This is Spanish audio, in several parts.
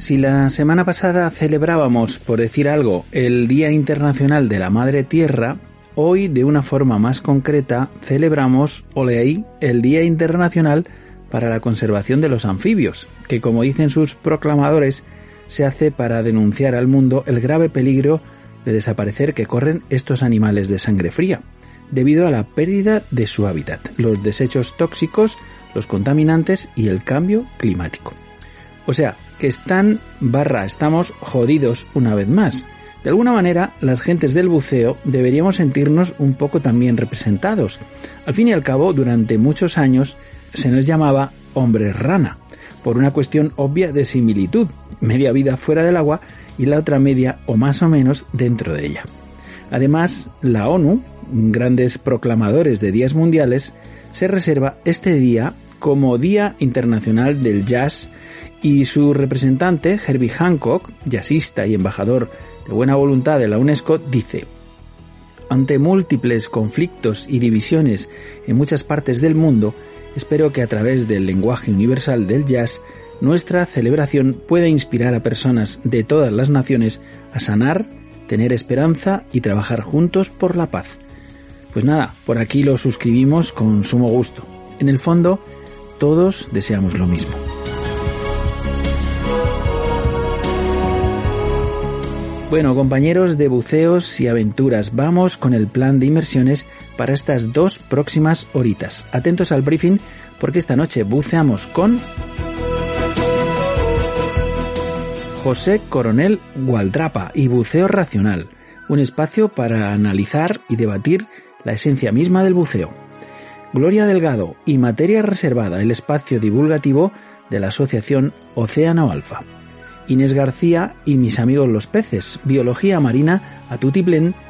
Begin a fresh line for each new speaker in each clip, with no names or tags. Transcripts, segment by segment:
Si la semana pasada celebrábamos, por decir algo, el Día Internacional de la Madre Tierra, hoy de una forma más concreta celebramos, ahí, el Día Internacional para la Conservación de los Anfibios, que como dicen sus proclamadores, se hace para denunciar al mundo el grave peligro de desaparecer que corren estos animales de sangre fría, debido a la pérdida de su hábitat, los desechos tóxicos, los contaminantes y el cambio climático. O sea, que están barra, estamos jodidos una vez más. De alguna manera, las gentes del buceo deberíamos sentirnos un poco también representados. Al fin y al cabo, durante muchos años se nos llamaba hombre rana, por una cuestión obvia de similitud, media vida fuera del agua y la otra media o más o menos dentro de ella. Además, la ONU, grandes proclamadores de días mundiales, se reserva este día como Día Internacional del Jazz y su representante, Herbie Hancock, jazzista y embajador de buena voluntad de la UNESCO, dice, ante múltiples conflictos y divisiones en muchas partes del mundo, espero que a través del lenguaje universal del jazz, nuestra celebración pueda inspirar a personas de todas las naciones a sanar, tener esperanza y trabajar juntos por la paz. Pues nada, por aquí lo suscribimos con sumo gusto. En el fondo, todos deseamos lo mismo. Bueno, compañeros de buceos y aventuras, vamos con el plan de inmersiones para estas dos próximas horitas. Atentos al briefing porque esta noche buceamos con José Coronel Gualdrapa y Buceo Racional, un espacio para analizar y debatir la esencia misma del buceo. Gloria Delgado y Materia Reservada, el espacio divulgativo de la Asociación Océano Alfa. Inés García y mis amigos los peces, biología marina a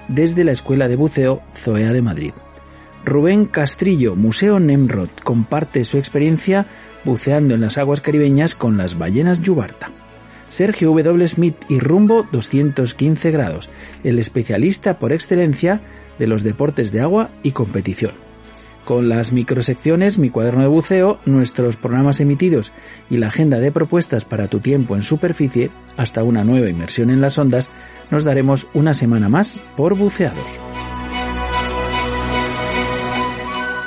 desde la Escuela de Buceo Zoea de Madrid. Rubén Castrillo, Museo Nemrod, comparte su experiencia buceando en las aguas caribeñas con las ballenas Yubarta. Sergio W. Smith y Rumbo 215 grados, el especialista por excelencia de los deportes de agua y competición con las microsecciones, mi cuaderno de buceo, nuestros programas emitidos y la agenda de propuestas para tu tiempo en superficie, hasta una nueva inmersión en las ondas, nos daremos una semana más por buceados.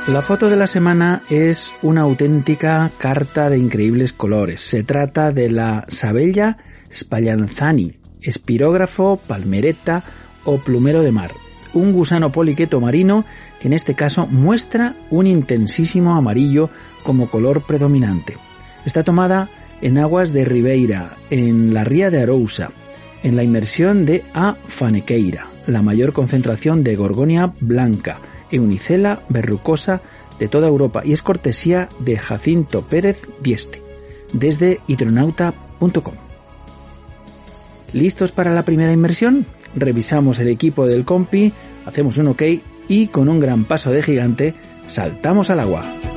La foto de la semana es una auténtica carta de increíbles colores. Se trata de la Sabella spallanzani, espirógrafo, palmereta o plumero de mar, un gusano poliqueto marino que en este caso muestra un intensísimo amarillo como color predominante. Está tomada en aguas de Ribeira, en la ría de Arousa, en la inmersión de A. fanequeira, la mayor concentración de Gorgonia blanca, Eunicela verrucosa de toda Europa y es cortesía de Jacinto Pérez Dieste, desde hidronauta.com. ¿Listos para la primera inmersión? Revisamos el equipo del compi, hacemos un OK y con un gran paso de gigante saltamos al agua.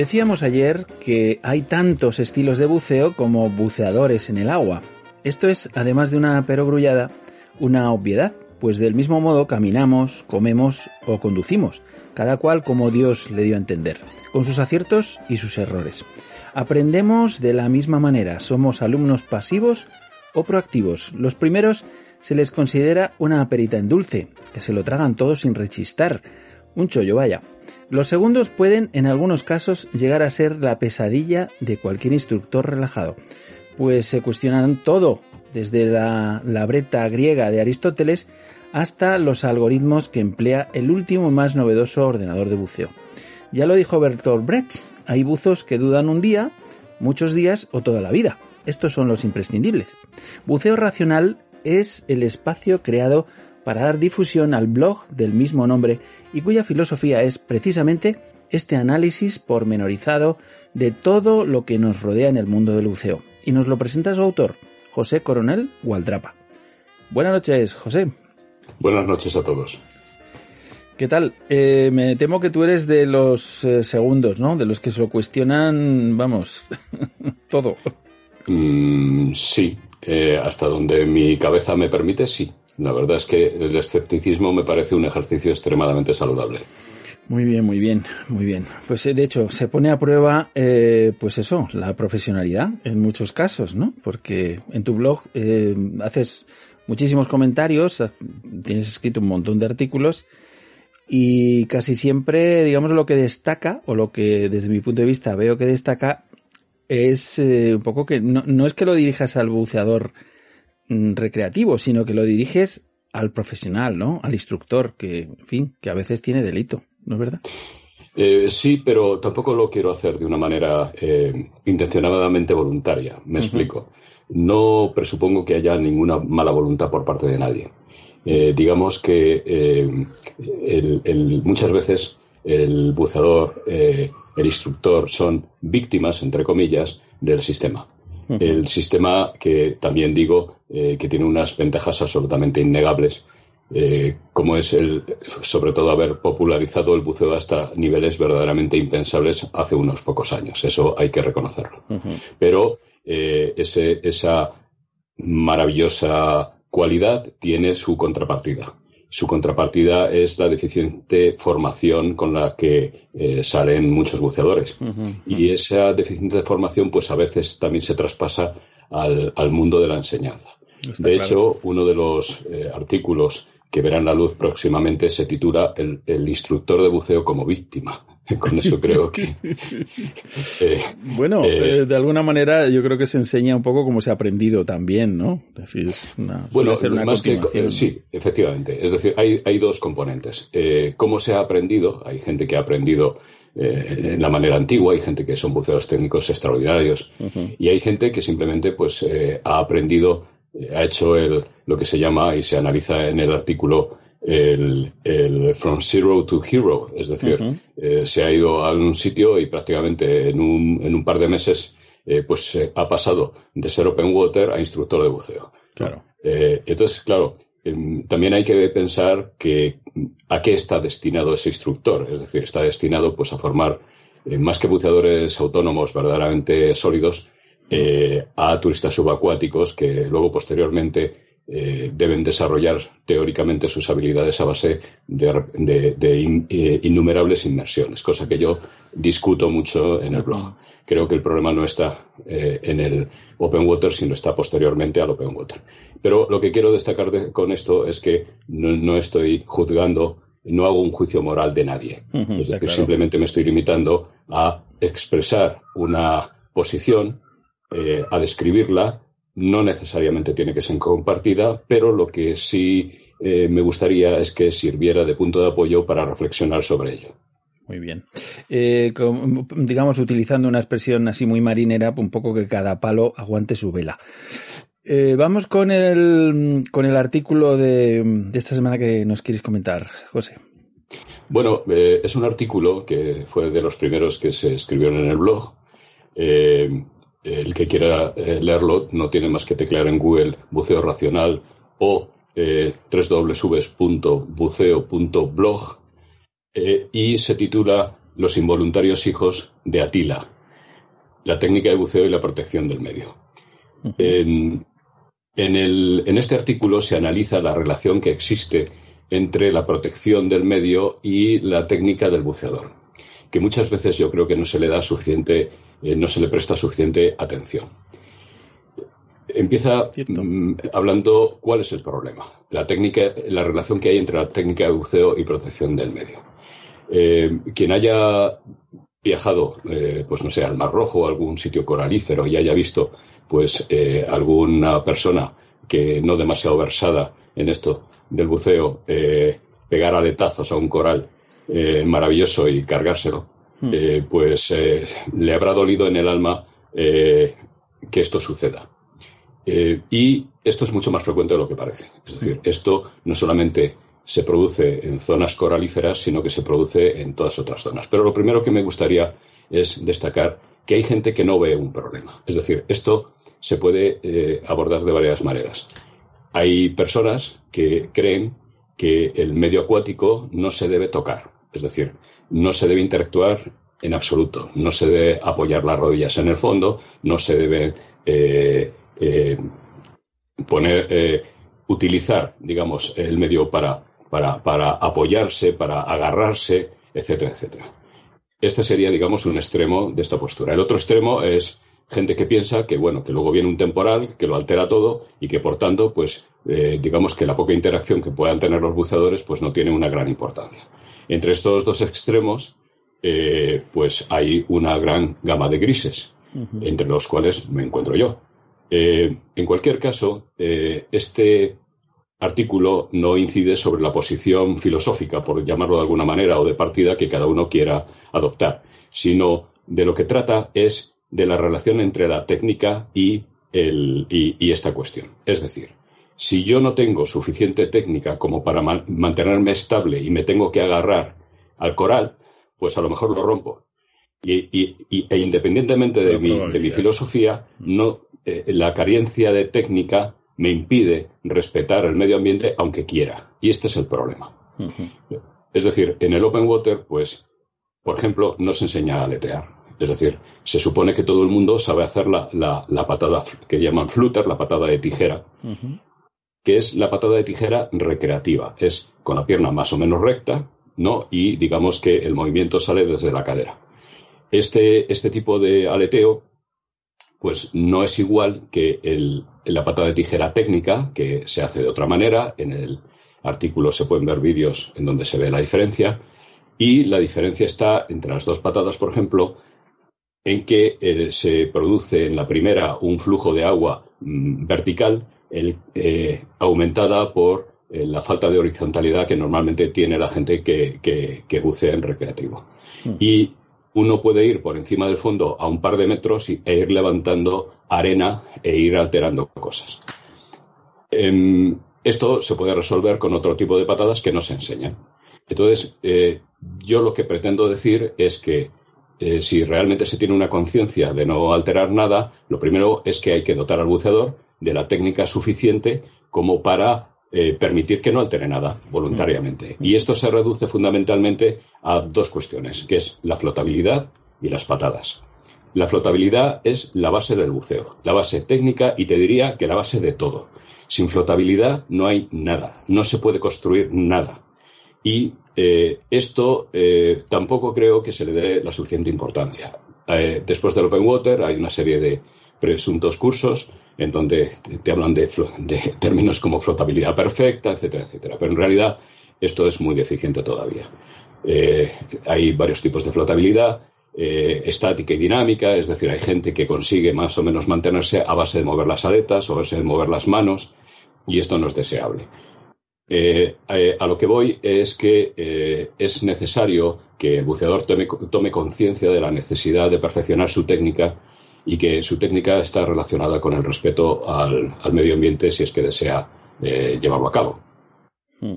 Decíamos ayer que hay tantos estilos de buceo como buceadores en el agua. Esto es, además de una perogrullada, una obviedad, pues del mismo modo caminamos, comemos o conducimos, cada cual como Dios le dio a entender, con sus aciertos y sus errores. Aprendemos de la misma manera, somos alumnos pasivos o proactivos. Los primeros se les considera una perita en dulce, que se lo tragan todos sin rechistar, un chollo vaya. Los segundos pueden, en algunos casos, llegar a ser la pesadilla de cualquier instructor relajado, pues se cuestionan todo, desde la, la breta griega de Aristóteles hasta los algoritmos que emplea el último y más novedoso ordenador de buceo. Ya lo dijo Bertolt Brecht, hay buzos que dudan un día, muchos días o toda la vida. Estos son los imprescindibles. Buceo Racional es el espacio creado para dar difusión al blog del mismo nombre y cuya filosofía es precisamente este análisis pormenorizado de todo lo que nos rodea en el mundo del buceo. Y nos lo presenta su autor, José Coronel Gualdrapa. Buenas noches, José.
Buenas noches a todos.
¿Qué tal? Eh, me temo que tú eres de los eh, segundos, ¿no? De los que se lo cuestionan, vamos, todo.
Mm, sí, eh, hasta donde mi cabeza me permite, sí. La verdad es que el escepticismo me parece un ejercicio extremadamente saludable.
Muy bien, muy bien, muy bien. Pues de hecho, se pone a prueba, pues eso, la profesionalidad en muchos casos, ¿no? Porque en tu blog haces muchísimos comentarios, tienes escrito un montón de artículos y casi siempre, digamos, lo que destaca, o lo que desde mi punto de vista veo que destaca, es eh, un poco que no, no, es que lo dirijas al buceador recreativo, sino que lo diriges al profesional, ¿no? Al instructor, que, en fin, que a veces tiene delito, ¿no es verdad?
Eh, sí, pero tampoco lo quiero hacer de una manera eh, intencionadamente voluntaria. Me explico. No presupongo que haya ninguna mala voluntad por parte de nadie. Eh, digamos que muchas veces el buceador, el instructor son víctimas, entre comillas, del sistema. El sistema que también digo que tiene unas ventajas absolutamente innegables, como es el, sobre todo haber popularizado el buceo hasta niveles verdaderamente impensables hace unos pocos años. Eso hay que reconocerlo. Pero ese, esa maravillosa cualidad tiene su contrapartida. Su contrapartida es la deficiente formación con la que eh, salen muchos buceadores. Y esa deficiente formación, pues a veces también se traspasa al, mundo de la enseñanza. de hecho, uno de los eh, artículos que verán la luz próximamente se titula el instructor de buceo como víctima. Con eso creo que.
Eh, bueno, eh, de alguna manera yo creo que se enseña un poco cómo se ha aprendido también, ¿no?
Es decir, bueno, más que. sí, efectivamente. Es decir, hay, hay dos componentes. Eh, cómo se ha aprendido. Hay gente que ha aprendido en la manera antigua, hay gente que son buceadores técnicos extraordinarios y hay gente que simplemente pues ha aprendido, ha hecho el, lo que se llama y se analiza en el artículo el, el, From Zero to Hero, es decir, eh, se ha ido a un sitio y prácticamente en un, en un par de meses eh, pues ha pasado de ser open water a instructor de buceo.
Claro.
Eh, entonces, claro, em, también hay que pensar que a qué está destinado ese instructor, es decir, está destinado pues a formar más que buceadores autónomos verdaderamente sólidos a turistas subacuáticos que luego posteriormente eh, deben desarrollar teóricamente sus habilidades a base de, eh, innumerables inmersiones, cosa que yo discuto mucho en el blog. Creo que el problema no está eh, en el open water, sino está posteriormente al open water. Pero lo que quiero destacar con esto es que no, estoy juzgando, no hago un juicio moral de nadie. es decir, simplemente me estoy limitando a expresar una posición, a describirla no necesariamente tiene que ser compartida, pero lo que sí eh, me gustaría es que sirviera de punto de apoyo para reflexionar sobre ello.
Muy bien. Eh, digamos, utilizando una expresión así muy marinera, un poco que cada palo aguante su vela. Eh, vamos con el, con el artículo de, esta semana que nos quieres comentar, José.
Bueno, es un artículo que fue de los primeros que se escribieron en el blog el que quiera eh, leerlo no tiene más que teclear en Google buceo racional o eh, www.buceo.blog eh, y se titula los involuntarios hijos de Atila, la técnica de buceo y la protección del medio. en, en, este artículo se analiza la relación que existe entre la protección del medio y la técnica del buceador, que muchas veces yo creo que no se le da suficiente, eh, no se le presta suficiente atención. Empieza mm, hablando cuál es el problema, la técnica, la relación que hay entre la técnica de buceo y protección del medio. Eh, quien haya viajado, eh, pues no sé, al Mar Rojo o algún sitio coralífero y haya visto, pues, eh, alguna persona que no demasiado versada en esto del buceo, pegar aletazos a un coral maravilloso y cargárselo, hmm. pues le habrá dolido en el alma que esto suceda. y esto es mucho más frecuente de lo que parece. Es decir, hmm. esto no solamente se produce en zonas coralíferas, sino que se produce en todas otras zonas. Pero lo primero que me gustaría es destacar que hay gente que no ve un problema. Es decir, esto se puede eh, abordar de varias maneras. Hay personas que creen que el medio acuático no se debe tocar, es decir, no se debe interactuar en absoluto, no se debe apoyar las rodillas en el fondo, no se debe eh, eh, poner, utilizar, digamos, el medio para para, apoyarse, para agarrarse, etcétera, etcétera. Este sería, digamos, un extremo de esta postura. El otro extremo es gente que piensa que, bueno, que luego viene un temporal que lo altera todo y que, por tanto, pues, eh, digamos que la poca interacción que puedan tener los buceadores, pues no tiene una gran importancia. Entre estos dos extremos, eh, pues hay una gran gama de grises, entre los cuales me encuentro yo. Eh, en cualquier caso, este artículo no incide sobre la posición filosófica, por llamarlo de alguna manera, o de partida que cada uno quiera adoptar, sino de lo que trata es de la relación entre la técnica y, esta cuestión. Es decir, si yo no tengo suficiente técnica como para mantenerme estable y me tengo que agarrar al coral, pues a lo mejor lo rompo. Y, e independientemente de mi, filosofía, no, eh, la carencia de técnica me impide respetar el medio ambiente aunque quiera. Y este es el problema. Es decir, en el open water, pues, por ejemplo, no se enseña a aletear. Es decir, se supone que todo el mundo sabe hacer la, la, patada que llaman flutter, la patada de tijera, que es la patada de tijera recreativa. Es con la pierna más o menos recta, ¿no? Y digamos que el movimiento sale desde la cadera. Este, este tipo de aleteo pues no es igual que el, la patada de tijera técnica, que se hace de otra manera. En el artículo se pueden ver vídeos en donde se ve la diferencia. Y la diferencia está entre las dos patadas, por ejemplo, en que eh, se produce en la primera un flujo de agua mm, vertical eh, aumentada por eh, la falta de horizontalidad que normalmente tiene la gente que, que, bucea en recreativo. Mm. Y uno puede ir por encima del fondo a un par de metros e ir levantando arena e ir alterando cosas. Em, esto se puede resolver con otro tipo de patadas que no se enseñan. Entonces, eh, yo lo que pretendo decir es que eh, si realmente se tiene una conciencia de no alterar nada, lo primero es que hay que dotar al buceador de la técnica suficiente como para eh, permitir que no altere nada voluntariamente. Mm. Y esto se reduce fundamentalmente a dos cuestiones, que es la flotabilidad y las patadas. La flotabilidad es la base del buceo, la base técnica y te diría que la base de todo. Sin flotabilidad no hay nada, no se puede construir nada. Y eh, esto eh, tampoco creo que se le dé la suficiente importancia. después del Open Water hay una serie de presuntos cursos en donde te hablan de, términos como flotabilidad perfecta, etcétera, etcétera. Pero en realidad esto es muy deficiente todavía. Eh, hay varios tipos de flotabilidad, eh, estática y dinámica, es decir, hay gente que consigue más o menos mantenerse a base de mover las aletas o a base de mover las manos, y esto no es deseable. Eh, a lo que voy es que es necesario que el buceador tome conciencia de la necesidad de perfeccionar su técnica y que su técnica está relacionada con el respeto al, medio ambiente si es que desea eh, llevarlo a cabo. Hmm.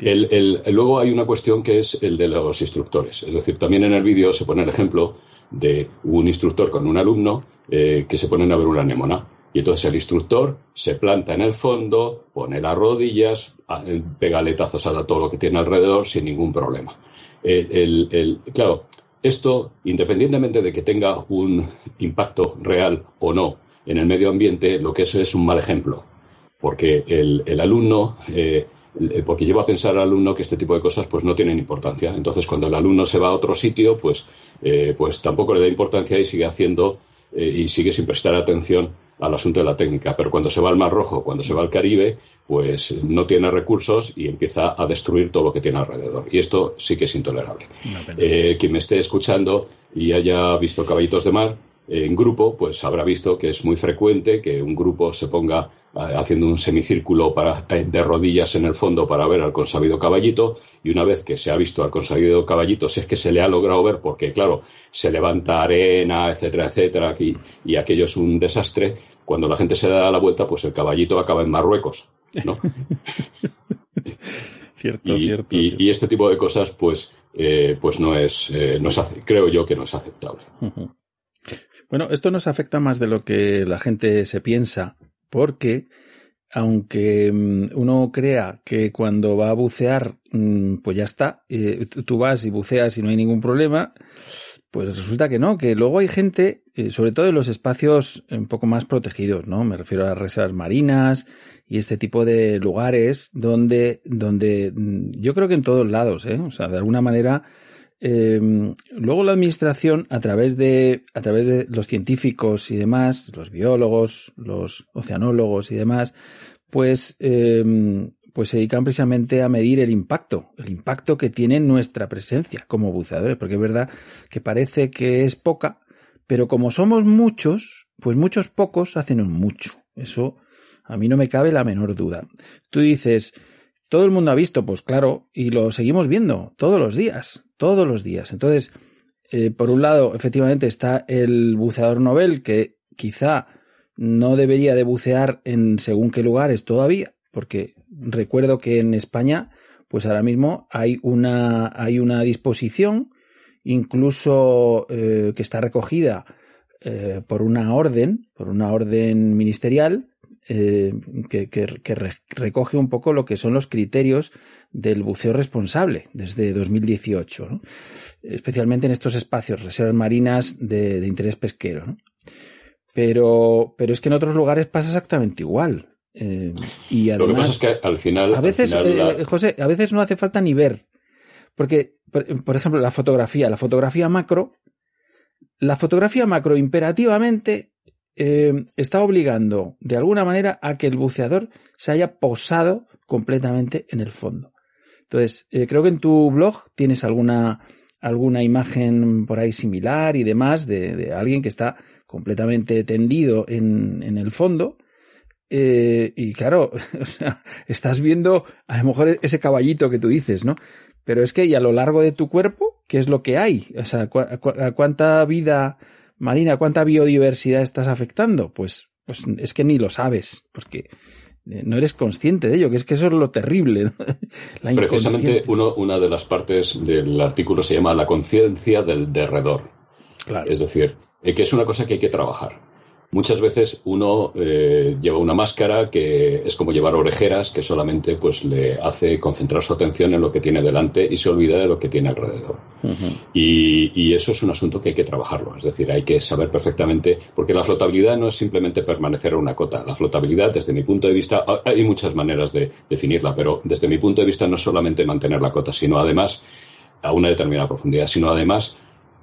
luego hay una cuestión que es el de los instructores. Es decir, también en el vídeo se pone el ejemplo de un instructor con un alumno eh, que se ponen a ver una anémona. Y entonces el instructor se planta en el fondo, pone las rodillas, pega letazos a todo lo que tiene alrededor sin ningún problema. el, claro, esto, independientemente de que tenga un impacto real o no en el medio ambiente, lo que eso es un mal ejemplo. Porque el, alumno, eh, porque lleva a pensar al alumno que este tipo de cosas pues no tienen importancia. Entonces, cuando el alumno se va a otro sitio, pues, eh, pues tampoco le da importancia y sigue haciendo eh, y sigue sin prestar atención al asunto de la técnica. Pero cuando se va al Mar Rojo, cuando se va al Caribe, pues no tiene recursos y empieza a destruir todo lo que tiene alrededor. Y esto sí que es intolerable. Eh, quien me esté escuchando y haya visto Caballitos de Mar en grupo, pues habrá visto que es muy frecuente que un grupo se ponga haciendo un semicírculo para, eh, de rodillas en el fondo para ver al consabido caballito y una vez que se ha visto al consabido caballito, si es que se le ha logrado ver, porque claro, se levanta arena, etcétera, etcétera, y, y aquello es un desastre, cuando la gente se da la vuelta, pues el caballito acaba en Marruecos, ¿no?
cierto,
y,
cierto,
y, este tipo de cosas, pues, eh, pues no es, eh, no es, creo yo que no es aceptable.
Bueno, esto nos afecta más de lo que la gente se piensa, porque aunque mm, uno crea que cuando va a bucear, mm, pues ya está, eh, tú vas y buceas y no hay ningún problema, pues resulta que no, que luego hay gente, eh, sobre todo en los espacios un poco más protegidos, ¿no? Me refiero a las reservas marinas y este tipo de lugares donde, donde mm, yo creo que en todos lados, ¿eh? O sea, de alguna manera eh, luego la administración, a través de, a través de los científicos y demás, los biólogos, los oceanólogos y demás, pues, eh, pues se dedican precisamente a medir el impacto, el impacto que tiene nuestra presencia como buceadores, porque es verdad que parece que es poca, pero como somos muchos, pues muchos pocos hacen un mucho. Eso a mí no me cabe la menor duda. Tú dices, todo el mundo ha visto, pues claro, y lo seguimos viendo todos los días, todos los días. Entonces, eh, por un lado, efectivamente está el buceador novel que quizá no debería de bucear en según qué lugares todavía, porque recuerdo que en España, pues ahora mismo hay una, hay una disposición, incluso eh, que está recogida eh, por una orden, por una orden ministerial, eh, que, recoge un poco lo que son los criterios del buceo responsable desde 2018, especialmente en estos espacios, reservas marinas de, interés pesquero. Pero, pero es que en otros lugares pasa exactamente igual. Eh, y además,
lo que pasa es que al final.
A veces, eh, José, a veces no hace falta ni ver. Porque, por ejemplo, la fotografía, la fotografía macro, la fotografía macro imperativamente eh, está obligando de alguna manera a que el buceador se haya posado completamente en el fondo. Entonces, eh, creo que en tu blog tienes alguna, alguna imagen por ahí similar y demás de, alguien que está completamente tendido en, en el fondo. Eh, y claro, o sea, estás viendo a lo mejor ese caballito que tú dices, ¿no? Pero es que y a lo largo de tu cuerpo, ¿qué es lo que hay? O sea, ¿cuánta vida Marina, ¿cuánta biodiversidad estás afectando? Pues, pues es que ni lo sabes, porque eh, no eres consciente de ello, que es que eso es lo terrible.
Precisamente uno, una de las partes del artículo se llama la conciencia del derredor. Claro. Es decir, eh, que es una cosa que hay que trabajar. Muchas veces uno eh, lleva una máscara que es como llevar orejeras que solamente pues le hace concentrar su atención en lo que tiene delante y se olvida de lo que tiene alrededor. y, eso es un asunto que hay que trabajarlo. Es decir, hay que saber perfectamente, porque la flotabilidad no es simplemente permanecer en una cota. La flotabilidad, desde mi punto de vista, hay muchas maneras de definirla, pero desde mi punto de vista no es solamente mantener la cota, sino además a una determinada profundidad, sino además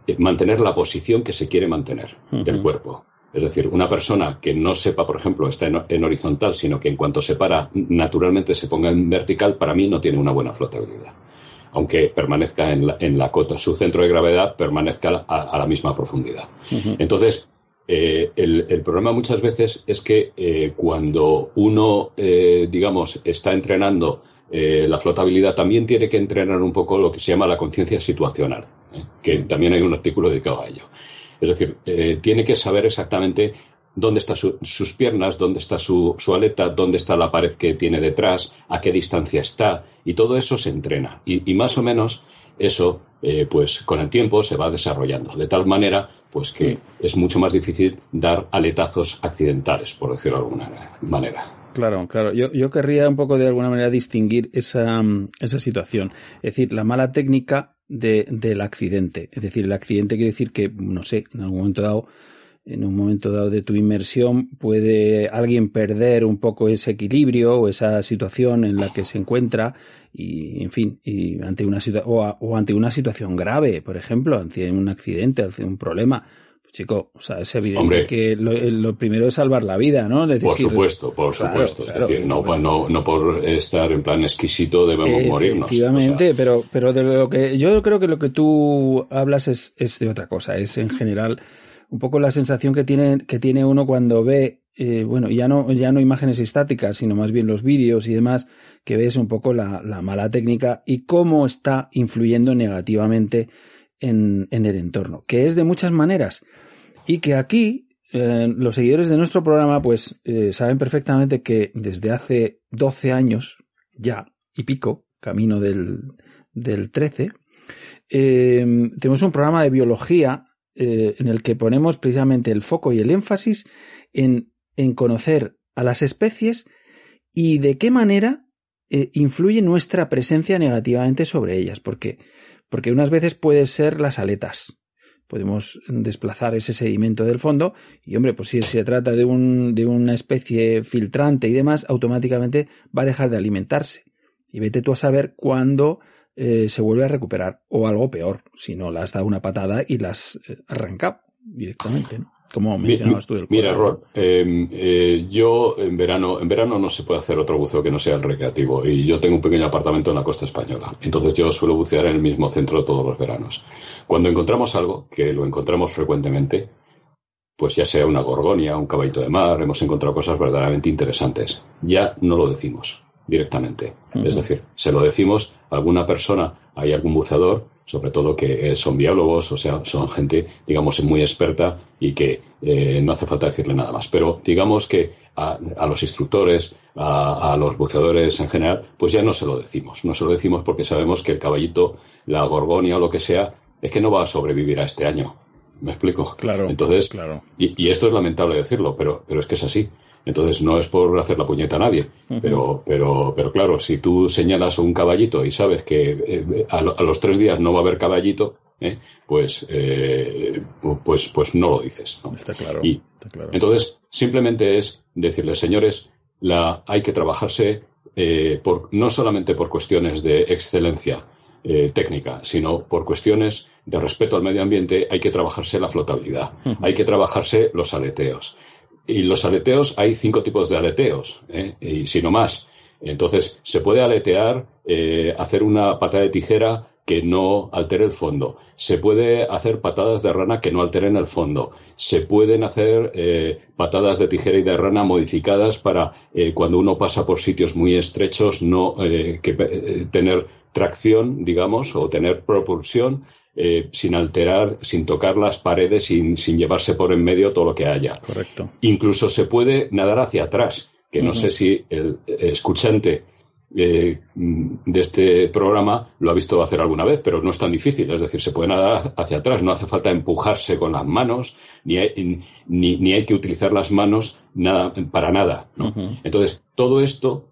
eh, mantener la posición que se quiere mantener del cuerpo. Es decir, una persona que no sepa, por ejemplo, está en, horizontal, sino que en cuanto se para naturalmente se ponga en vertical, para mí no tiene una buena flotabilidad. Aunque permanezca en la, cota, su centro de gravedad permanezca a, la misma profundidad. Entonces, eh, el, problema muchas veces es que eh, cuando uno, eh, digamos, está entrenando la flotabilidad, también tiene que entrenar un poco lo que se llama la conciencia situacional, que también hay un artículo dedicado a ello. Es decir, eh, tiene que saber exactamente dónde están sus piernas, dónde está su, aleta, dónde está la pared que tiene detrás, a qué distancia está, y todo eso se entrena. Y, más o menos eso, eh, pues con el tiempo se va desarrollando, de tal manera, pues que es mucho más difícil dar aletazos accidentales, por decirlo de alguna manera.
Claro, claro. Yo, yo querría un poco de alguna manera distinguir esa, esa situación. Es decir, la mala técnica de, del accidente. Es decir, el accidente quiere decir que, no sé, en algún momento dado, en un momento dado de tu inmersión, puede alguien perder un poco ese equilibrio o esa situación en la que se encuentra y, en fin, y ante una o, o ante una situación grave, por ejemplo, ante un accidente, ante un problema Chico, o sea, es evidente que lo, primero es salvar la vida, ¿no?
por supuesto, por supuesto. es decir, no, no, no, por estar en plan exquisito debemos morirnos.
Efectivamente, pero, pero de lo que yo creo que lo que tú hablas es, es de otra cosa. Es en general un poco la sensación que tiene, que tiene uno cuando ve, eh, bueno, ya no, ya no imágenes estáticas, sino más bien los vídeos y demás, que ves un poco la, la mala técnica y cómo está influyendo negativamente en, en el entorno, que es de muchas maneras y que aquí eh, los seguidores de nuestro programa pues eh, saben perfectamente que desde hace 12 años ya y pico, camino del, del 13, eh, tenemos un programa de biología en el que ponemos precisamente el foco y el énfasis en, en conocer a las especies y de qué manera influye nuestra presencia negativamente sobre ellas. Porque, porque unas veces puede ser las aletas, podemos desplazar ese sedimento del fondo y hombre, pues si se trata de, un, de una especie filtrante y demás, automáticamente va a dejar de alimentarse. Y vete tú a saber cuándo eh, se vuelve a recuperar o algo peor, si no le has dado una patada y las has arrancado directamente. ¿no? Como mencionabas tú del
Mira, Rod, em, eh, yo en verano, en verano no se puede hacer otro buceo que no sea el recreativo y yo tengo un pequeño apartamento en la costa española. Entonces yo suelo bucear en el mismo centro todos los veranos. Cuando encontramos algo, que lo encontramos frecuentemente, pues ya sea una gorgonia, un caballito de mar, hemos encontrado cosas verdaderamente interesantes. Ya no lo decimos directamente. Es decir, se lo decimos a alguna persona, hay algún buceador, sobre todo que eh, son biólogos, o sea, son gente, digamos, muy experta y que eh, no hace falta decirle nada más. Pero digamos que a, los instructores, a, los buceadores en general, pues ya no se lo decimos. No se lo decimos porque sabemos que el caballito, la gorgonia o lo que sea, es que no va a sobrevivir a este año. ¿Me explico?
Claro.
Entonces,
claro.
Y, y, esto es lamentable decirlo, pero, pero es que es así. Entonces, no es por hacer la puñeta a nadie, pero, pero, pero claro, si tú señalas un caballito y sabes que eh, a, los tres días no va a haber caballito, ¿eh? pues, eh, pues, pues no lo dices.
Está, claro,
y, Entonces, simplemente es decirle, señores, la, hay que trabajarse por, no solamente por cuestiones de excelencia, técnica, sino por cuestiones de respeto al medio ambiente, hay que trabajarse la flotabilidad, hay que trabajarse los aleteos, y los aleteos, hay cinco tipos de aleteos, ¿eh? y si no más. Entonces, se puede aletear, eh, hacer una patada de tijera que no altere el fondo. Se puede hacer patadas de rana que no alteren el fondo. Se pueden hacer eh, patadas de tijera y de rana modificadas para cuando uno pasa por sitios muy estrechos no que, tener tracción, digamos, o tener propulsión eh, sin alterar, sin tocar las paredes, sin, sin, llevarse por en medio todo lo que haya.
Correcto.
Incluso se puede nadar hacia atrás, que no sé si el escuchante eh, de este programa lo ha visto hacer alguna vez, pero no es tan difícil. Es decir, se puede nadar hacia atrás, no hace falta empujarse con las manos, ni hay, ni, ni hay que utilizar las manos nada, para nada. Entonces, todo esto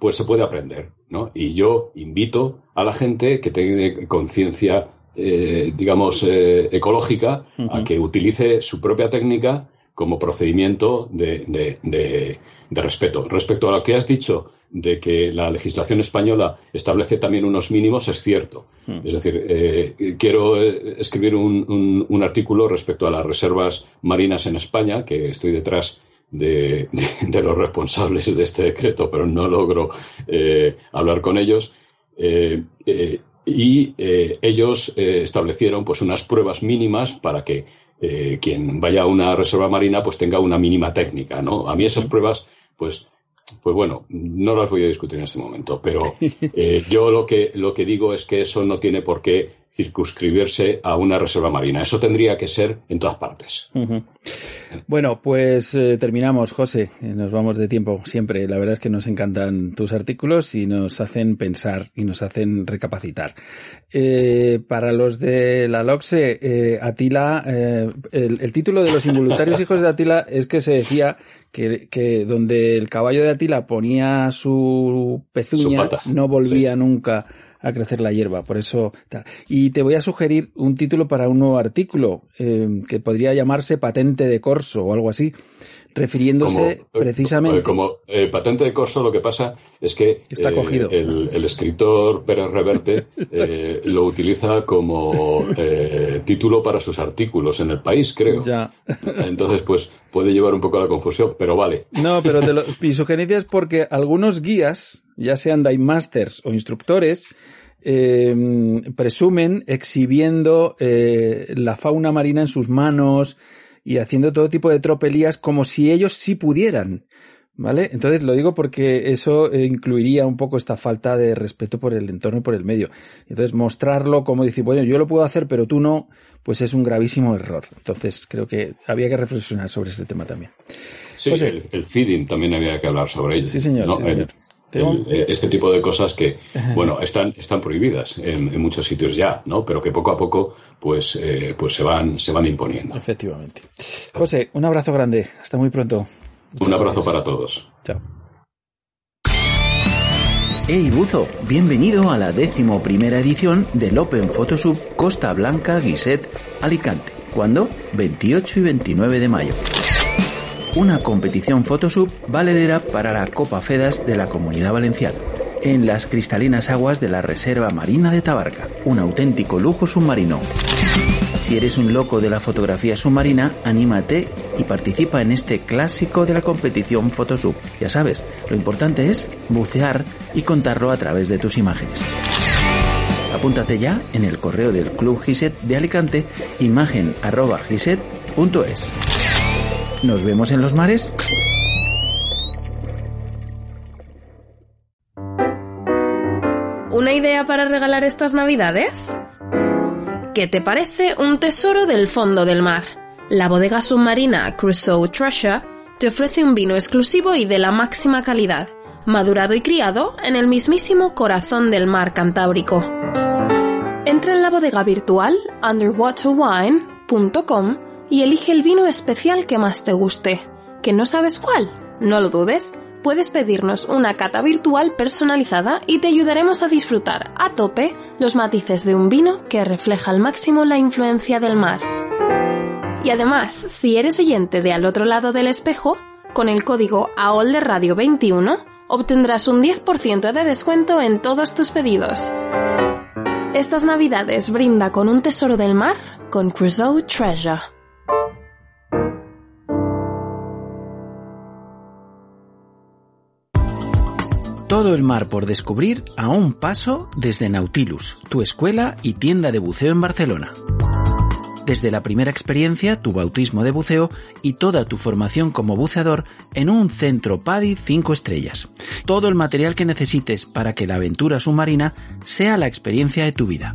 pues se puede aprender, ¿no? Y yo invito a la gente que tenga conciencia eh, digamos, eh, ecológica, a que utilice su propia técnica como procedimiento de, respeto. Respecto a lo que has dicho de que la legislación española establece también unos mínimos, es cierto. Es decir, eh, quiero escribir un, artículo respecto a las reservas marinas en España, que estoy detrás de, los responsables de este decreto, pero no logro hablar con ellos y eh, ellos eh, establecieron pues unas pruebas mínimas para que eh, quien vaya a una reserva marina pues tenga una mínima técnica, ¿no? A mí esas pruebas pues pues bueno, no las voy a discutir en este momento, pero yo lo que, lo que digo es que eso no tiene por qué circunscribirse a una reserva marina. Eso tendría que ser en todas partes.
Bueno, pues eh, terminamos, José. Eh, nos vamos de tiempo siempre. La verdad es que nos encantan tus artículos y nos hacen pensar y nos hacen recapacitar. Eh, para los de la LOXE, Atila, el, título de los involuntarios hijos de Atila es que se decía que, que donde el caballo de Atila ponía su pezuña, no volvía nunca
a crecer la hierba. Por eso. Y te voy a sugerir un título para un nuevo artículo eh, que podría llamarse Patente de Corso o algo así refiriéndose
eh,
precisamente.
Como eh, patente de corso, lo que pasa es que
Está cogido.
El, el, escritor Pérez Reverte lo utiliza como título para sus artículos en el país, creo.
Ya.
Entonces, pues puede llevar un poco a la confusión, pero vale.
No, pero te lo, mi sugerencia es porque algunos guías, ya sean Dive Masters o instructores, eh, presumen exhibiendo eh, la fauna marina en sus manos y haciendo todo tipo de tropelías como si ellos sí pudieran. ¿Vale? Entonces lo digo porque eso eh, incluiría un poco esta falta de respeto por el entorno y por el medio. Entonces mostrarlo como decir, bueno, yo lo puedo hacer, pero tú no, pues es un gravísimo error. Entonces creo que había que reflexionar sobre este tema también.
Sí, pues, el, el, feeding también había que hablar sobre ello.
Sí, señor. Sí, señor.
El, eh, este tipo de cosas que, bueno, están, están prohibidas en, en, muchos sitios ya, ¿no? Pero que poco a poco, pues, eh, pues se van, se van imponiendo.
Efectivamente. José, un abrazo grande. Hasta muy pronto.
Un abrazo para todos.
Chao.
Hey Buzo, bienvenido a la décimo primera edición del Open Photosub Costa Blanca Guiset Alicante. ¿Cuándo? 28 y 29 de mayo. Una competición Photosub valedera para la Copa FEDAS de la Comunidad Valenciana. En las cristalinas aguas de la Reserva Marina de Tabarca. Un auténtico lujo submarino. Si eres un loco de la fotografía submarina, anímate y participa en este clásico de la competición Photosub. Ya sabes, lo importante es bucear y contarlo a través de tus imágenes. Apúntate ya en el correo del Club Giset de Alicante, imagen.giset.es. ¿Nos vemos en los mares?
¿Una idea para regalar estas navidades? ¿Qué te parece un tesoro del fondo del mar? La bodega submarina Crusoe Treasure te ofrece un vino exclusivo y de la máxima calidad, madurado y criado en el mismísimo corazón del mar Cantábrico. Entra en la bodega virtual underwaterwine.com y elige el vino especial que más te guste. ¿Que no sabes cuál? No lo dudes puedes pedirnos una cata virtual personalizada y te ayudaremos a disfrutar a tope los matices de un vino que refleja al máximo la influencia del mar. Y además, si eres oyente de al otro lado del espejo, con el código AOLDERADIO21 obtendrás un 10% de descuento en todos tus pedidos. Estas navidades brinda con un tesoro del mar con Crusoe Treasure.
Todo el mar por descubrir a un paso desde Nautilus, tu escuela y tienda de buceo en Barcelona. Desde la primera experiencia, tu bautismo de buceo y toda tu formación como buceador en un centro PADI 5 estrellas. Todo el material que necesites para que la aventura submarina sea la experiencia de tu vida.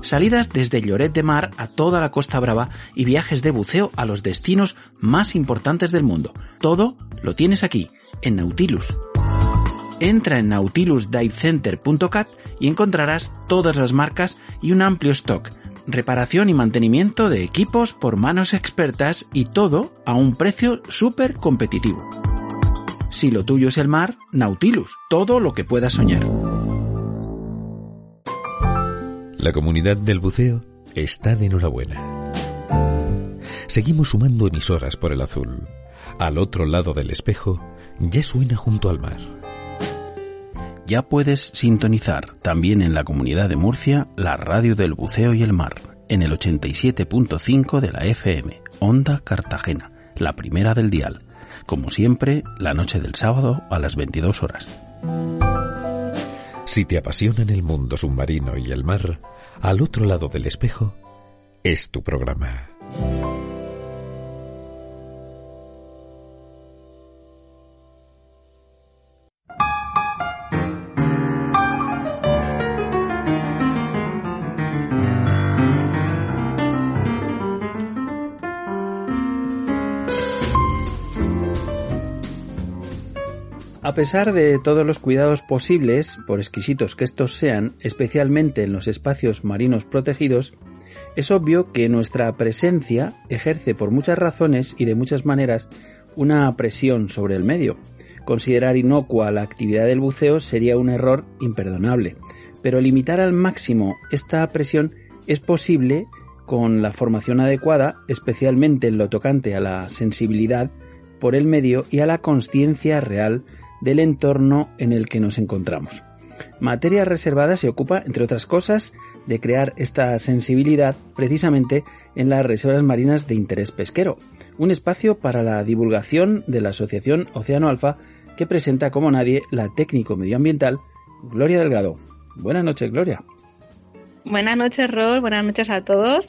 Salidas desde Lloret de Mar a toda la Costa Brava y viajes de buceo a los destinos más importantes del mundo. Todo lo tienes aquí, en Nautilus entra en nautilusdivecenter.cat y encontrarás todas las marcas y un amplio stock, reparación y mantenimiento de equipos por manos expertas y todo a un precio súper competitivo. Si lo tuyo es el mar, Nautilus, todo lo que puedas soñar.
La comunidad del buceo está de enhorabuena. Seguimos sumando emisoras por el azul. Al otro lado del espejo ya suena junto al mar
ya puedes sintonizar también en la comunidad de Murcia la radio del buceo y el mar en el 87.5 de la FM, Onda Cartagena, la primera del dial, como siempre la noche del sábado a las 22 horas.
Si te apasionan el mundo submarino y el mar, al otro lado del espejo, es tu programa.
A pesar de todos los cuidados posibles, por exquisitos que estos sean, especialmente en los espacios marinos protegidos, es obvio que nuestra presencia ejerce por muchas razones y de muchas maneras una presión sobre el medio. Considerar inocua la actividad del buceo sería un error imperdonable.
pero limitar al máximo esta presión es posible con la formación adecuada, especialmente en lo tocante a la sensibilidad por el medio y a la conciencia real del entorno en el que nos encontramos. Materia Reservada se ocupa, entre otras cosas, de crear esta sensibilidad precisamente en las reservas marinas de interés pesquero, un espacio para la divulgación de la Asociación Océano Alfa que presenta como nadie la técnico medioambiental Gloria Delgado. Buenas noches, Gloria.
Buenas noches, Rol. Buenas noches a todos.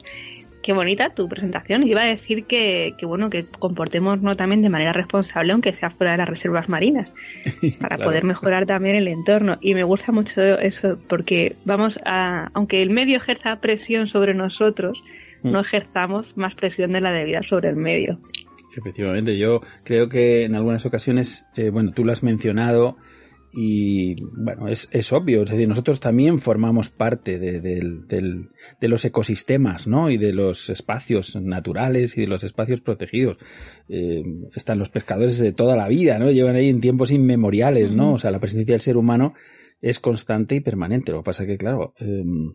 Qué bonita tu presentación. Iba a decir que, bueno, que comportémonos también de manera responsable, aunque sea fuera de las reservas marinas, para poder mejorar también el entorno. Y me gusta mucho eso, porque vamos a, aunque el medio ejerza presión sobre nosotros, mm. no ejerzamos más presión de la debida sobre el medio.
Efectivamente, yo creo que en algunas ocasiones, eh, bueno, tú lo has mencionado, y bueno, es, es, obvio, es decir, nosotros también formamos parte de, de, los ecosistemas, ¿no? Y de los espacios naturales y de los espacios protegidos. Eh, están los pescadores de toda la vida, ¿no? Llevan ahí en tiempos inmemoriales, ¿no? O sea, la presencia del ser humano es constante y permanente. Lo que pasa que, claro, em,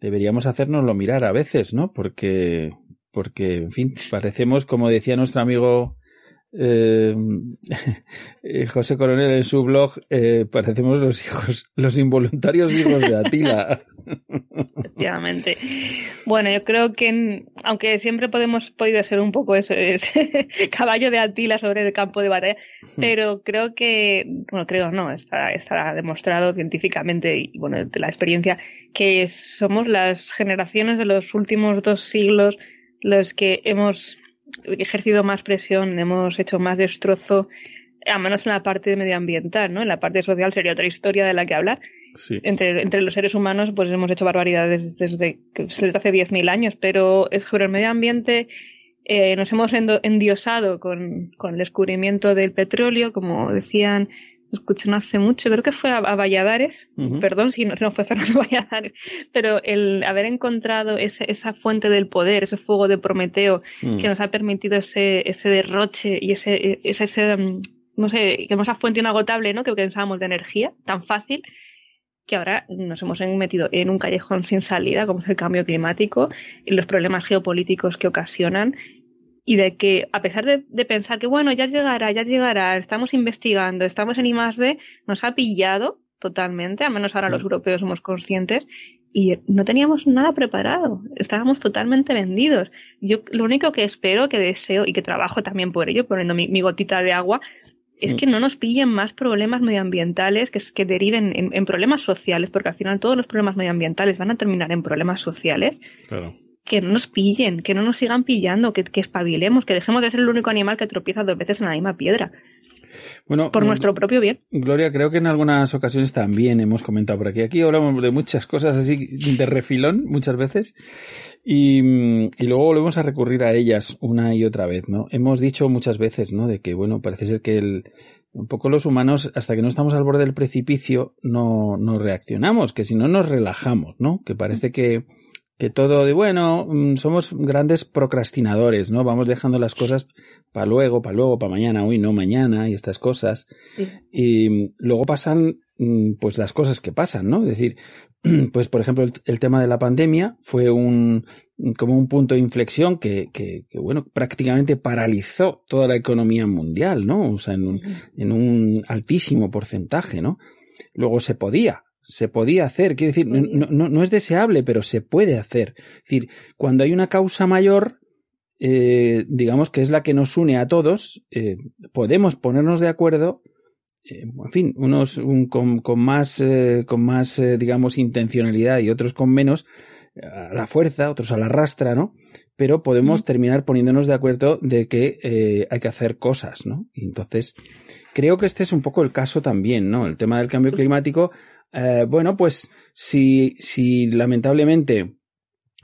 deberíamos hacernoslo mirar a veces, ¿no? Porque, porque, en fin, parecemos, como decía nuestro amigo eh, José Coronel en su blog eh, parecemos los hijos, los involuntarios hijos de Atila.
Efectivamente. Bueno, yo creo que aunque siempre podemos podido ser un poco ese, caballo de Atila sobre el campo de batalla, hmm. pero creo que, bueno, creo no, está, está demostrado científicamente y bueno, de la experiencia que somos las generaciones de los últimos dos siglos los que hemos ejercido más presión, hemos hecho más destrozo, a menos en la parte medioambiental, ¿no? En la parte social sería otra historia de la que hablar. Entre, entre los seres humanos, pues hemos hecho barbaridades desde, desde hace 10.000 años, pero sobre el medio ambiente eh, nos hemos endiosado con, con el descubrimiento del petróleo, como decían escuché no hace mucho, creo que fue a, Valladares, perdón si no, fue Fernando Valladares, pero el haber encontrado ese, esa fuente del poder, ese fuego de Prometeo mm. que nos ha permitido ese, ese derroche y ese, ese, ese mm, no sé, que esa fuente inagotable, ¿no? Que pensábamos de energía tan fácil que ahora nos hemos metido en un callejón sin salida, como es el cambio climático y los problemas geopolíticos que ocasionan y de que a pesar de, pensar que bueno, ya llegará, ya llegará, estamos investigando, estamos en I+D, nos ha pillado totalmente, al menos ahora los europeos somos conscientes y no teníamos nada preparado, estábamos totalmente vendidos. Yo lo único que espero, que deseo y que trabajo también por ello, poniendo mi, gotita de agua, es que no nos pillen más problemas medioambientales que, que deriven en, en, problemas sociales, porque al final todos los problemas medioambientales van a terminar en problemas sociales. Claro que no nos pillen, que no nos sigan pillando, que, que espabilemos, que dejemos de ser el único animal que tropieza dos veces en la misma piedra. Bueno, por nuestro propio bien.
Gloria, creo que en algunas ocasiones también hemos comentado por aquí. Aquí hablamos de muchas cosas así de refilón muchas veces y, y, luego volvemos a recurrir a ellas una y otra vez, ¿no? Hemos dicho muchas veces, ¿no? De que, bueno, parece ser que el, un poco los humanos, hasta que no estamos al borde del precipicio, no, no reaccionamos, que si no nos relajamos, ¿no? Que parece que, que todo de bueno, mm, somos grandes procrastinadores, ¿no? Vamos dejando las cosas para luego, para luego, para mañana, hoy no mañana y estas cosas. Y luego pasan mm, pues las cosas que pasan, ¿no? Es decir, pues por ejemplo el, tema de la pandemia fue un como un punto de inflexión que, que, que, bueno, prácticamente paralizó toda la economía mundial, ¿no? O sea, en un, en un altísimo porcentaje, ¿no? Luego se podía, se podía hacer, quiero decir, no, no, no, es deseable, pero se puede hacer. Es decir, cuando hay una causa mayor, eh, digamos que es la que nos une a todos, eh, podemos ponernos de acuerdo, eh, en fin, unos con, con, más, con más, digamos, intencionalidad y otros con menos, a la fuerza, otros a la rastra, ¿no? Pero podemos terminar poniéndonos de acuerdo de que hay que hacer cosas, ¿no? Y entonces, creo que este es un poco el caso también, ¿no? El tema del cambio climático eh, bueno, pues si, si lamentablemente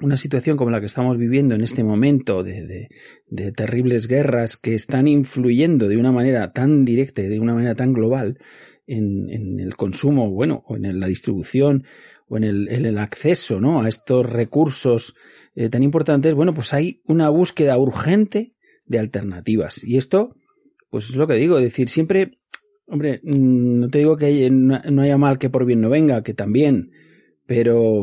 una situación como la que estamos viviendo en este momento de, de, terribles guerras que están influyendo de una manera tan directa y de una manera tan global en, en el consumo, bueno, o en la distribución o en el, el acceso, ¿no? A estos recursos eh, tan importantes, bueno, pues hay una búsqueda urgente de alternativas. Y esto, pues es lo que digo, es decir, siempre Hombre, mm, no te digo que no haya mal que por bien no venga, que también, pero,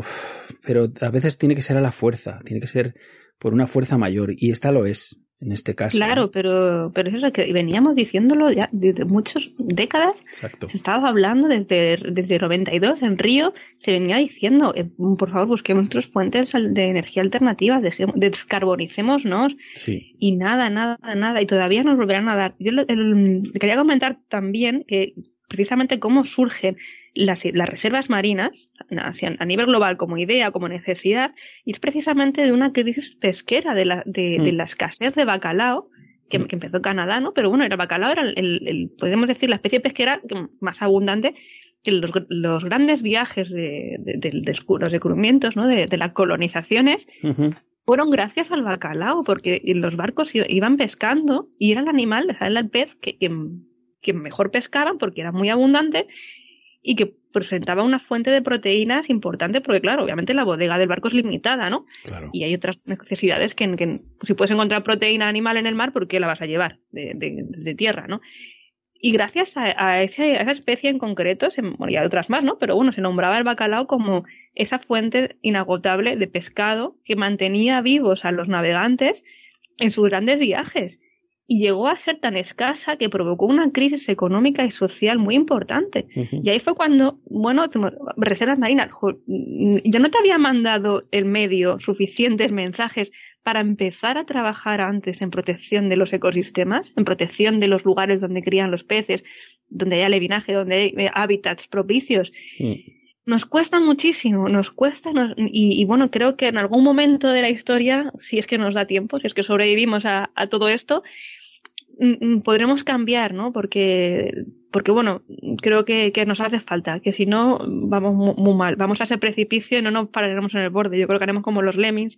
pero a veces tiene que ser a la fuerza, tiene que ser por una fuerza mayor, y esta lo es en este caso.
Claro, pero, pero eso es que veníamos diciéndolo ya desde muchas décadas.
Exacto.
Se estaba hablando desde, desde 92 en Río, se venía diciendo, eh, por favor, busquemos otras fuentes de energía alternativa, descarbonicémonos.
Sí.
Y nada, nada, nada, y todavía nos volverán a dar. Yo quería comentar también que precisamente cómo surgen las, las reservas marinas a nivel global como idea, como necesidad, y es precisamente de una crisis pesquera, de la, de, mm. la escasez de bacalao, que, mm. empezó en Canadá, ¿no? Pero bueno, el bacalao era el, el, podemos decir, la especie pesquera más abundante que los, los grandes viajes de, de, los descubrimientos, ¿no? De, las colonizaciones, fueron gracias al bacalao, porque los barcos iban pescando y era el animal, era el pez que, que, que mejor pescaban porque era muy abundante y que presentaba una fuente de proteínas importante porque, claro, obviamente la bodega del barco es limitada, ¿no? Y hay otras necesidades que, si puedes encontrar proteína animal en el mar, ¿por qué la vas a llevar de, tierra, no? Y gracias a, esa especie en concreto, se, bueno, y a otras más, ¿no? Pero bueno, se nombraba el bacalao como esa fuente inagotable de pescado que mantenía vivos a los navegantes en sus grandes viajes y llegó a ser tan escasa que provocó una crisis económica y social muy importante. Y ahí fue cuando, bueno, reservas marinas, ya no te había mandado el medio suficientes mensajes para empezar a trabajar antes en protección de los ecosistemas, en protección de los lugares donde crían los peces, donde hay alevinaje, donde hay eh, hábitats propicios. Nos cuesta muchísimo, nos cuesta, y, bueno, creo que en algún momento de la historia, si es que nos da tiempo, si es que sobrevivimos a todo esto, Mm, mm, podremos cambiar, ¿no? Porque, porque bueno, creo que, que nos hace falta, que si no, vamos muy, mal, vamos a ese precipicio y no nos pararemos en el borde. Yo creo que haremos como los lemmings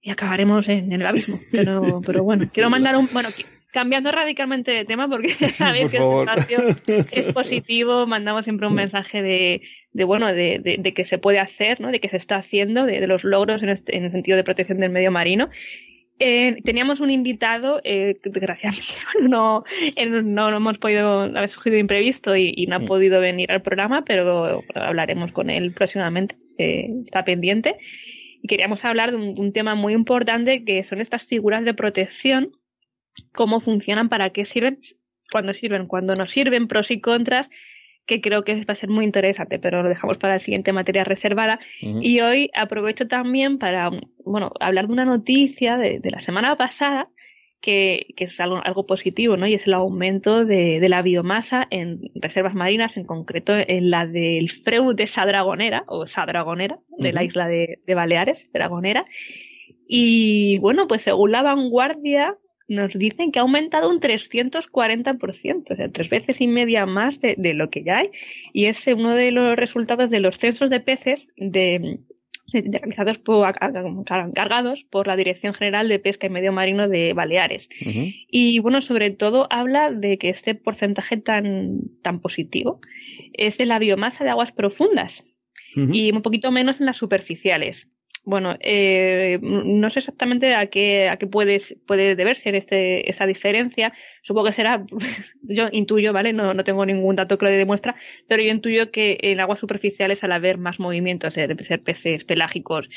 y acabaremos en, el abismo. Pero, pero bueno, quiero mandar un, bueno, cambiando radicalmente de tema porque sabéis que el espacio es positivo, mandamos siempre un mensaje de, de bueno, de, de, de, que se puede hacer, ¿no? De que se está haciendo, de, de los logros en, este, en el sentido de protección del medio marino eh, teníamos un invitado, eh, desgraciadamente no, no, hemos podido, haber surgido imprevisto y, no ha podido venir al programa, pero hablaremos con él próximamente, eh, está pendiente. Y queríamos hablar de un, tema muy importante que son estas figuras de protección, cómo funcionan, para qué sirven, cuándo sirven, cuándo no sirven, pros y contras, que creo que va a ser muy interesante, pero lo dejamos para la siguiente materia reservada. Y hoy aprovecho también para, bueno, hablar de una noticia de, la semana pasada, que, que, es algo, algo positivo, ¿no? Y es el aumento de, de, la biomasa en reservas marinas, en concreto en la del Freud de Sadragonera, o Sadragonera, de la isla de, de Baleares, Dragonera. Y bueno, pues según la vanguardia, nos dicen que ha aumentado un 340%, o sea, tres veces y media más de, lo que ya hay. Y es uno de los resultados de los censos de peces de, realizados por, cargados por la Dirección General de Pesca y Medio Marino de Baleares. Y bueno, sobre todo habla de que este porcentaje tan, tan positivo es de la biomasa de aguas profundas y un poquito menos en las superficiales. Bueno, eh, no sé exactamente a qué, a qué puedes, puede deberse este, esa diferencia. Supongo que será, yo intuyo, ¿vale? No, no tengo ningún dato que lo demuestre, pero yo intuyo que en aguas superficiales al haber más movimientos, de ser peces pelágicos,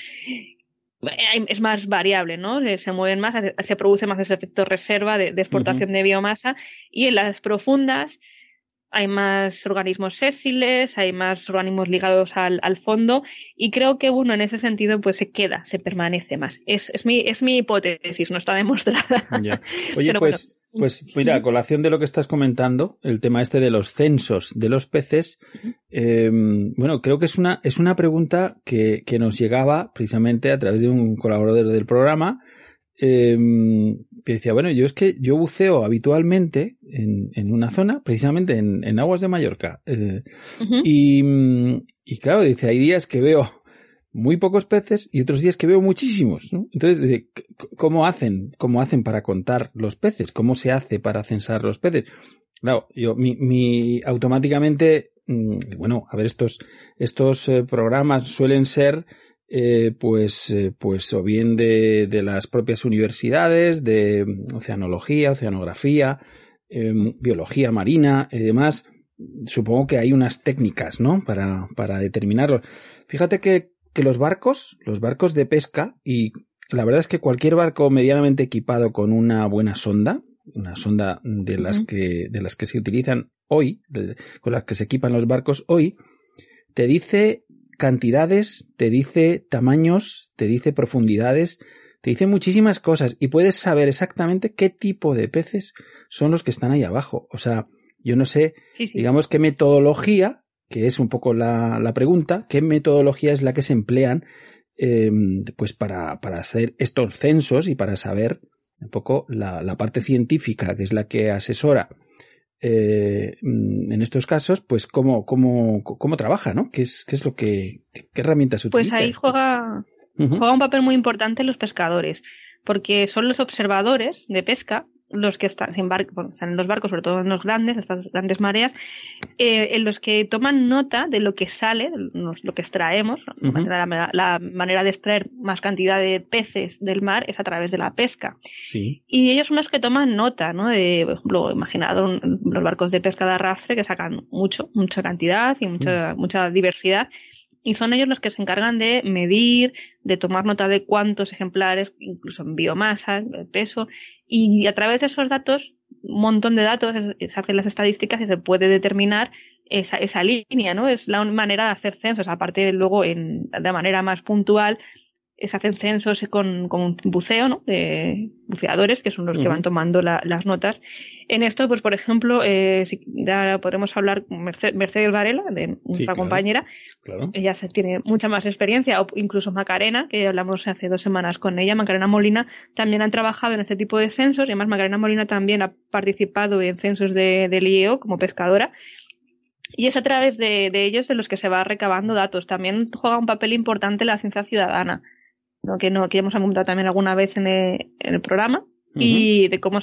es más variable, ¿no? Se mueven más, se produce más ese efecto reserva de, exportación de biomasa y en las profundas hay más organismos sésiles, hay más organismos ligados al, al, fondo y creo que uno en ese sentido pues se queda, se permanece más. Es, es, mi, es mi hipótesis, no está demostrada.
Oye, pues, pues mira, a colación de lo que estás comentando, el tema este de los censos de los peces, eh, bueno, creo que es una, es una pregunta que, que nos llegaba precisamente a través de un colaborador del programa, eh, que decía, bueno, yo es que yo buceo habitualmente en, en una zona, precisamente en, en aguas de Mallorca. Eh, y, y, claro, dice, hay días que veo muy pocos peces y otros días que veo muchísimos. ¿no? Entonces, dice, ¿cómo hacen? ¿Cómo hacen para contar los peces? ¿Cómo se hace para censar los peces? Claro, yo, mi, mi automáticamente, mm, bueno, a ver, estos, estos eh, programas suelen ser eh, pues, eh, pues o bien de, de, las propias universidades, de oceanología, oceanografía, em, biología marina y demás, supongo que hay unas técnicas, ¿no? Para, para determinarlo. Fíjate que, que los barcos, los barcos de pesca, y la verdad es que cualquier barco medianamente equipado con una buena sonda, una sonda de las que, de las que se utilizan hoy, con las que se equipan los barcos hoy, te dice cantidades, te dice tamaños, te dice profundidades, te dice muchísimas cosas y puedes saber exactamente qué tipo de peces son los que están ahí abajo. O sea, yo no sé, digamos, qué metodología, que es un poco la, la, pregunta, qué metodología es la que se emplean em, pues para, para hacer estos censos y para saber un poco la, la parte científica, que es la que asesora eh, en estos casos, pues cómo, cómo, cómo trabaja, ¿no? ¿Qué es, qué es lo que, qué herramientas
utiliza? Pues ahí juega, juega un papel muy importante los pescadores, porque son los observadores de pesca los que están en, están en los barcos, sobre todo en los grandes, estas grandes mareas, eh, en los que toman nota de lo que sale, lo que extraemos. la, manera de extraer más cantidad de peces del mar es a través de la pesca.
Sí.
Y ellos son los que toman nota, ¿no? De, por ejemplo, imaginado los barcos de pesca de arrastre que sacan mucho, mucha cantidad y mucha, mucha diversidad y son ellos los que se encargan de medir, de tomar nota de cuántos ejemplares, incluso en biomasa, peso, y a través de esos datos, un montón de datos, se hacen las estadísticas y se puede determinar esa, esa línea, ¿no? Es la manera de hacer censos, aparte luego en, de manera más puntual, se hacen censos con, con buceo, ¿no? De buceadores, que son los que van tomando las notas. En esto, pues por ejemplo, eh, si ya podemos hablar con Mercedes Varela, de nuestra compañera. Ella se, tiene mucha más experiencia, o incluso Macarena, que hablamos hace dos semanas con ella. Macarena Molina también han trabajado en este tipo de censos, y además Macarena Molina también ha participado en censos de, del IEO como pescadora. Y es a través de, de, ellos de los que se va recabando datos. También juega un papel importante la ciencia ciudadana que, no, que hemos apuntado también alguna vez en el, programa, y de cómo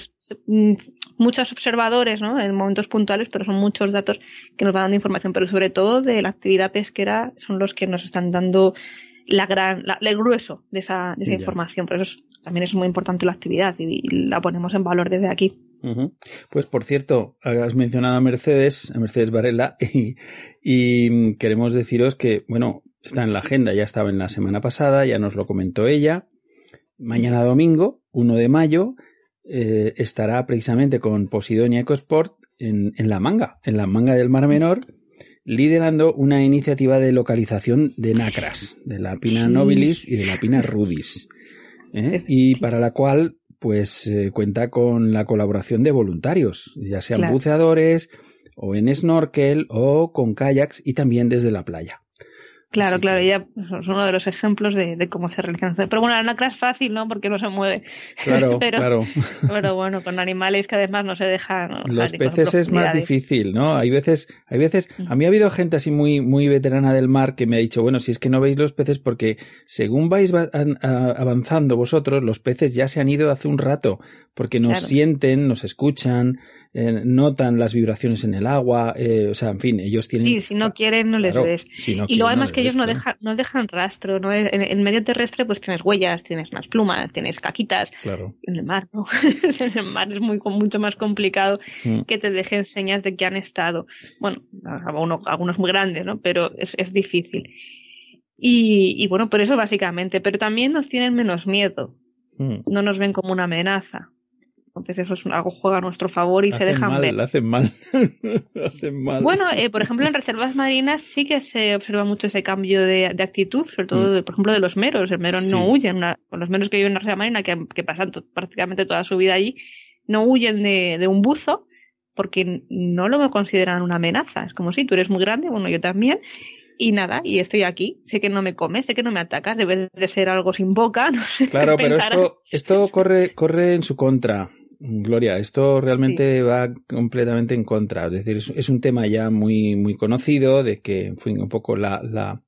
mm, muchos observadores, ¿no? En momentos puntuales, pero son muchos datos que nos van dando información, pero sobre todo de la actividad pesquera son los que nos están dando la gran, el grueso de esa, de esa información. Por eso también es muy importante la actividad y, la ponemos en valor desde aquí.
Pues por cierto, has mencionado a Mercedes, a Mercedes Varela, y queremos deciros que, bueno, está en la agenda, ya estaba en la semana pasada, ya nos lo comentó ella. Mañana domingo, 1 de mayo, eh, estará precisamente con Posidonia EcoSport en, en la manga, en la manga del Mar Menor, liderando una iniciativa de localización de nacras, de la pina nobilis y de la pina rudis, ¿eh? y para la cual pues eh, cuenta con la colaboración de voluntarios, ya sean buceadores o en snorkel o con kayaks y también desde la playa.
Claro, claro, ella es uno de los ejemplos de, cómo se realizan. Pero bueno, la nacra es fácil, ¿no? Porque no se mueve.
Claro,
pero,
claro.
Pero bueno, con animales que además no se dejan.
Los peces es más difícil, ¿no? Hay veces, hay veces, a mí ha habido gente así muy, muy veterana del mar que me ha dicho, bueno, si es que no veis los peces porque según vais avanzando vosotros, los peces ya se han ido hace un rato porque nos sienten, nos escuchan, eh, notan las vibraciones en el agua, eh, o sea, en fin, ellos tienen...
Sí, si no quieren no les ves. y luego además que ellos no dejan, no dejan rastro, ¿no? En el medio terrestre pues tienes huellas, tienes más plumas, tienes caquitas.
Claro.
En el mar, ¿no? en el mar es muy, mucho más complicado mm. que te dejen señas de que han estado. Bueno, algunos, algunos muy grandes, ¿no? Pero es, es difícil. Y, y bueno, por eso básicamente, pero también nos tienen menos miedo. Mm. No nos ven como una amenaza. Entonces eso es algo juega a nuestro favor y se dejan
mal,
ver.
Hacen mal, hacen mal.
Bueno, eh, por ejemplo, en reservas marinas sí que se observa mucho ese cambio de, actitud, sobre todo, mm. por ejemplo, de los meros. El mero no huyen, con los meros que viven en la reserva marina, que, que pasan prácticamente toda su vida allí, no huyen de, de un buzo porque no lo consideran una amenaza. Es como si tú eres muy grande, bueno, yo también, y nada, y estoy aquí. Sé que no me comes, sé que no me atacas, debe de ser algo sin boca, no sé.
Claro, pero esto, esto corre, corre en su contra. Gloria, esto realmente va completamente en contra. Es decir, es, un tema ya muy, muy conocido de que, en fin, un poco la, la,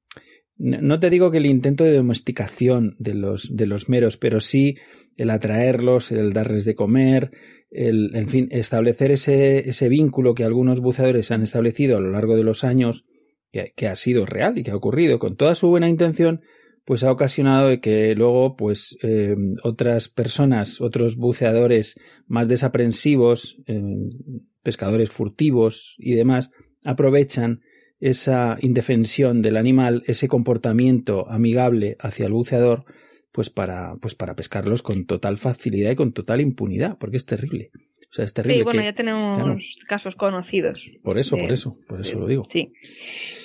no te digo que el intento de domesticación de los, de los meros, pero sí el atraerlos, el darles de comer, el, en fin, establecer ese, ese vínculo que algunos buceadores han establecido a lo largo de los años, que, que ha sido real y que ha ocurrido con toda su buena intención, pues ha ocasionado que luego pues eh, otras personas, otros buceadores más desaprensivos, eh, pescadores furtivos y demás, aprovechan esa indefensión del animal, ese comportamiento amigable hacia el buceador, pues para, pues para pescarlos con total facilidad y con total impunidad, porque es terrible. O sea, es terrible.
Sí, bueno, ya tenemos casos conocidos.
Por eso, por eso, por eso lo digo.
Sí.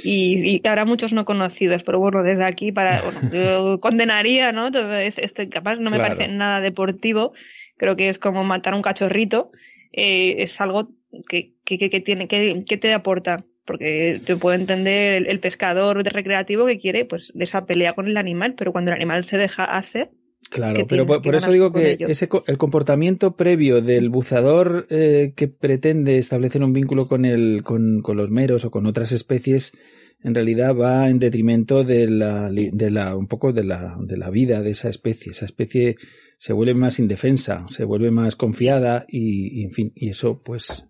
Y, y, habrá muchos no conocidos, pero bueno, desde aquí para bueno, condenaría, ¿no? Entonces, este capaz no me parece nada deportivo. Creo que es como matar un cachorrito. Eh, es algo que, que, que, tiene, que, que te aporta porque te puedo entender el, pescador recreativo que quiere pues de esa pelea con el animal, pero cuando el animal se deja hacer
Claro, pero por, eso digo que ese, el comportamiento previo del buceador eh, que pretende establecer un vínculo con, el, con, con, los meros o con otras especies, en realidad va en detrimento de la, de la, un poco de la, de la vida de esa especie. Esa especie se vuelve más indefensa, se vuelve más confiada y, y en fin, y eso pues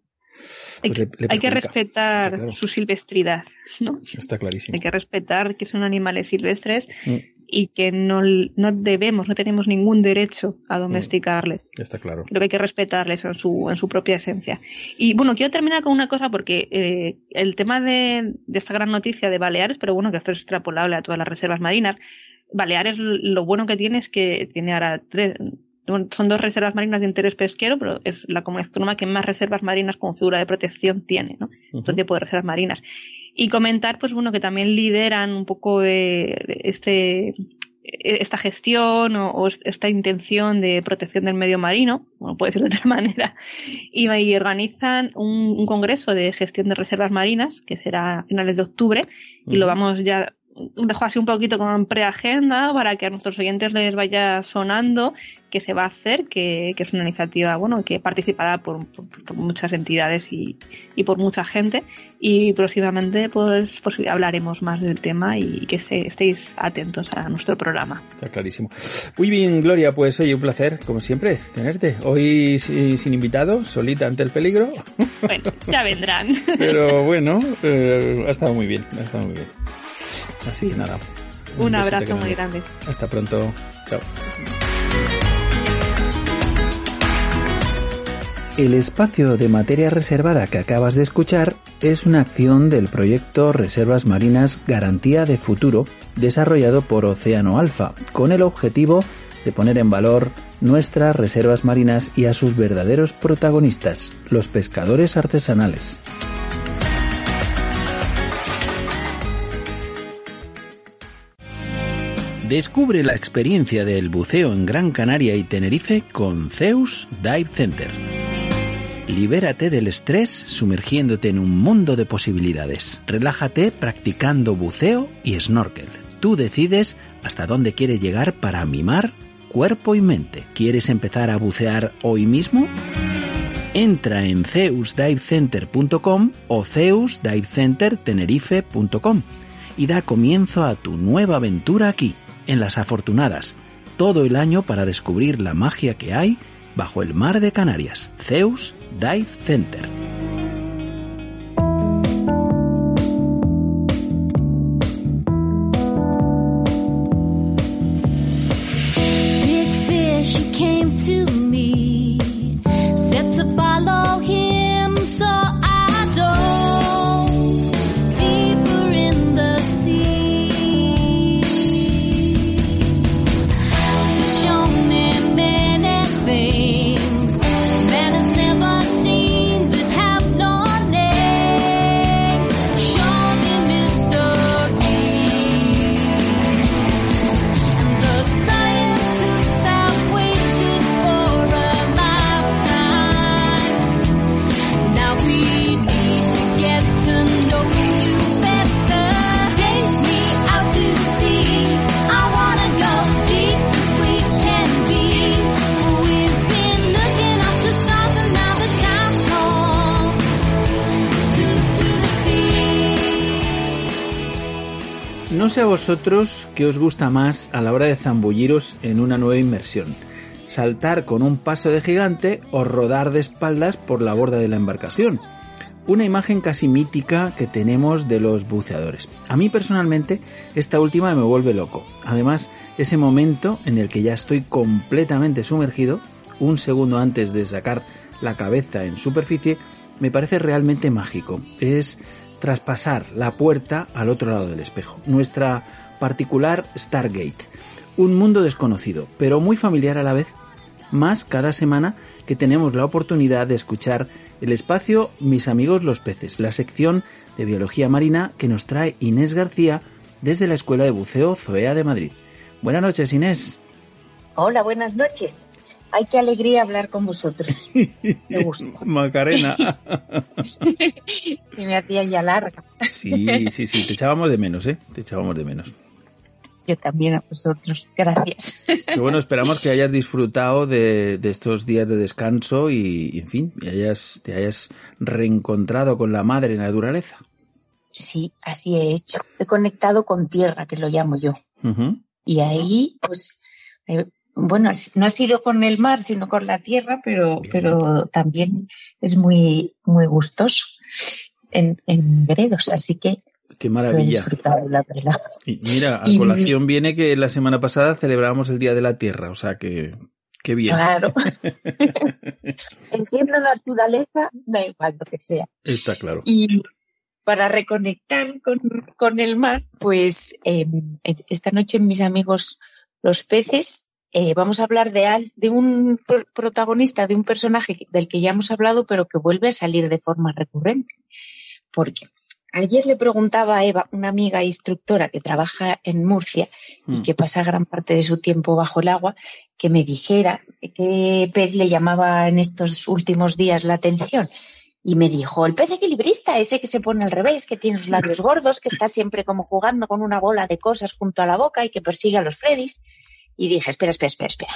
hay, que respetar su silvestridad, ¿no?
Está clarísimo.
Hay que respetar que son animales silvestres mm. Y que no, no, debemos, no tenemos ningún derecho a mm. domesticarles.
Está claro.
Creo que hay que respetarles en su, en su propia esencia. Y bueno, quiero terminar con una cosa porque eh, el tema de, de esta gran noticia de Baleares, pero bueno, que esto es extrapolable a todas las reservas marinas, Baleares lo bueno que tiene es que tiene ahora tres, son dos reservas marinas de interés pesquero, pero es la comunidad autónoma que más reservas marinas con figura de protección tiene, ¿no? Todo tipo de reservas marinas. Y comentar, pues bueno, que también lideran un poco este, esta gestión o, esta intención de protección del medio marino, bueno, puede ser de otra manera, y, organizan un, congreso de gestión de reservas marinas, que será a finales de octubre, y lo vamos ya dejo así un poquito con preagenda para que a nuestros oyentes les vaya sonando que se va a hacer, que, es una iniciativa bueno que participará por, muchas entidades y, y, por mucha gente y próximamente pues, pues hablaremos más del tema y que estéis atentos a nuestro programa.
Está clarísimo. Muy bien, Gloria, pues oye, un placer, como siempre, tenerte. Hoy sin invitado, solita ante el peligro.
Bueno, ya vendrán.
Pero bueno, eh, ha estado muy bien, ha estado muy bien. Así que nada.
Un, abrazo muy grande.
Hasta pronto. Chao.
El espacio de materia reservada que acabas de escuchar es una acción del proyecto Reservas Marinas Garantía de Futuro desarrollado por Océano Alfa con el objetivo de poner en valor nuestras reservas marinas y a sus verdaderos protagonistas, los pescadores artesanales. Descubre la experiencia del buceo en Gran Canaria y Tenerife con Zeus Dive Center. Libérate del estrés sumergiéndote en un mundo de posibilidades. Relájate practicando buceo y snorkel. Tú decides hasta dónde quieres llegar para mimar cuerpo y mente. ¿Quieres empezar a bucear hoy mismo? Entra en zeusdivecenter.com o zeusdivecentertenerife.com y da comienzo a tu nueva aventura aquí en Las Afortunadas, todo el año para descubrir la magia que hay bajo el mar de Canarias. Zeus Dive Center. A vosotros qué os gusta más a la hora de zambulliros en una nueva inmersión. Saltar con un paso de gigante o rodar de espaldas por la borda de la embarcación.
una imagen casi mítica que tenemos de los buceadores. A mí personalmente esta última me vuelve loco. Además, ese momento en el que ya estoy completamente sumergido, un segundo antes de sacar la cabeza en superficie, me parece realmente mágico. Es traspasar la puerta al otro lado del espejo. Nuestra particular Stargate. Un mundo desconocido, pero muy familiar a la vez. Más cada semana que tenemos la oportunidad de escuchar el espacio Mis amigos los peces, la sección de biología marina que nos trae Inés García desde la Escuela de Buceo Zoea de Madrid. Buenas noches, Inés.
Hola, buenas noches. Ay, qué alegría hablar con vosotros. Me gusta.
Macarena.
Se me hacía ya larga.
sí, sí, sí, te echábamos de menos, ¿eh? Te echábamos de menos
yo también a vosotros. Gracias.
Y bueno, esperamos que hayas disfrutado de, estos días de descanso y, en fin, y hayas, te hayas reencontrado con la madre naturaleza.
Sí, así he hecho. He conectado con tierra, que lo llamo yo. Y ahí, pues, bueno, no ha sido con el mar, sino con la tierra, pero, pero también es muy, muy gustoso en, en Gredos. Así que
Qué maravilla. Y mira, a colación viene que la semana pasada celebramos el Día de la Tierra, o sea que qué bien.
Claro. Entiendo naturaleza, da igual lo que sea.
Está claro.
Y para reconectar con, el mar, pues em, esta noche mis amigos los peces eh, vamos a hablar de, de un protagonista, de un personaje del que ya hemos hablado, pero que vuelve a salir de forma recurrente. Porque Ayer le preguntaba a Eva, una amiga instructora que trabaja en Murcia y mm. que pasa gran parte de su tiempo bajo el agua, que me dijera qué pez le llamaba en estos últimos días la atención. Y me dijo, el pez equilibrista, ese que se pone al revés, que tiene los labios gordos, que está siempre como jugando con una bola de cosas junto a la boca y que persigue a los Freddys. Y dije, espera, espera, espera, espera.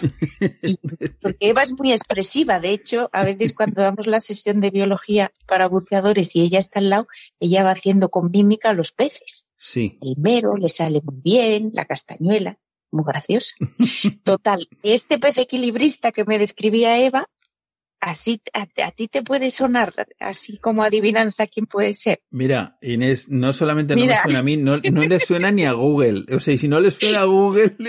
porque Eva es muy expresiva. De hecho, a veces cuando damos la sesión de biología para buceadores y ella está al lado, ella va haciendo con mímica los peces.
Sí.
El mero le sale muy bien, la castañuela, muy graciosa. Total, este pez equilibrista que me describía Eva así a, ti te puede sonar así como adivinanza quién puede ser.
Mira, Inés, no solamente no me suena a mí, no, le suena ni a Google. O sea, y si no le suena a Google,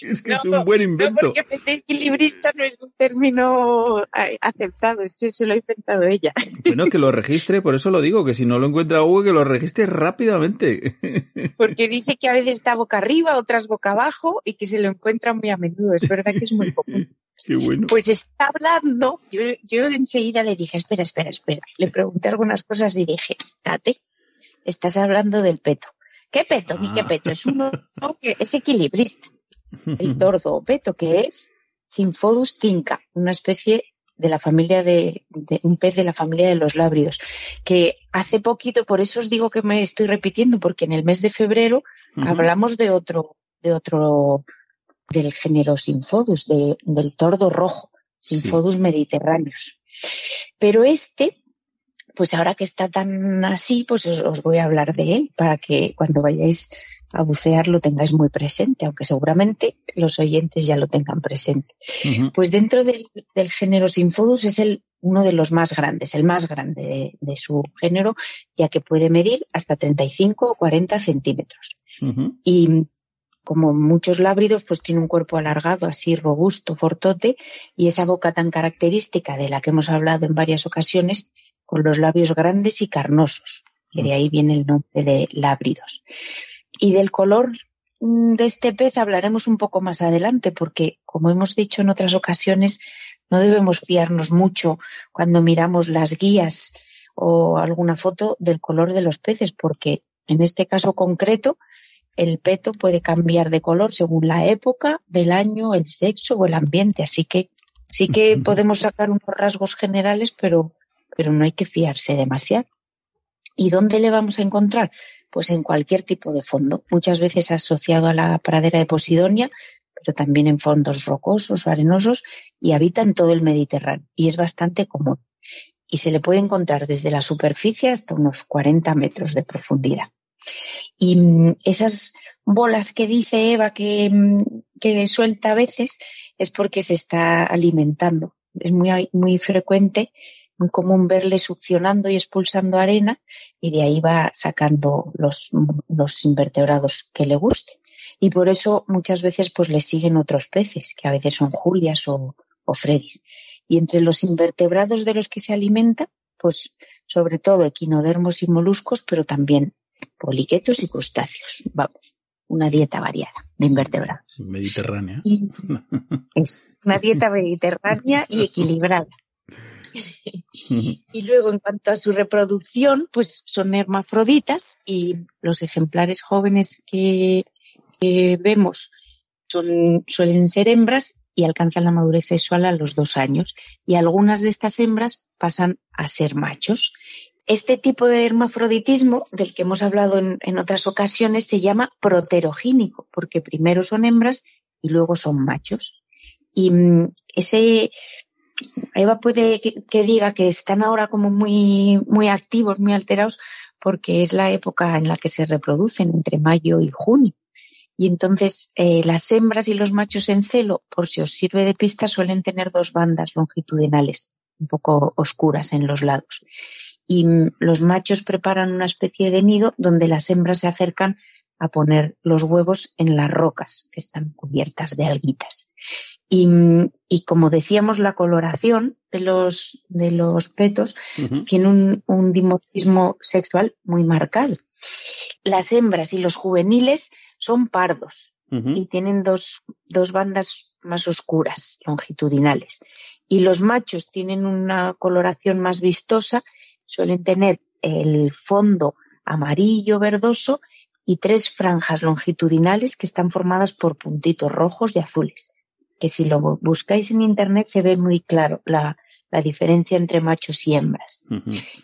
es, que es un buen invento.
No, porque equilibrista no es un término aceptado, eso se lo ha inventado ella.
Bueno, que lo registre, por eso lo digo, que si no lo encuentra Google, que lo registre rápidamente.
Porque dice que a veces está boca arriba, otras boca abajo, y que se lo encuentra muy a menudo. Es verdad que es muy común.
Qué bueno.
Pues está hablando, yo, yo enseguida le dije, espera, espera, espera. Le pregunté algunas cosas y dije, date, estás hablando del peto. ¿Qué peto? Ni qué ah. peto. Es uno que es equilibrista. El tordo peto, que es Symphodus tinca, una especie de la familia de, un pez de la familia de los lábridos, que hace poquito, por eso os digo que me estoy repitiendo, porque en el mes de febrero hablamos de otro, de otro del género Sinfodus, de, del tordo rojo, Sinfodus mediterráneos. Pero este, pues ahora que está tan así, pues os voy a hablar de él para que cuando vayáis a bucear lo tengáis muy presente, aunque seguramente los oyentes ya lo tengan presente. Pues dentro del, género Sinfodus es el, uno de los más grandes, el más grande de, su género, ya que puede medir hasta 35 o 40 centímetros. Y como muchos lábridos, pues tiene un cuerpo alargado, así robusto, fortote, y esa boca tan característica de la que hemos hablado en varias ocasiones, con los labios grandes y carnosos, que de ahí viene el nombre de lábridos. Y del color mm, de este pez hablaremos un poco más adelante, porque, como hemos dicho en otras ocasiones, no debemos fiarnos mucho cuando miramos las guías o alguna foto del color de los peces, porque en este caso concreto, el peto puede cambiar de color según la época del año, el sexo o el ambiente. Así que sí que podemos sacar unos rasgos generales, pero, pero no hay que fiarse demasiado. ¿Y dónde le vamos a encontrar? Pues en cualquier tipo de fondo, muchas veces asociado a la pradera de Posidonia, pero también en fondos rocosos o arenosos y habita en todo el Mediterráneo y es bastante común. Y se le puede encontrar desde la superficie hasta unos 40 metros de profundidad. Y mm, esas bolas que dice Eva mm, que, suelta a veces es porque se está alimentando. Es muy, muy frecuente muy común verle succionando y expulsando arena y de ahí va sacando los, los invertebrados que le gusten. Y por eso muchas veces pues le siguen otros peces, que a veces son Julias o, o Fredis. Y entre los invertebrados de los que se alimenta, pues sobre todo equinodermos y moluscos, pero también poliquetos y crustáceos. Vamos, una dieta variada de invertebrados.
Mediterránea.
es una dieta mediterránea y equilibrada. y luego, en cuanto a su reproducción, pues son hermafroditas y los ejemplares jóvenes que, vemos son, suelen ser hembras y alcanzan la madurez sexual a los dos años. Y algunas de estas hembras pasan a ser machos. Este tipo de hermafroditismo, del que hemos hablado en, otras ocasiones, se llama proterogínico, porque primero son hembras y luego son machos. Y mm, ese, Eva puede que, diga que están ahora como muy, muy activos, muy alterados, porque es la época en la que se reproducen entre mayo y junio. Y entonces eh, las hembras y los machos en celo, por si os sirve de pista, suelen tener dos bandas longitudinales, un poco oscuras en los lados. Y los machos preparan una especie de nido donde las hembras se acercan a poner los huevos en las rocas que están cubiertas de alguitas. Y, como decíamos, la coloración de los, de los petos tiene un, dimorfismo sexual muy marcado. Las hembras y los juveniles son pardos y tienen dos, dos bandas más oscuras, longitudinales. Y los machos tienen una coloración más vistosa, suelen tener el fondo amarillo verdoso y tres franjas longitudinales que están formadas por puntitos rojos y azules que si lo buscáis en Internet se ve muy claro la, diferencia entre machos y hembras.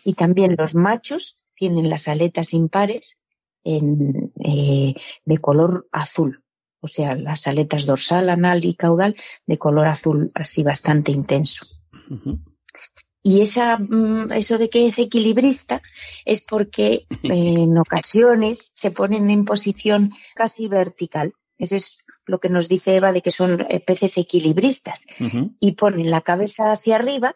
Y también los machos tienen las aletas impares en, eh, de color azul, o sea, las aletas dorsal, anal y caudal de color azul así bastante intenso. Y esa, mm, eso de que es equilibrista es porque en ocasiones se ponen en posición casi vertical. Ese es lo que nos dice Eva de que son eh, peces equilibristas y ponen la cabeza hacia arriba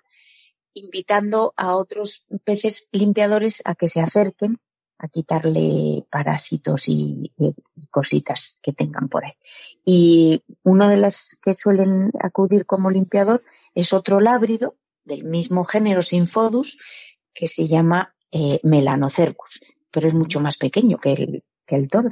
invitando a otros peces limpiadores a que se acerquen a quitarle parásitos y, cositas que tengan por ahí. Y uno de las que suelen acudir como limpiador es otro lábrido del mismo género Sinfodus que se llama eh, Melanocercus, pero es mucho más pequeño que el, que el tordo.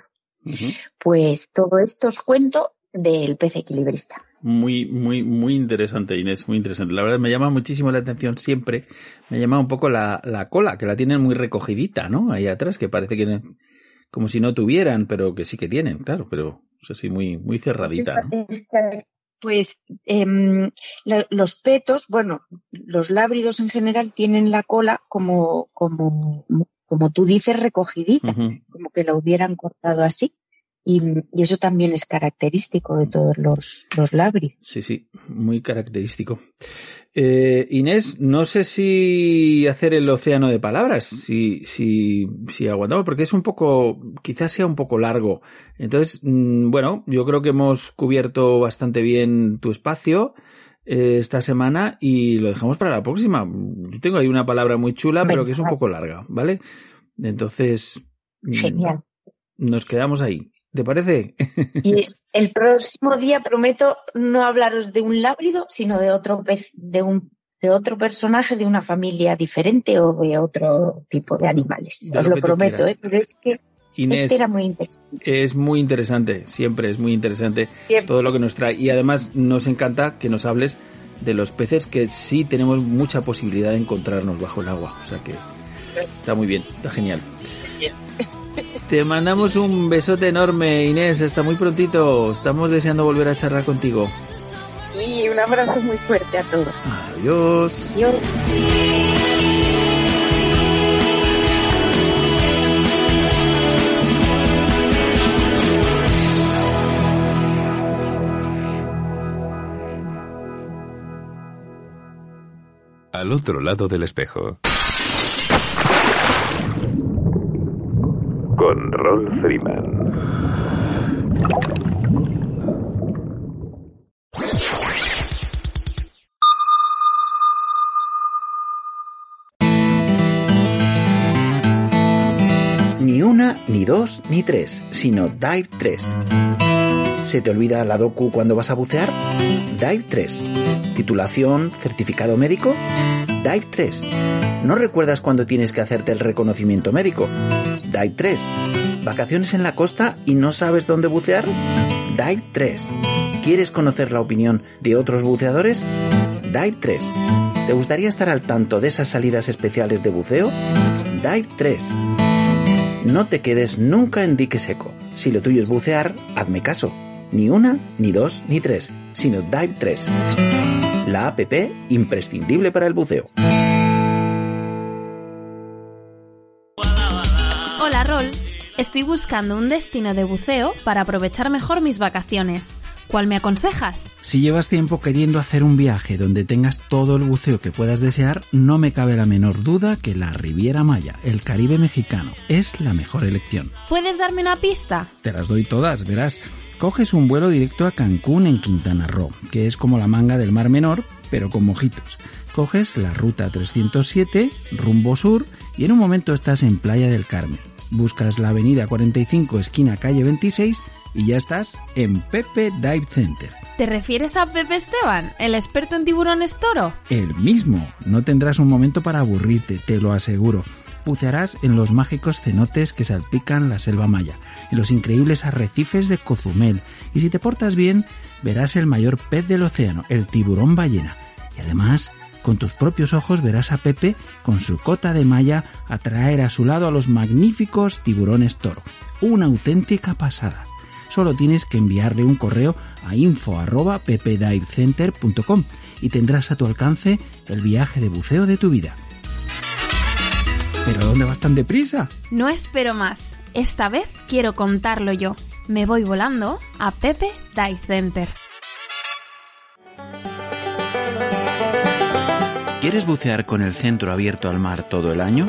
Pues todo esto os cuento del pez equilibrista.
Muy, muy, muy interesante, Inés, muy interesante. La verdad me llama muchísimo la atención siempre, me llama un poco la, la cola, que la tienen muy recogidita, ¿no? Ahí atrás, que parece que como si no tuvieran, pero que sí que tienen, claro, pero es así muy, muy cerradita.
Pues em, los petos, bueno, los lábridos en general tienen la cola como, como como tú dices, recogidita, como que la hubieran cortado así. Y, eso también es característico de todos los, los labris.
Sí, sí, muy característico. Eh, Inés, no sé si hacer el océano de palabras, si, si, si aguantamos, porque es un poco, quizás sea un poco largo. Entonces, mm, bueno, yo creo que hemos cubierto bastante bien tu espacio eh, esta semana y lo dejamos para la próxima. Yo tengo ahí una palabra muy chula, pero que es un poco larga, ¿vale? Entonces,
mm, Genial.
nos quedamos ahí. ¿Te parece?
Y el próximo día prometo no hablaros de un lábrido, sino de otro pez, de un de otro personaje de una familia diferente o de otro tipo de animales. Os lo, prometo, ¿eh? pero es que este era muy interesante.
Es muy interesante, siempre es muy interesante todo lo que nos trae. Y además nos encanta que nos hables de los peces que sí tenemos mucha posibilidad de encontrarnos bajo el agua. O sea que está muy bien, está genial. Te mandamos un besote enorme, Inés. Hasta muy prontito. Estamos deseando volver a charlar contigo.
Y un abrazo muy fuerte a todos.
Adiós.
Adiós.
Al otro lado del espejo. con Ron Freeman.
Ni una, ni dos, ni tres, sino Dive 3. ¿Se te olvida la docu cuando vas a bucear? Dive 3. Titulación, certificado médico. Dive 3. ¿No recuerdas cuando tienes que hacerte el reconocimiento médico? Dive 3. ¿Vacaciones en la costa y no sabes dónde bucear? Dive 3. ¿Quieres conocer la opinión de otros buceadores? Dive 3. ¿Te gustaría estar al tanto de esas salidas especiales de buceo? Dive 3. No te quedes nunca en dique seco. Si lo tuyo es bucear, hazme caso. Ni una, ni dos, ni tres, sino Dive 3. La APP imprescindible para el buceo.
Estoy buscando un destino de buceo para aprovechar mejor mis vacaciones. ¿Cuál me aconsejas?
Si llevas tiempo queriendo hacer un viaje donde tengas todo el buceo que puedas desear, no me cabe la menor duda que la Riviera Maya, el Caribe mexicano, es la mejor elección.
¿Puedes darme una pista?
Te las doy todas, verás. Coges un vuelo directo a Cancún en Quintana Roo, que es como la manga del Mar Menor, pero con mojitos. Coges la ruta 307, rumbo sur, y en un momento estás en Playa del Carmen. Buscas la avenida 45, esquina calle 26, y ya estás en Pepe Dive Center.
¿Te refieres a Pepe Esteban, el experto en tiburones toro?
El mismo. No tendrás un momento para aburrirte, te lo aseguro. Bucearás en los mágicos cenotes que salpican la selva maya, en los increíbles arrecifes de Cozumel, y si te portas bien, verás el mayor pez del océano, el tiburón ballena. Y además, con tus propios ojos verás a Pepe con su cota de malla atraer a su lado a los magníficos tiburones toro. Una auténtica pasada solo tienes que enviarle un correo a info.ppdivecenter.com y tendrás a tu alcance el viaje de buceo de tu vida. ¿Pero dónde vas tan deprisa?
No espero más. Esta vez quiero contarlo yo. Me voy volando a Pepe Dive Center.
¿Quieres bucear con el centro abierto al mar todo el año?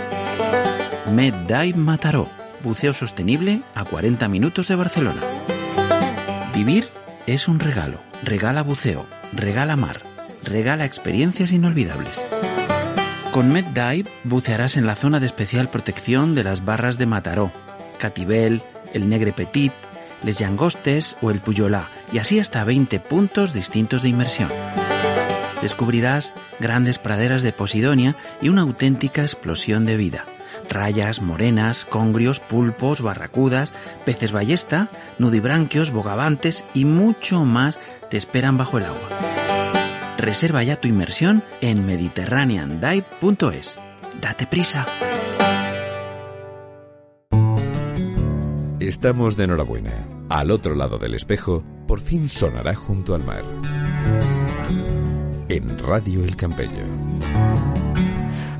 MedDive Mataró, buceo sostenible a 40 minutos de Barcelona. Vivir es un regalo. Regala buceo, regala mar, regala experiencias inolvidables. Con MedDive bucearás en la zona de especial protección de las barras de Mataró, Catibel, el Negre Petit, Les Llangostes o el Puyolá, y así hasta 20 puntos distintos de inmersión. Descubrirás grandes praderas de Posidonia y una auténtica explosión de vida. Rayas, morenas, congrios, pulpos, barracudas, peces ballesta, nudibranquios, bogavantes y mucho más te esperan bajo el agua. Reserva ya tu inmersión en mediterraneandive.es. Date prisa.
Estamos de enhorabuena. Al otro lado del espejo, por fin sonará junto al mar. En Radio El Campello.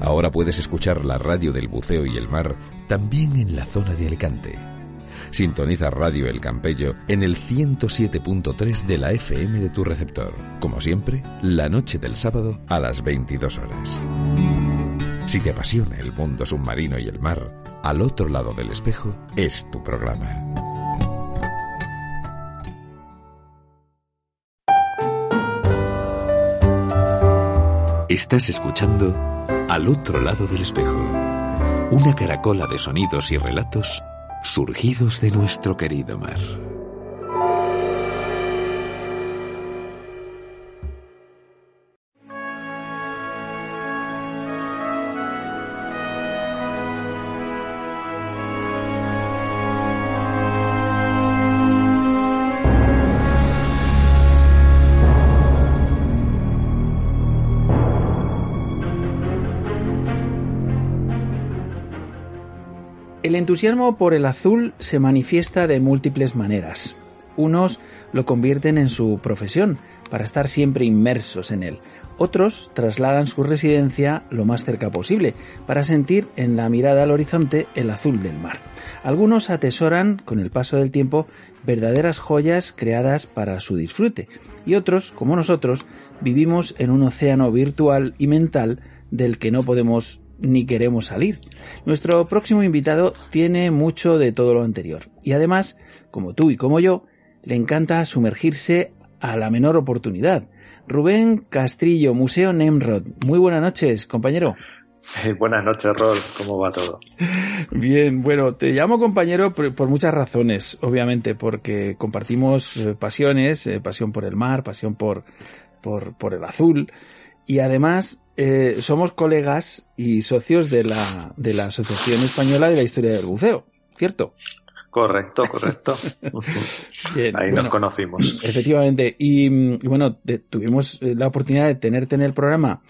Ahora puedes escuchar la radio del buceo y el mar también en la zona de Alicante. Sintoniza Radio El Campello en el 107.3 de la FM de tu receptor. Como siempre, la noche del sábado a las 22 horas. Si te apasiona el mundo submarino y el mar, al otro lado del espejo es tu programa. Estás escuchando Al otro lado del espejo, una caracola de sonidos y relatos surgidos de nuestro querido mar.
El entusiasmo por el azul se manifiesta de múltiples maneras. Unos lo convierten en su profesión, para estar siempre inmersos en él. Otros trasladan su residencia lo más cerca posible, para sentir en la mirada al horizonte el azul del mar. Algunos atesoran, con el paso del tiempo, verdaderas joyas creadas para su disfrute, y otros, como nosotros, vivimos en un océano virtual y mental del que no podemos ni queremos salir. Nuestro próximo invitado tiene mucho de todo lo anterior y además, como tú y como yo, le encanta sumergirse a la menor oportunidad. Rubén Castrillo, Museo Nemrod. Muy buenas noches, compañero.
buenas noches, Rol. ¿Cómo va todo?
Bien, bueno, te llamo compañero por, muchas razones, obviamente, porque compartimos eh, pasiones, eh, pasión por el mar, pasión por, por, por el azul, y además eh, somos colegas y socios de la, de la Asociación Española de la Historia del Buceo, ¿cierto?
Correcto, correcto. Ahí nos conocimos.
Efectivamente. Y, bueno, tuvimos eh, la oportunidad de tenerte en el programa,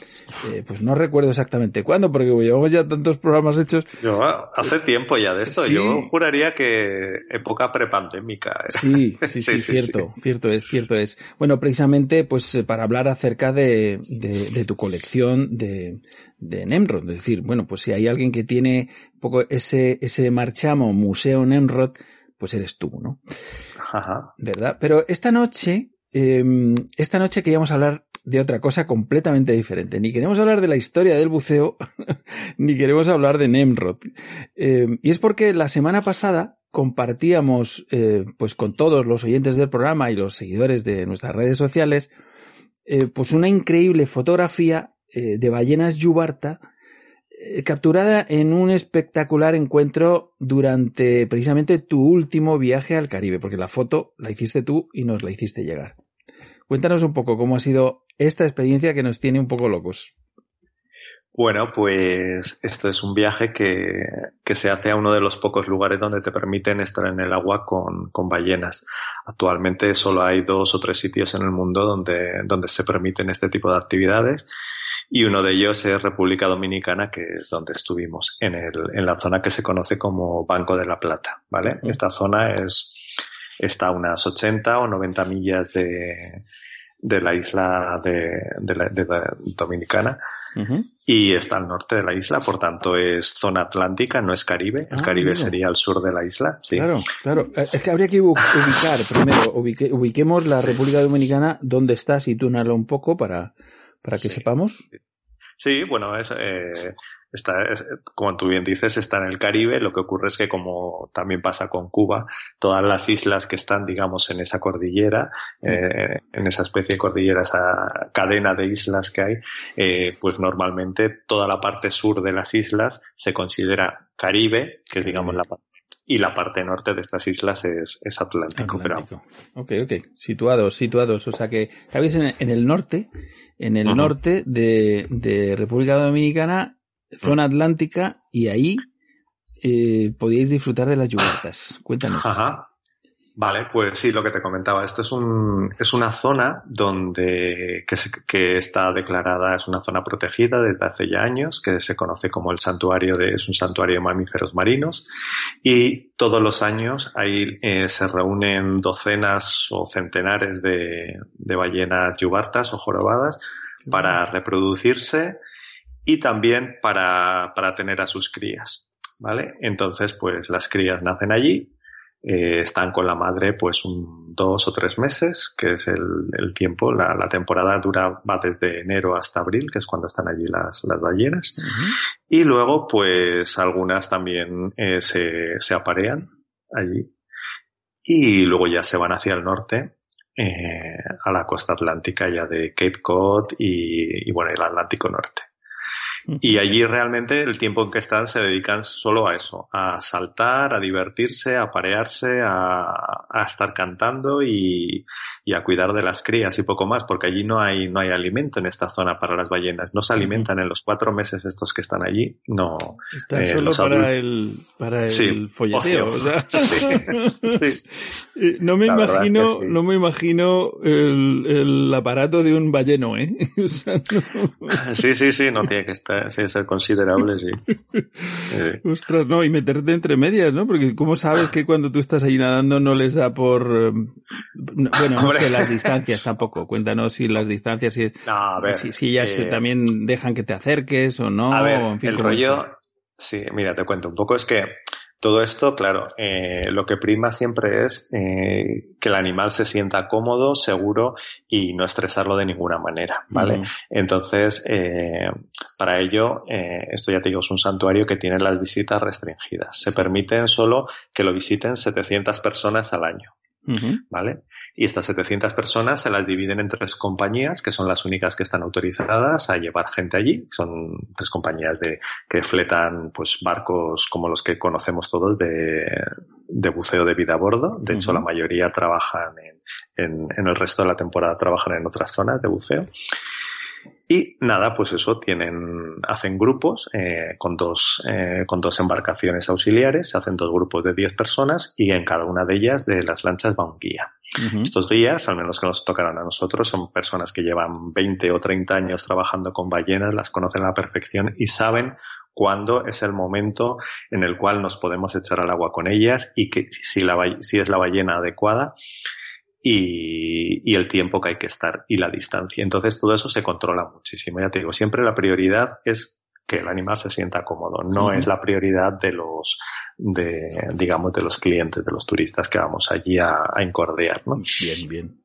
eh, pues no recuerdo exactamente cuándo, porque llevamos ya tantos programas hechos.
Yo, hace tiempo ya de esto. Yo juraría que época prepandémica.
¿eh? Sí, sí, sí, cierto, cierto es, cierto es. Bueno, precisamente, pues para hablar acerca de, de tu colección de, de Nemrod. Es decir, bueno, pues si hay alguien que tiene poco ese, ese marchamo Museo Nemrod, pues eres tú, ¿no?
Ajá.
¿Verdad? Pero esta noche, em, esta noche queríamos hablar de otra cosa completamente diferente. Ni queremos hablar de la historia del buceo, ni queremos hablar de Nemrod. Em, y es porque la semana pasada compartíamos, eh, pues con todos los oyentes del programa y los seguidores de nuestras redes sociales, eh, pues una increíble fotografía eh, de ballenas yubarta capturada en un espectacular encuentro durante precisamente tu último viaje al Caribe, porque la foto la hiciste tú y nos la hiciste llegar. Cuéntanos un poco cómo ha sido esta experiencia que nos tiene un poco locos.
Bueno, pues esto es un viaje que, que, se hace a uno de los pocos lugares donde te permiten estar en el agua con, con, ballenas. Actualmente solo hay dos o tres sitios en el mundo donde, donde se permiten este tipo de actividades y uno de ellos es República Dominicana, que es donde estuvimos, en, el, en la zona que se conoce como Banco de la Plata, ¿vale? Esta zona es, está a unas 80 o 90 millas de, de la isla de, de, Dominicana. Y está al norte de la isla, por tanto es zona atlántica, no es Caribe. El ah, Caribe sería al sur de la isla. Sí.
Claro, claro. Eh, es que habría que ubicar primero, ubiquemos la República Dominicana, dónde está, sitúnalo un poco para, para que sepamos.
Sí, bueno, es, eh, está, como tú bien dices, está en el Caribe. Lo que ocurre es que, como también pasa con Cuba, todas las islas que están, digamos, en esa cordillera, eh, en esa especie de cordillera, esa cadena de islas que hay, eh, pues normalmente toda la parte sur de las islas se considera Caribe, que es, digamos, la parte y la parte norte de estas islas es, es Atlántico, Atlántico.
Ok, ok. Situados, situados. O sea que estabais en, en el norte, en el norte de, de, República Dominicana, zona atlántica, y ahí eh, podíais disfrutar de las yugatas. Cuéntanos.
Ajá. Vale, pues sí, lo que te comentaba. Esto es, un, es una zona donde que, que, está declarada, es una zona protegida desde hace ya años, que se conoce como el santuario de, es un santuario de mamíferos marinos. Y todos los años ahí eh, se reúnen docenas o centenares de, de ballenas yubartas o jorobadas para reproducirse y también para, para tener a sus crías. ¿Vale? Entonces, pues las crías nacen allí eh, están con la madre pues un dos o tres meses, que es el, tiempo. La, temporada dura, va desde enero hasta abril, que es cuando están allí las, las ballenas. Y luego pues algunas también eh, se, se aparean allí. Y luego ya se van hacia el norte, eh, a la costa atlántica ya de Cape Cod y, y bueno, el Atlántico Norte. Y allí realmente el tiempo en que están se dedican solo a eso, a saltar, a divertirse, a parearse, a, a estar cantando y, y, a cuidar de las crías y poco más, porque allí no hay, no hay alimento en esta zona para las ballenas. No se alimentan en los cuatro meses estos que están allí. No.
Están eh, solo para el, para el folleteo. O sea. sí. No me imagino, no me imagino el, el, aparato de un balleno, ¿eh? O sea,
no... Sí, sí, sí, no tiene que estar sí, ser considerable, sí.
Ostras, no, y meterte entre medias, ¿no? Porque ¿cómo sabes que cuando tú estás ahí nadando no les da por... Em, bueno, no sé las distancias tampoco. Cuéntanos si las dististancias, si, si, ellas eh, también dejan que te acerques o no.
en fin, el rollo... Sí, mira, te cuento un poco. Es que todo esto, claro, eh, lo que prima siempre es eh, que el animal se sienta cómodo, seguro y no estresarlo de ninguna manera, ¿vale? Entonces, eh, para ello, eh, esto ya te digo, es un santuario que tiene las visitas restringidas. Se permiten solo que lo visiten 700 personas al año. ¿vale? Y estas 700 personas se las dividen en tres compañías, que son las únicas que están autorizadas a llevar gente allí. Son tres compañías de, que fletan, pues, barcos como los que conocemos todos de, de buceo de vida a bordo. De hecho, la mayoría trabajan en, en, en el resto de la temporada trabajan en otras zonas de buceo. Y nada, pues eso, tienen, hacen grupos eh, con, dos, eh, con dos embarcaciones auxiliares, se hacen dos grupos de 10 personas y en cada una de ellas de las lanchas va un guía. Estos guías, al menos que nos tocarán a nosotros, son personas que llevan 20 o 30 años trabajando con ballenas, las conocen a la perfección y saben cuándo es el momento en el cual nos podemos echar al agua con ellas y que si, la, si es la ballena adecuada, y, el tiempo que hay que estar y la distancia. Entonces todo eso se controla muchísimo. Ya te digo, siempre la prioridad es que el animal se sienta cómodo, no es la prioridad de los, de, digamos, de los clientes, de los turistas que vamos allí a, a encordear, ¿no?
Bien, bien.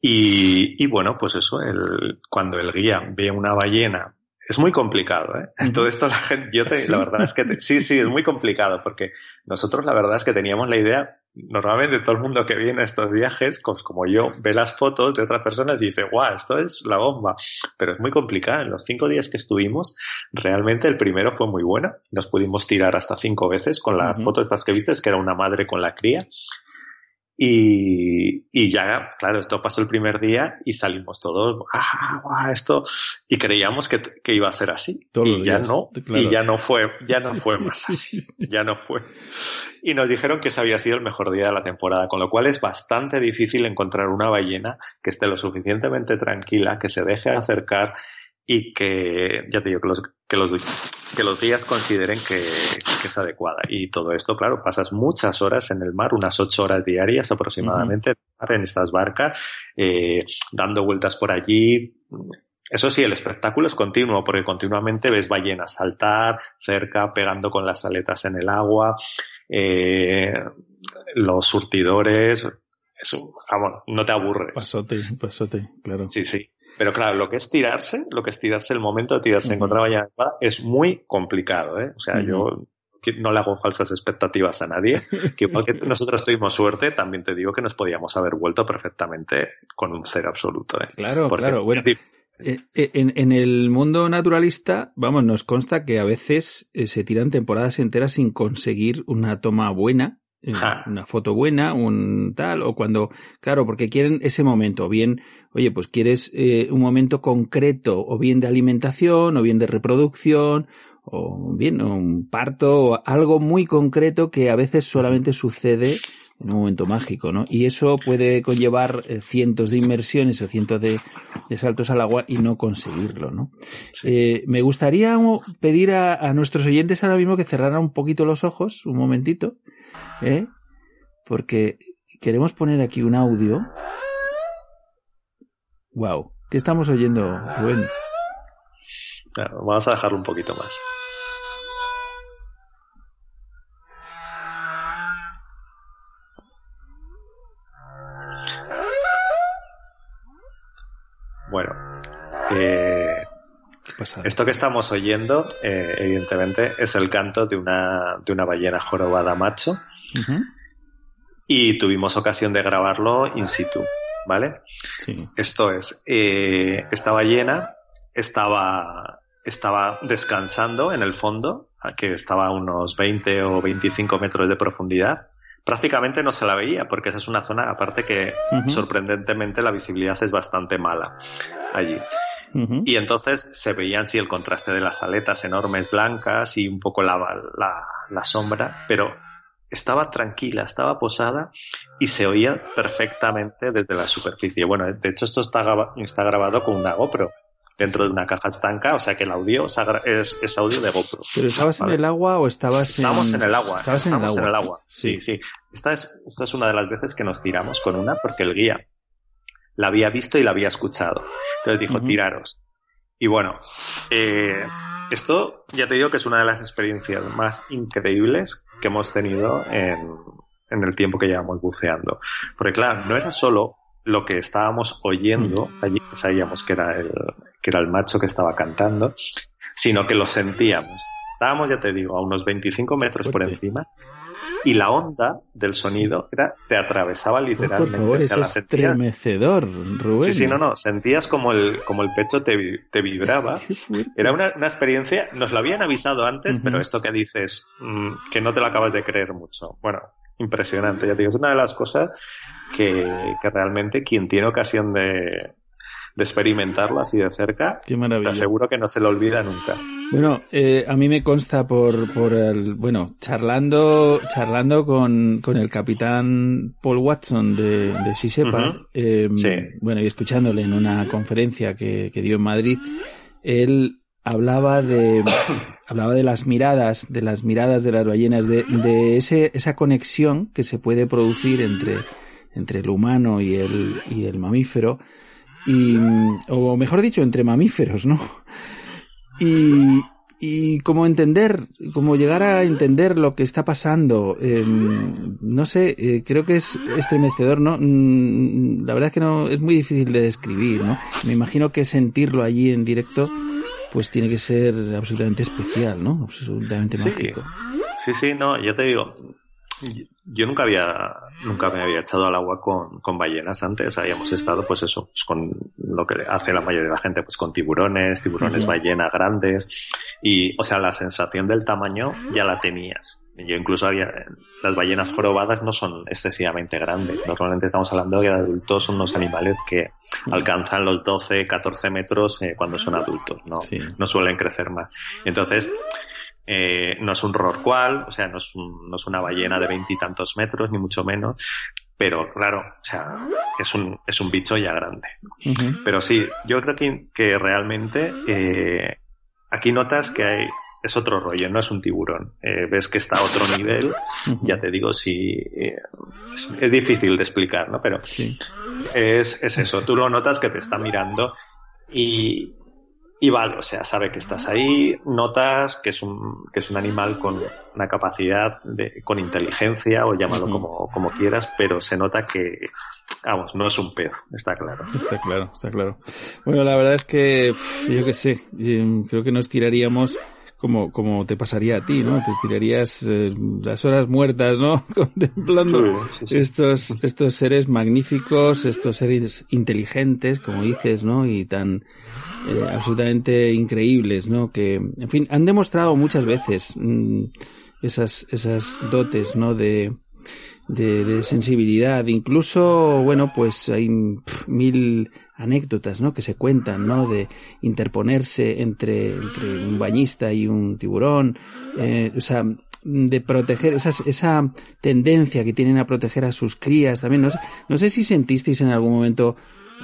Y, y bueno, pues eso, el, cuando el guía ve una ballena es muy complicado, ¿eh? Todo esto la gente, yo te, la verdad es que sí, sí, es muy complicado porque nosotros la verdad es que teníamos la idea, normalmente todo el mundo que viene a estos viajes, pues como yo, ve las fotos de otras personas y dice, guau, esto es la bomba. Pero es muy complicado. En los cinco días que estuvimos, realmente el primero fue muy bueno. Nos pudimos tirar hasta cinco veces con las fotos estas que viste, que era una madre con la cría. Y, y, ya, claro, esto pasó el primer día y salimos todos, ah, esto, y creíamos que, que, iba a ser así. y ya no, y ya no fue, ya no fue más así, ya no fue. Y nos dijeron que ese había sido el mejor día de la temporada, con lo cual es bastante difícil encontrar una ballena que esté lo suficientemente tranquila, que se deje acercar y que, ya te digo, que los, que los, que los días consideren que, que, es adecuada. Y todo esto, claro, pasas muchas horas en el mar, unas ocho horas diarias aproximadamente en estas barcas, eh, dando vueltas por allí. Eso sí, el espectáculo es continuo porque continuamente ves ballenas saltar cerca, pegando con las aletas en el agua, eh, los surtidores, eso, vamos, no te aburres.
Pasote, pasote, claro.
Sí, sí. Pero claro, lo que es tirarse, lo que es tirarse, el momento de tirarse contra de es muy complicado, ¿eh? O sea, yo no le hago falsas expectativas a nadie. Que igual que nosotros tuvimos suerte, también te digo que nos podíamos haber vuelto perfectamente con un cero absoluto, ¿eh?
Claro, claro. Bueno, eh, eh, en, en, el mundo naturalista, vamos, nos consta que a veces se tiran temporadas enteras sin conseguir una toma buena eh, una foto buena, un tal, o cuando, claro, porque quieren ese momento, bien, oye, pues quieres eh, un momento concreto, o bien de alimentación, o bien de reproducción, o bien un parto, o algo muy concreto que a veces solamente sucede en un momento mágico, ¿no? Y eso puede conllevar eh, cientos de inmersiones o cientos de, saltos al agua y no conseguirlo, ¿no? me gustaría pedir a, a, nuestros oyentes ahora mismo que cerraran un poquito los ojos, un momentito, ¿eh? Porque queremos poner aquí un audio. Wow, ¿qué estamos oyendo, Rubén?
vamos a dejarlo un poquito más. Bueno, eh, esto que estamos oyendo, eh, evidentemente, es el canto de una, de una ballena jorobada macho y tuvimos ocasión de grabarlo in situ, ¿vale? Esto es, eh, esta ballena estaba, estaba descansando en el fondo, que estaba a unos 20 o 25 metros de profundidad. Prácticamente no se la veía porque esa es una zona, aparte que sorprendentemente la visibilidad es bastante mala allí. Y entonces se veían sí el contraste de las aletas enormes blancas y un poco la, la, la sombra, pero estaba tranquila, estaba posada y se oía perfectamente desde la superficie. Bueno, de hecho esto está, está grabado con una GoPro dentro de una caja estanca, o sea que el audio es, audio de GoPro.
¿Pero estabas en el agua o estabas
en...? Estábamos en el agua.
Estabas en el agua.
en el agua. Sí, sí. Esta es, esta es una de las veces que nos tiramos con una porque el guía la había visto y la había escuchado. Entonces dijo, tiraros. Y bueno, eh, esto ya te digo que es una de las experiencias más increíbles que hemos tenido en, el tiempo que llevamos buceando. Porque claro, no era solo lo que estábamos oyendo, allí sabíamos que era el, que era el macho que estaba cantando, sino que lo sentíamos. Estábamos, ya te digo, a unos 25 metros por encima y la onda del sonido era, te atravesaba literalmente.
Por favor, es estremecedor, Rubén.
Sí, sí, no, no, sentías como el, como el pecho te, te vibraba. Era una, una, experiencia, nos lo habían avisado antes, pero esto que dices, mmm, que no te lo acabas de creer mucho. Bueno, impresionante, ya te digo, es una de las cosas que, que realmente quien tiene ocasión de, de experimentarlo así de cerca,
Qué maravilla.
te aseguro que no se lo olvida nunca.
Bueno, eh, a mí me consta por, por el, bueno, charlando, charlando con, con el capitán Paul Watson de, de
Ujú.
eh,
Sí.
bueno, y escuchándole en una conferencia que, que dio en Madrid, él hablaba de, hablaba de las miradas, de las miradas de las ballenas, de, de ese, esa conexión que se puede producir entre, entre el humano y el, y el mamífero, y, o mejor dicho, entre mamíferos, ¿no? Y, y cómo entender, cómo llegar a entender lo que está pasando, eh, no sé, eh, creo que es estremecedor, ¿no? Mm, La verdad es que no, es muy difícil de describir, ¿no? Me imagino que sentirlo allí en directo, pues tiene que ser absolutamente especial, ¿no? Absolutamente
Sí.
mágico.
Sí, sí, no, yo te digo, yo nunca había, nunca me había echado al agua con, con ballenas antes, habíamos estado pues eso, pues con lo que hace la mayoría de la gente, pues con tiburones, tiburones
Ujú.
ballenas grandes, y o sea, la sensación del tamaño ya la tenías. Yo incluso había, las ballenas jorobadas no son excesivamente grandes, normalmente estamos hablando de adultos, unos animales que alcanzan los 12, 14 metros eh, cuando son adultos, ¿no?
Sí.
no suelen crecer más. Entonces, eh, no es un rorcual, o sea, no es, un- no es una ballena de veintitantos metros, ni mucho menos, pero claro, o sea, es un, es un bicho ya grande. Pero sí, yo creo que, que realmente eh, aquí notas que hay, es otro rollo, no es un tiburón. Eh, ves que está a otro nivel, ya te digo, si eh, es, es difícil de explicar, ¿no? Pero
Sí.
es, es eso, tú lo notas que te está mirando y, y vale, o sea, sabe que estás ahí, notas que es un, que es un animal con una capacidad de, con inteligencia o llámalo como, como quieras, pero se nota que, vamos, no es un pez, está claro.
Está claro, está claro. Bueno, la verdad es que, yo qué sé, eh, creo que nos tiraríamos como, como te pasaría a ti, ¿no? Te tirarías eh, las horas muertas, ¿no? Contemplando
Sí, sí, sí.
estos, estos seres magníficos, estos seres inteligentes, como dices, ¿no? Y tan eh, absolutamente increíbles, ¿no? Que, en fin, han demostrado muchas veces mm, esas, esas dotes, ¿no? De, de, de sensibilidad. Incluso, bueno, pues hay pf, mil anécdotas, ¿no? Que se cuentan, ¿no? De interponerse entre, entre un bañista y un tiburón, eh, o sea, de proteger esas, esa tendencia que tienen a proteger a sus crías también. No sé, no sé si sentisteis en algún momento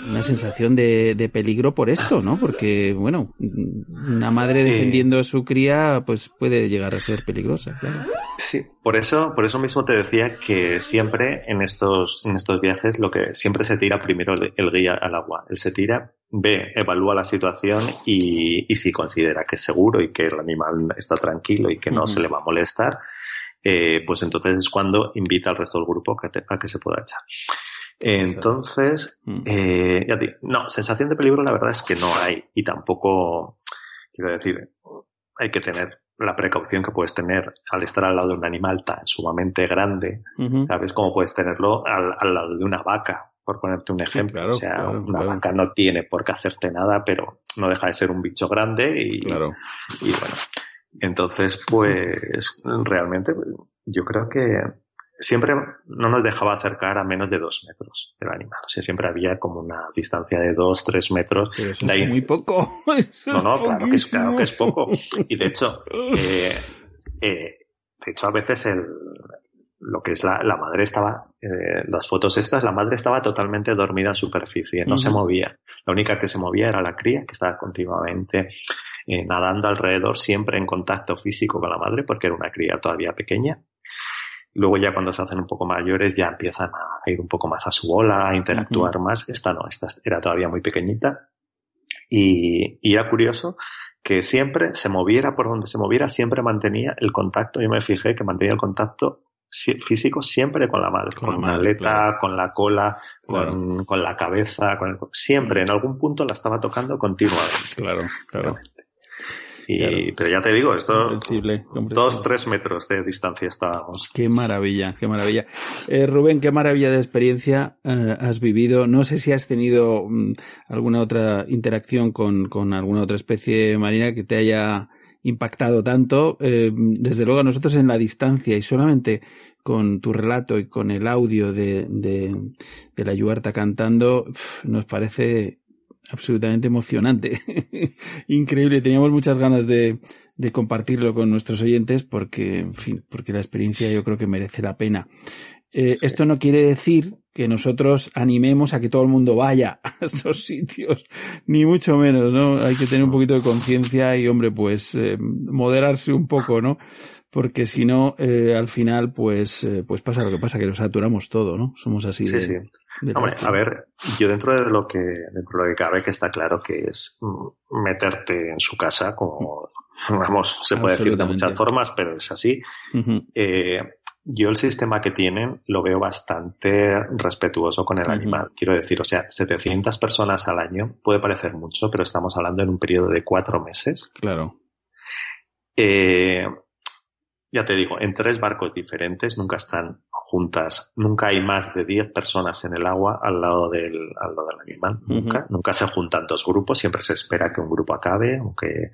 una sensación de, de peligro por esto, ¿no? Porque, bueno, una madre defendiendo a su cría, pues puede llegar a ser peligrosa, claro.
Sí, por eso, por eso mismo te decía que siempre en estos, en estos viajes lo que siempre se tira primero el, el guía al agua. Él se tira, ve, evalúa la situación y, y si considera que es seguro y que el animal está tranquilo y que no se le va a molestar, eh, pues entonces es cuando invita al resto del grupo que, te- a que se pueda echar. Entonces,
Mm.
eh, ya digo, no, sensación de peligro la verdad es que no hay y tampoco, quiero decir, hay que tener la precaución que puedes tener al estar al lado de un animal tan sumamente grande,
Ujú.
¿sabes? Como puedes tenerlo al, al lado de una vaca, por ponerte un ejemplo.
claro,
o sea,
claro,
una
claro.
vaca no tiene por qué hacerte nada, pero no deja de ser un bicho grande y bueno. Entonces, pues, realmente, yo creo que siempre no nos dejaba acercar a menos de dos metros del animal. O sea, siempre había como una distancia de dos, tres metros.
Pero eso
De ahí-
es muy poco. Eso
no, no, claro que, es, claro que es poco. Y de hecho, eh, eh, de hecho a veces el, lo que es la, la madre estaba, eh, las fotos estas, la madre estaba totalmente dormida en superficie, no se movía. La única que se movía era la cría, que estaba continuamente eh, nadando alrededor, siempre en contacto físico con la madre, porque era una cría todavía pequeña. Luego ya cuando se hacen un poco mayores ya empiezan a ir un poco más a su bola, a interactuar más. Esta no, esta era todavía muy pequeñita. Y, y era curioso que siempre se moviera por donde se moviera, siempre mantenía el contacto. Yo me fijé que mantenía el contacto si- físico siempre con la madre,
Con
con,
la
la
madre,
aleta,
claro.
con la cola,
Claro.
con, con la cabeza, con el- siempre en algún punto la estaba tocando continuamente.
Claro, claro.
Y, Pero ya te digo, esto, dos, tres metros de distancia estábamos.
Qué maravilla, qué maravilla. Eh, Rubén, qué maravilla de experiencia eh, has vivido. No sé si has tenido mm, alguna otra interacción con, con alguna otra especie marina que te haya impactado tanto. Eh, desde luego, nosotros en la distancia y solamente con tu relato y con el audio de, de, de la Yuarta cantando, nos parece absolutamente emocionante. Increíble. Teníamos muchas ganas de, de compartirlo con nuestros oyentes porque, en fin, porque la experiencia yo creo que merece la pena. Eh, esto no quiere decir que nosotros animemos a que todo el mundo vaya a estos sitios, ni mucho menos, ¿no? Hay que tener un poquito de conciencia y, hombre, pues, eh, moderarse un poco, ¿no? Porque si no, eh, al final, pues, eh, pues pasa lo que pasa, que nos saturamos todo, ¿no? Somos así
sí, Sí, Hombre, a ver, yo dentro de lo que, dentro de lo que cabe, que está claro que es mm, meterte en su casa, como, vamos, se puede decir de muchas formas, pero es así. eh, yo el sistema que tienen lo veo bastante respetuoso con el animal. Quiero decir, o sea, 700 personas al año puede parecer mucho, pero estamos hablando en un periodo de cuatro meses.
Claro.
Eh, ya te digo, en tres barcos diferentes, nunca están juntas, nunca hay más de 10 personas en el agua al lado del, al lado del animal, nunca, nunca se juntan dos grupos, siempre se espera que un grupo acabe, aunque,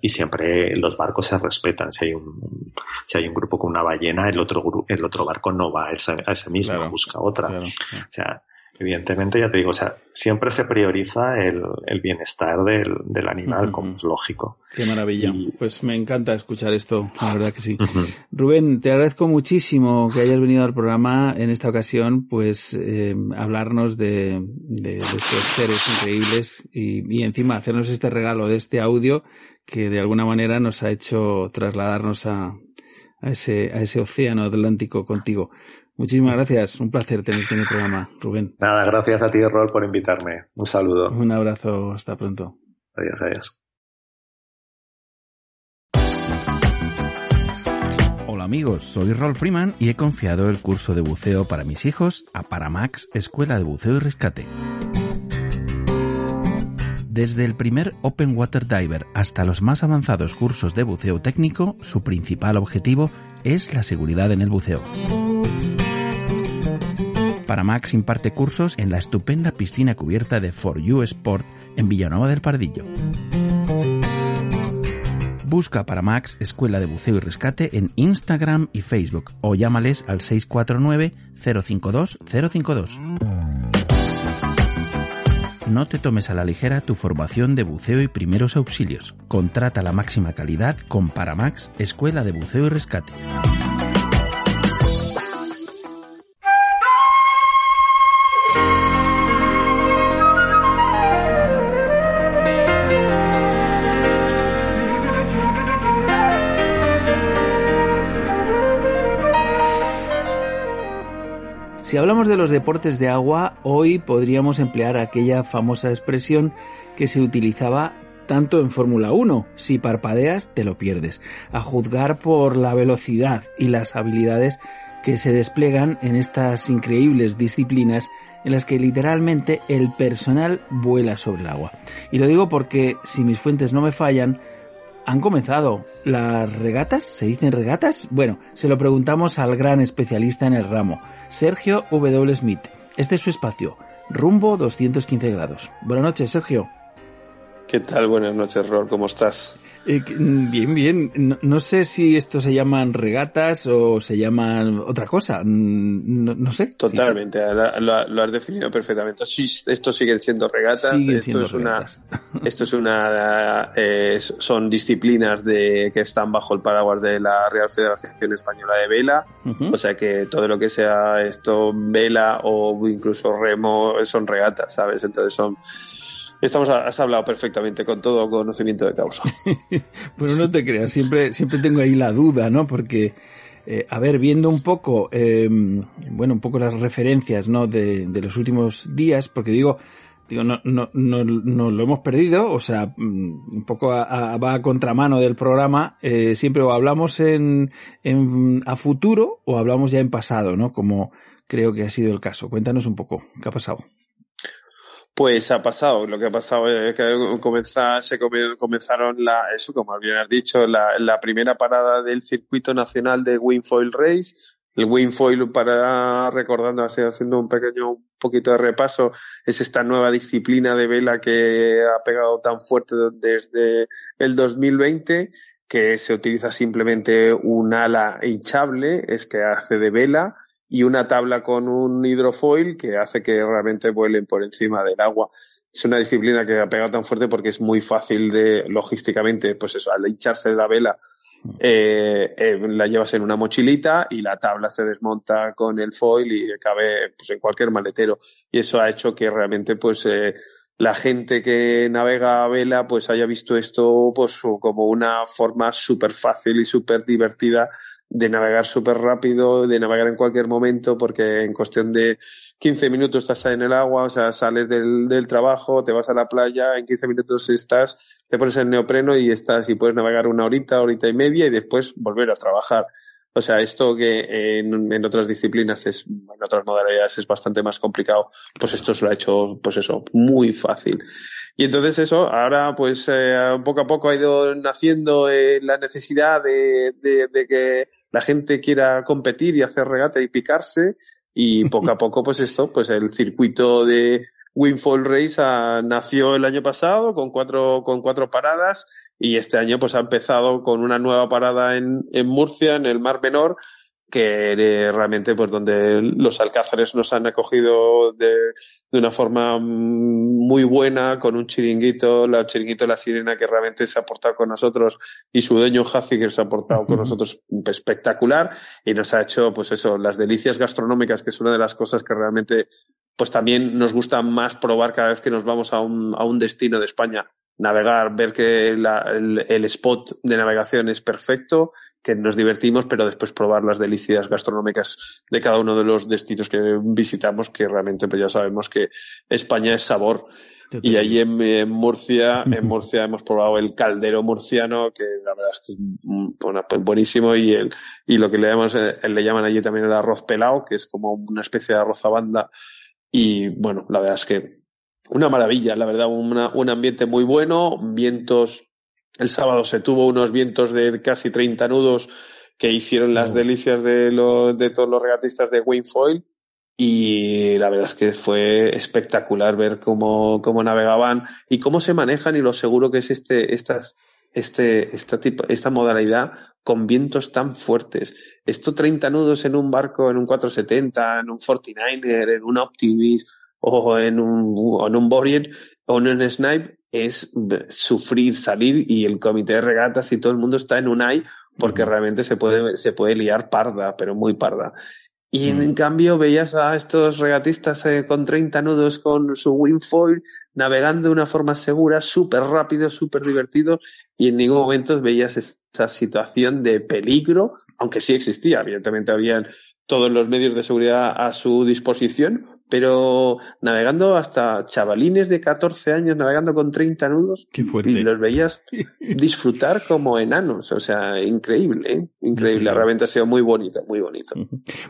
y siempre los barcos se respetan, si hay un, si hay un grupo con una ballena, el otro el otro barco no va a ese, a ese mismo, busca otra. O sea, Evidentemente, ya te digo, o sea, siempre se prioriza el, el bienestar del, del animal, como es lógico.
Qué maravilla. Pues me encanta escuchar esto, la verdad que sí. Rubén, te agradezco muchísimo que hayas venido al programa en esta ocasión, pues eh, hablarnos de, de, estos seres increíbles y, y encima hacernos este regalo de este audio que de alguna manera nos ha hecho trasladarnos a, a ese, a ese océano Atlántico contigo. Muchísimas gracias. Un placer tenerte en el programa, Rubén.
Nada, gracias a ti, Rol, por invitarme. Un saludo.
Un abrazo. Hasta pronto.
Adiós, adiós.
Hola amigos, soy Rolf Freeman y he confiado el curso de buceo para mis hijos a Paramax, Escuela de Buceo y Rescate. Desde el primer Open Water Diver hasta los más avanzados cursos de buceo técnico, su principal objetivo es la seguridad en el buceo. Paramax imparte cursos en la estupenda piscina cubierta de For You Sport en Villanueva del Pardillo. Busca Paramax Escuela de Buceo y Rescate en Instagram y Facebook o llámales al 649 052 052. No te tomes a la ligera tu formación de buceo y primeros auxilios. Contrata la máxima calidad con Paramax Escuela de Buceo y Rescate.
Si hablamos de los deportes de agua, hoy podríamos emplear aquella famosa expresión que se utilizaba tanto en Fórmula 1, si parpadeas te lo pierdes, a juzgar por la velocidad y las habilidades que se despliegan en estas increíbles disciplinas en las que literalmente el personal vuela sobre el agua. Y lo digo porque, si mis fuentes no me fallan, han comenzado las regatas, ¿se dicen regatas? Bueno, se lo preguntamos al gran especialista en el ramo, Sergio W. Smith. Este es su espacio, rumbo 215 grados. Buenas noches, Sergio.
¿Qué tal? Buenas noches, Rol. ¿Cómo estás?
Eh, bien, bien. No, sé si esto se llaman regatas o se llaman otra cosa. No, sé.
Totalmente. Lo, has definido perfectamente. esto siguen siendo regatas. esto, es Una, esto es una. Eh, son disciplinas de que están bajo el paraguas de la Real Federación Española de Vela. O sea que todo lo que sea esto vela o incluso remo son regatas, ¿sabes? Entonces son Estamos, has hablado perfectamente con todo conocimiento de causa.
bueno, no te creas, siempre, siempre tengo ahí la duda, ¿no? Porque, eh, a ver, viendo un poco, eh, bueno, un poco las referencias, ¿no? De, de los últimos días, porque digo, digo, no, no, no, no lo hemos perdido, o sea, mm, un poco a, va a contramano del programa, eh, siempre o hablamos en, en, a futuro o hablamos ya en pasado, ¿no? Como creo que ha sido el caso. Cuéntanos un poco, ¿qué ha pasado?
Pues ha pasado, lo que ha pasado es que se comenzaron la, eso como bien has dicho, la, la primera parada del circuito nacional de Winfoil Race, el Winfoil para recordando así haciendo un pequeño un poquito de repaso es esta nueva disciplina de vela que ha pegado tan fuerte desde el 2020 que se utiliza simplemente un ala hinchable es que hace de vela y una tabla con un hidrofoil que hace que realmente vuelen por encima del agua. Es una disciplina que ha pegado tan fuerte porque es muy fácil de, logísticamente, pues eso, al hincharse la vela, eh, eh, la llevas en una mochilita y la tabla se desmonta con el foil y cabe pues, en cualquier maletero. Y eso ha hecho que realmente, pues, eh, la gente que navega a vela pues haya visto esto pues como una forma súper fácil y súper divertida de navegar súper rápido, de navegar en cualquier momento, porque en cuestión de 15 minutos estás en el agua, o sea, sales del, del trabajo, te vas a la playa, en 15 minutos estás, te pones el neopreno y estás y puedes navegar una horita, horita y media y después volver a trabajar. O sea, esto que en, en, otras disciplinas es, en otras modalidades es bastante más complicado, pues esto se lo ha hecho, pues eso, muy fácil. Y entonces eso, ahora pues eh, poco a poco ha ido naciendo eh, la necesidad de, de, de que la gente quiera competir y hacer regata y picarse y poco a poco pues esto, pues el circuito de Winfall Race nació el año pasado con cuatro, con cuatro paradas y este año pues ha empezado con una nueva parada en, en Murcia, en el Mar Menor, que realmente pues donde los alcázares nos han acogido de, de una forma muy buena con un chiringuito, la chiringuito de la sirena que realmente se ha portado con nosotros y su dueño Jazi que se ha portado con nosotros espectacular y nos ha hecho pues eso, las delicias gastronómicas que es una de las cosas que realmente pues también nos gusta más probar cada vez que nos vamos a un, a un destino de España navegar, ver que la, el, el, spot de navegación es perfecto, que nos divertimos, pero después probar las delicias gastronómicas de cada uno de los destinos que visitamos, que realmente pues ya sabemos que España es sabor. Y ahí en, en, Murcia, en Murcia hemos probado el caldero murciano, que la verdad es que es buenísimo, y el, y lo que le llaman, eh, le llaman allí también el arroz pelado, que es como una especie de arroz a banda. Y bueno, la verdad es que una maravilla, la verdad, una, un ambiente muy bueno, vientos, el sábado se tuvo unos vientos de casi 30 nudos que hicieron las delicias de, lo, de todos los regatistas de Foil y la verdad es que fue espectacular ver cómo, cómo navegaban y cómo se manejan y lo seguro que es este, estas, este, esta, tipo, esta modalidad con vientos tan fuertes. Esto 30 nudos en un barco, en un 470, en un 49er, en un Optimist, o en un, en un o en un Snipe es sufrir, salir y el comité de regatas y todo el mundo está en un AI porque realmente se puede, se puede liar parda, pero muy parda. Y en, cambio veías a estos regatistas eh, con 30 nudos con su wingfoil navegando de una forma segura, súper rápido, súper divertido y en ningún momento veías esa situación de peligro, aunque sí existía, evidentemente habían todos los medios de seguridad a su disposición, pero navegando hasta chavalines de 14 años navegando con 30 nudos
Qué fuerte.
y los veías disfrutar como enanos, o sea, increíble, ¿eh? increíble, realmente ha sido muy bonito, muy bonito.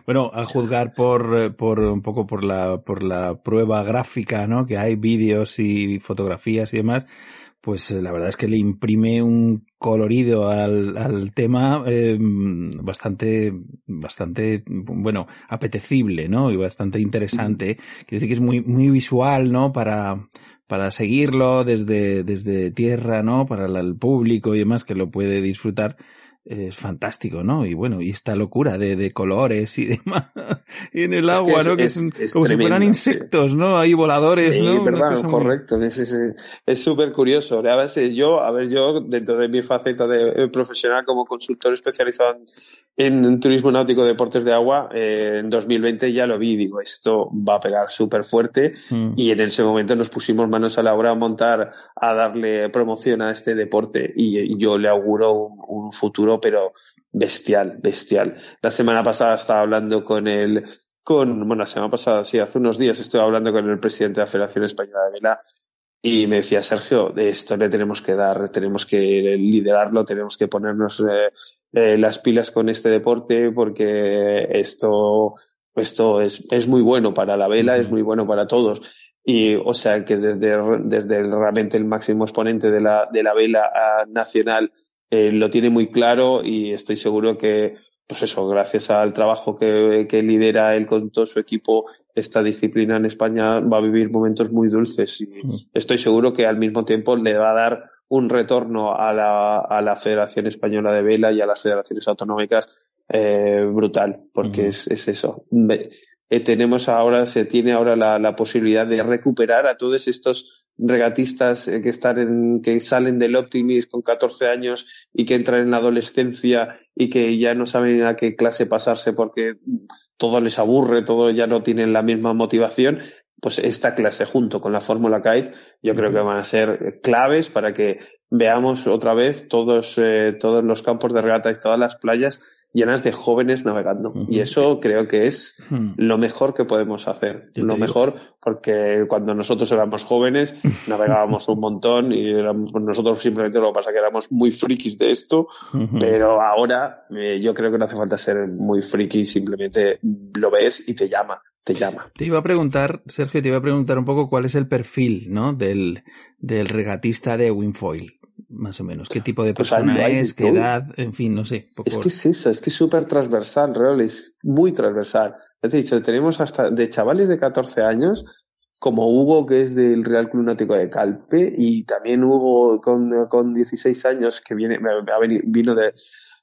Bueno, a juzgar por, por un poco por la, por la prueba gráfica, ¿no? Que hay vídeos y fotografías y demás, pues eh, la verdad es que le imprime un colorido al, al tema eh, bastante, bastante, bueno, apetecible, ¿no? Y bastante interesante. Quiero decir que es muy, muy visual, ¿no? Para, para seguirlo desde, desde tierra, ¿no? Para el público y demás que lo puede disfrutar es fantástico, ¿no? Y bueno, y esta locura de, de colores y demás en el agua, es ¿no? Que es, como tremendo, si fueran insectos. ¿no? Hay voladores,
sí,
¿no?
verdad, correcto. Muy... Es súper curioso. A veces yo, a ver, yo, dentro de mi faceta de eh, profesional como consultor especializado en, en turismo náutico, deportes de agua, eh, en 2020 ya lo vi, digo, esto va a pegar súper fuerte mm. y en ese momento nos pusimos manos a la obra a montar, a darle promoción a este deporte y, y yo le auguro un, un futuro pero bestial, bestial. La semana pasada estaba hablando con el, con, bueno, la semana pasada, sí, hace unos días estoy hablando con el presidente de la Federación Española de Vela y me decía, Sergio, de esto le tenemos que dar, tenemos que liderarlo, tenemos que ponernos eh, eh, las pilas con este deporte porque esto esto es, es muy bueno para la vela, es muy bueno para todos. Y, o sea, que desde, desde realmente el máximo exponente de la, de la vela nacional eh, lo tiene muy claro y estoy seguro que, pues eso, gracias al trabajo que, que lidera él con todo su equipo, esta disciplina en España va a vivir momentos muy dulces y mm. estoy seguro que al mismo tiempo le va a dar un retorno a la, a la Federación Española de Vela y a las federaciones autonómicas eh, brutal, porque es, es eso. Eh, tenemos ahora, se tiene ahora la, la, posibilidad de recuperar a todos estos regatistas eh, que están en, que salen del Optimist con 14 años y que entran en la adolescencia y que ya no saben a qué clase pasarse porque todo les aburre, todo ya no tienen la misma motivación. Pues esta clase junto con la Fórmula Kite yo creo que van a ser claves para que veamos otra vez todos, eh, todos los campos de regata y todas las playas llenas de jóvenes navegando. Y eso creo que es hmm. lo mejor que podemos hacer. lo mejor porque cuando nosotros éramos jóvenes navegábamos un montón y nosotros simplemente lo que pasa que éramos muy frikis de esto, pero ahora eh, yo creo que no hace falta ser muy friki, simplemente lo ves y te llama. Te llama.
Te iba a preguntar, Sergio, te iba a preguntar un poco cuál es el perfil, ¿no? Del, del regatista de Winfoil más o menos? ¿Qué tipo de pues persona es? ¿Qué edad? En fin, no sé.
Es que es eso, es que es súper transversal, real, es muy transversal. Te he dicho, tenemos hasta de chavales de 14 años, como Hugo, que es del Real Club Náutico de Calpe, y también Hugo con, con 16 años, que viene, vino de,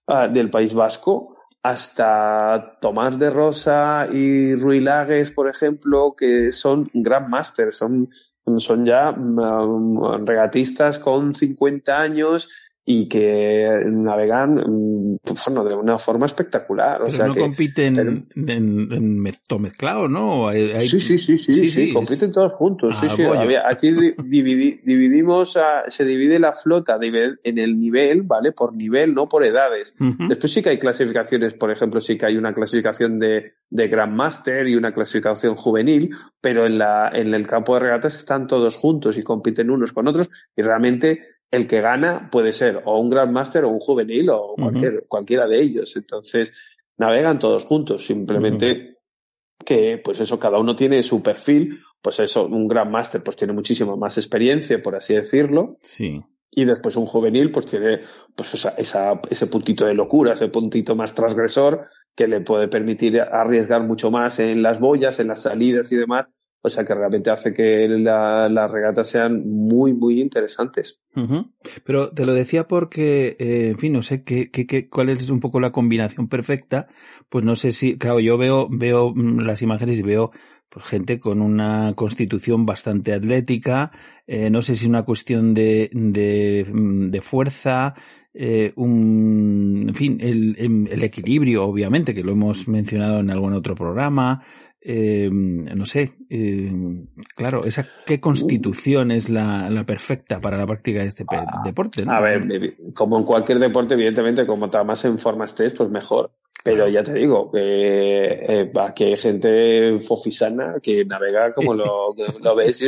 ah, del País Vasco, hasta Tomás de Rosa y Ruilagues, por ejemplo, que son Grand Masters, son son ya mm, regatistas con 50 años y que navegan mm, pues, bueno, de una forma espectacular. O sea
no
que
compiten en, en, mezclado, ¿no?
Sí, sí, sí, sí, sí, compiten todos juntos. sí, ah, sí. aquí dividimos, se divide la flota en el nivel, ¿vale? Por nivel, no por edades. Después sí que hay clasificaciones, por ejemplo, sí que hay una clasificación de, de Grandmaster y una clasificación juvenil, pero en, la, en el campo de regatas están todos juntos y compiten unos con otros y realmente el que gana puede ser o un Grandmaster o un juvenil o cualquier, cualquiera de ellos. Entonces, navegan todos juntos, simplemente que, pues eso, cada uno tiene su perfil, pues eso, un Grandmaster pues tiene muchísima más experiencia, por así decirlo.
Sí.
Y después un juvenil pues tiene pues esa, esa, ese puntito de locura, ese puntito más transgresor que le puede permitir arriesgar mucho más en las boyas, en las salidas y demás, o sea que realmente hace que las regatas sean muy, muy interesantes.
Pero te lo decía porque, eh, en fin, no sé qué, qué, cuál es un poco la combinación perfecta. Pues no sé si, claro, yo veo, veo mm, las imágenes y veo pues, gente con una constitución bastante atlética. Eh, no sé si es una cuestión de, de, mm, de fuerza, eh, un, en fin, el, el, equilibrio, obviamente, que lo hemos mencionado en algún otro programa, eh, no sé, eh, claro, esa qué constitución es la, la, perfecta para la práctica de este ah, deporte.
A ver, como en cualquier deporte, evidentemente, como más en forma estés, pues mejor. Pero ya te digo, eh, aquí hay gente fofisana que navega como lo, lo ves y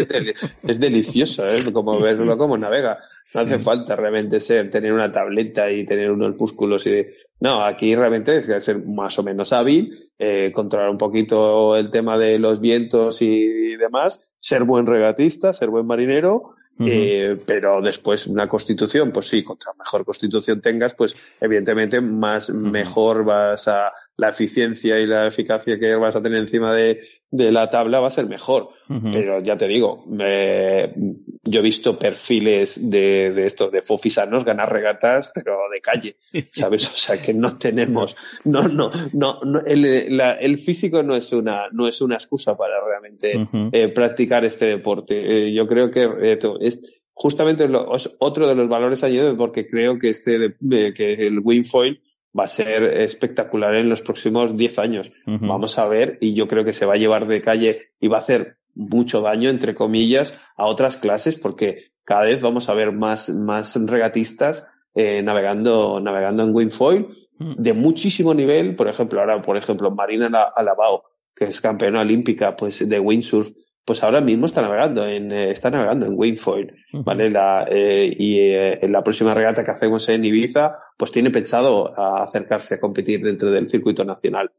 es, delicioso, ¿eh? como verlo como navega. No hace falta realmente ser, tener una tableta y tener unos músculos y de, no, aquí realmente es ser más o menos hábil, eh, controlar un poquito el tema de los vientos y demás, ser buen regatista, ser buen marinero eh, pero después una constitución, pues sí, contra mejor constitución tengas, pues evidentemente más mejor vas a la eficiencia y la eficacia que vas a tener encima de, de la tabla va a ser mejor. Pero ya te digo, yo he visto perfiles de, de estos, de fofisanos ganar regatas, pero de calle, ¿sabes? O sea que no tenemos, no, no, no, el, la, el, físico no es una, no es una excusa para realmente eh, practicar este deporte. Eh, yo creo que eh, es justamente lo, es otro de los valores añadidos porque creo que este, de, que el Winfoil va a ser espectacular en los próximos 10 años. Vamos a ver, y yo creo que se va a llevar de calle y va a hacer mucho daño, entre comillas, a otras clases, porque cada vez vamos a ver más, más regatistas eh, navegando, navegando en Wingfoil de muchísimo nivel. Por ejemplo, ahora, por ejemplo, Marina Alabao, que es campeona olímpica, pues de windsurf, pues ahora mismo está navegando en, eh, está navegando en Wingfoil, ¿vale? La, eh, y eh, en la próxima regata que hacemos en Ibiza, pues tiene pensado acercarse a competir dentro del circuito nacional.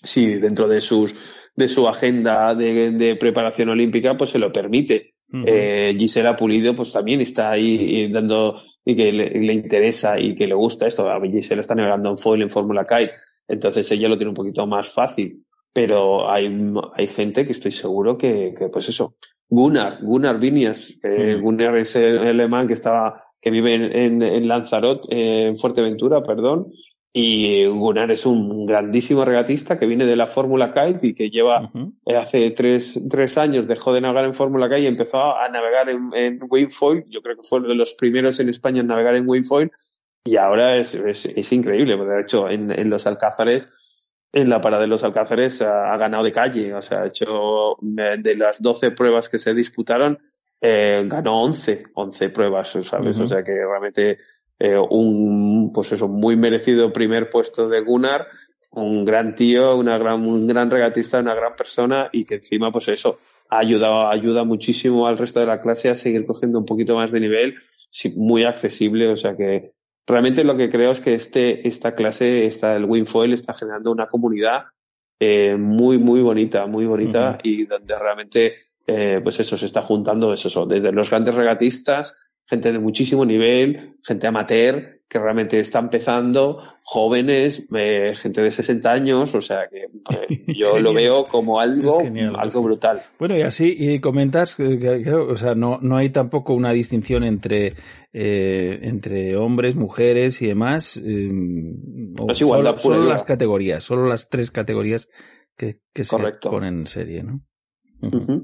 si dentro de sus de su agenda de, preparación olímpica pues se lo permite. eh, Gisela Pulido pues también está ahí dando y que le, interesa y que le gusta esto. A Gisela está navegando en foil en Fórmula Kite, entonces ella lo tiene un poquito más fácil. Pero hay, hay gente que estoy seguro que, que pues eso. Gunnar, Gunnar Vinias, que Gunnar es el alemán que estaba, que vive en, en, Lanzarote, eh, en Fuerteventura, perdón, y Gunnar es un grandísimo regatista que viene de la Fórmula Kite y que lleva eh, hace tres, tres, años dejó de navegar en Fórmula Kite y empezó a navegar en, en Wingfoil. Yo creo que fue uno de los primeros en España en navegar en Wingfoil y ahora es, es, es increíble. Porque de hecho, en, en, los Alcázares, en la parada de los Alcázares ha, ganado de calle. O sea, ha hecho de las 12 pruebas que se disputaron, eh, ganó 11, 11 pruebas, ¿sabes? O sea que realmente eh, un, pues eso, muy merecido primer puesto de Gunnar, un gran tío, una gran, un gran regatista, una gran persona y que encima, pues eso, ha ayudado, ayuda muchísimo al resto de la clase a seguir cogiendo un poquito más de nivel, muy accesible, o sea que realmente lo que creo es que este, esta clase, esta, el Winfoil está generando una comunidad eh, muy, muy bonita, muy bonita y donde realmente, eh, pues eso, se está juntando eso, desde los grandes regatistas gente de muchísimo nivel, gente amateur que realmente está empezando, jóvenes, eh, gente de 60 años, o sea que eh, yo lo veo como algo, algo brutal.
Bueno, y así, y comentas que, o sea, no, no hay tampoco una distinción entre, eh, entre hombres, mujeres y demás. Eh, solo, solo las categorías, solo las tres categorías que, que se ponen en serie, ¿no?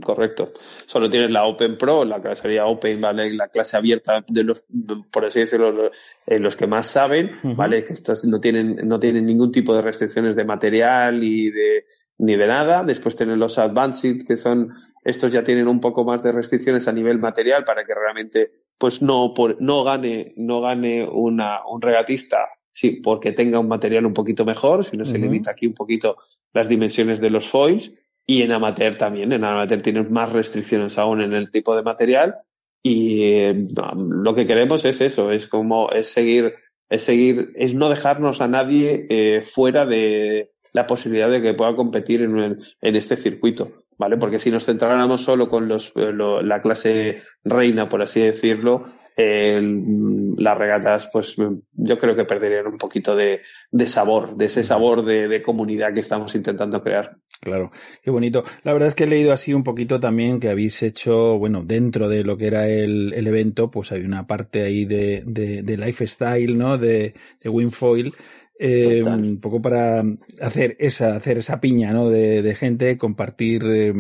Correcto. Solo tienes la Open Pro, la que sería Open, ¿vale? La clase abierta de los, por así decirlo, los, eh, los que más saben, ¿vale? Que estos no tienen, no tienen ningún tipo de restricciones de material y de, ni de nada. Después tienen los Advanced, que son, estos ya tienen un poco más de restricciones a nivel material para que realmente, pues no, por, no gane, no gane una, un regatista sí, porque tenga un material un poquito mejor, si no se limita aquí un poquito las dimensiones de los foils y en amateur también, en amateur tienes más restricciones aún en el tipo de material y eh, lo que queremos es eso, es como, es seguir, es seguir, es no dejarnos a nadie eh, fuera de la posibilidad de que pueda competir en, en este circuito, ¿vale? Porque si nos centráramos solo con los, eh, la clase reina, por así decirlo, las regatas, pues yo creo que perderían un poquito de, de sabor, de ese sabor de, de, comunidad que estamos intentando crear.
Claro, qué bonito. La verdad es que he leído así un poquito también que habéis hecho, bueno, dentro de lo que era el, el evento, pues hay una parte ahí de, lifestyle, ¿no? De, de Winfoil. Eh, un poco para hacer esa, hacer esa piña, ¿no? De, de gente, compartir eh,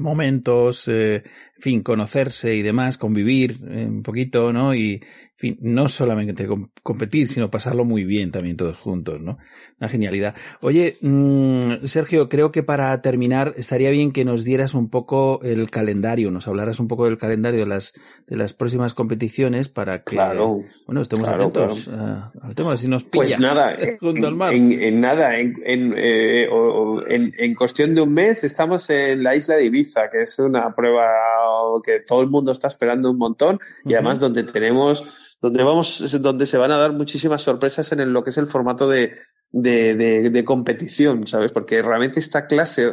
momentos, eh, fin, conocerse y demás, convivir eh, un poquito, ¿no? Y, fin, no solamente competir, sino pasarlo muy bien también todos juntos, ¿no? Una genialidad. Oye, mm, Sergio, creo que para terminar estaría bien que nos dieras un poco el calendario, nos hablaras un poco del calendario de las, de las próximas competiciones para que,
claro,
bueno, estemos atentos al tema, si nos
pues pilla. Pues nada, en, en, nada, en, en, eh, en, en cuestión de un mes estamos en la isla de Ibiza, que es una prueba que todo el mundo está esperando un montón y además donde tenemos donde vamos, donde se van a dar muchísimas sorpresas en lo que es el formato de, de, de, competición, ¿sabes? Porque realmente esta clase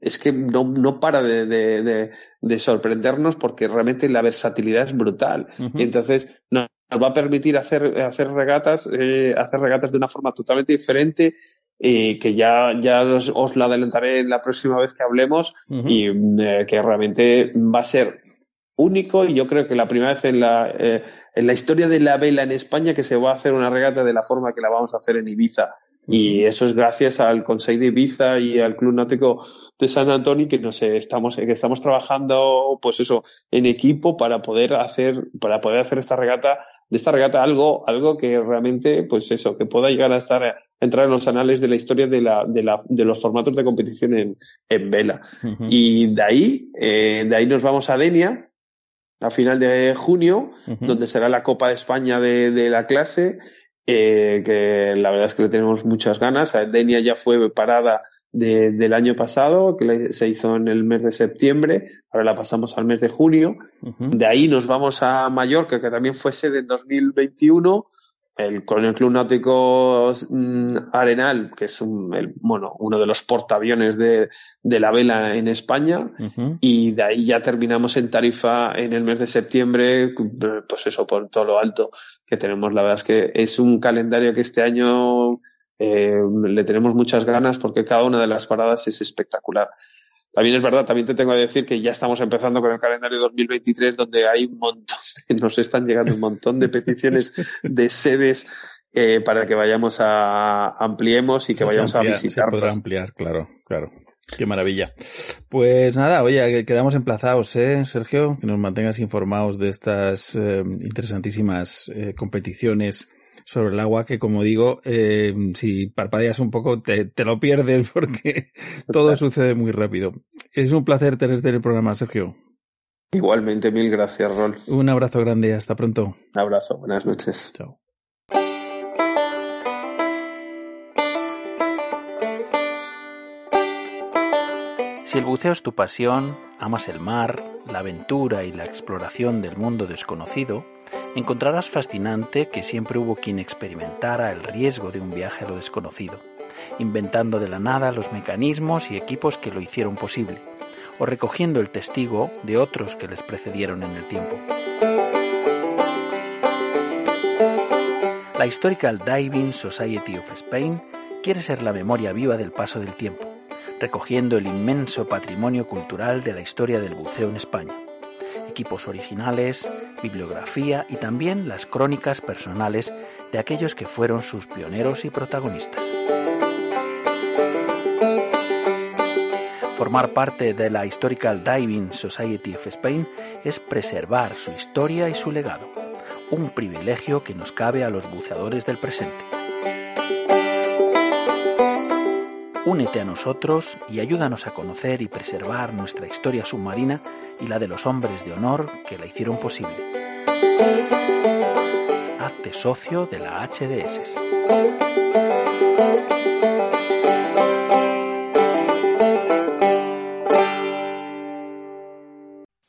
es que no, no para de, de, de, sorprendernos porque realmente la versatilidad es brutal. Y entonces nos, va a permitir hacer, hacer regatas, eh, hacer regatas de una forma totalmente diferente y que ya, ya os, os, la adelantaré la próxima vez que hablemos y eh, que realmente va a ser único y yo creo que la primera vez en la, eh, en la historia de la vela en España que se va a hacer una regata de la forma que la vamos a hacer en Ibiza. Y eso es gracias al Consejo de Ibiza y al Club Náutico de San Antonio que nos estamos, que estamos trabajando, pues eso, en equipo para poder hacer, para poder hacer esta regata, de esta regata algo, algo que realmente, pues eso, que pueda llegar a estar, a entrar en los anales de la historia de la, de la, de los formatos de competición en, en vela. Y de ahí, eh, de ahí nos vamos a Denia, a final de junio, donde será la Copa de España de, de la clase, eh, que la verdad es que le tenemos muchas ganas. Denia ya fue parada de, del año pasado, que se hizo en el mes de septiembre, ahora la pasamos al mes de junio. De ahí nos vamos a Mallorca, que también fue sede en 2021, el, con el Club Náutico mm, Arenal, que es un, el, bueno, uno de los portaaviones de, de la vela en España, y de ahí ya terminamos en Tarifa en el mes de septiembre, pues eso, por todo lo alto que tenemos. La verdad es que es un calendario que este año eh, le tenemos muchas ganas porque cada una de las paradas es espectacular. También es verdad, también te tengo que decir que ya estamos empezando con el calendario 2023 donde hay un montón, nos están llegando un montón de peticiones de sedes eh, para que vayamos a ampliemos y que vayamos a visitar.
Se podrá ampliar, claro, claro. Qué maravilla. Pues nada, oye, quedamos emplazados, ¿eh, Sergio? Que nos mantengas informados de estas eh, interesantísimas eh, competiciones sobre el agua que, como digo, eh, si parpadeas un poco te, te lo pierdes porque todo sucede muy rápido. Es un placer tenerte en el programa, Sergio.
Igualmente, mil gracias, Rol.
Un abrazo grande, hasta pronto.
Un abrazo, buenas noches.
Chao.
Si el buceo es tu pasión, amas el mar, la aventura y la exploración del mundo desconocido, encontrarás fascinante que siempre hubo quien experimentara el riesgo de un viaje a lo desconocido, inventando de la nada los mecanismos y equipos que lo hicieron posible, o recogiendo el testigo de otros que les precedieron en el tiempo. La Historical Diving Society of Spain quiere ser la memoria viva del paso del tiempo, recogiendo el inmenso patrimonio cultural de la historia del buceo en España equipos originales, bibliografía y también las crónicas personales de aquellos que fueron sus pioneros y protagonistas. Formar parte de la Historical Diving Society of Spain es preservar su historia y su legado, un privilegio que nos cabe a los buceadores del presente. Únete a nosotros y ayúdanos a conocer y preservar nuestra historia submarina y la de los hombres de honor que la hicieron posible. Hazte socio de la HDS.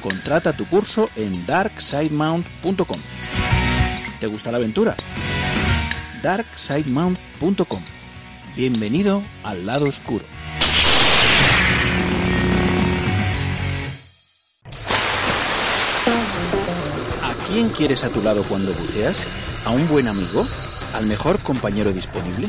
Contrata tu curso en darksidemount.com. ¿Te gusta la aventura? darksidemount.com Bienvenido al lado oscuro. ¿A quién quieres a tu lado cuando buceas? ¿A un buen amigo? ¿Al mejor compañero disponible?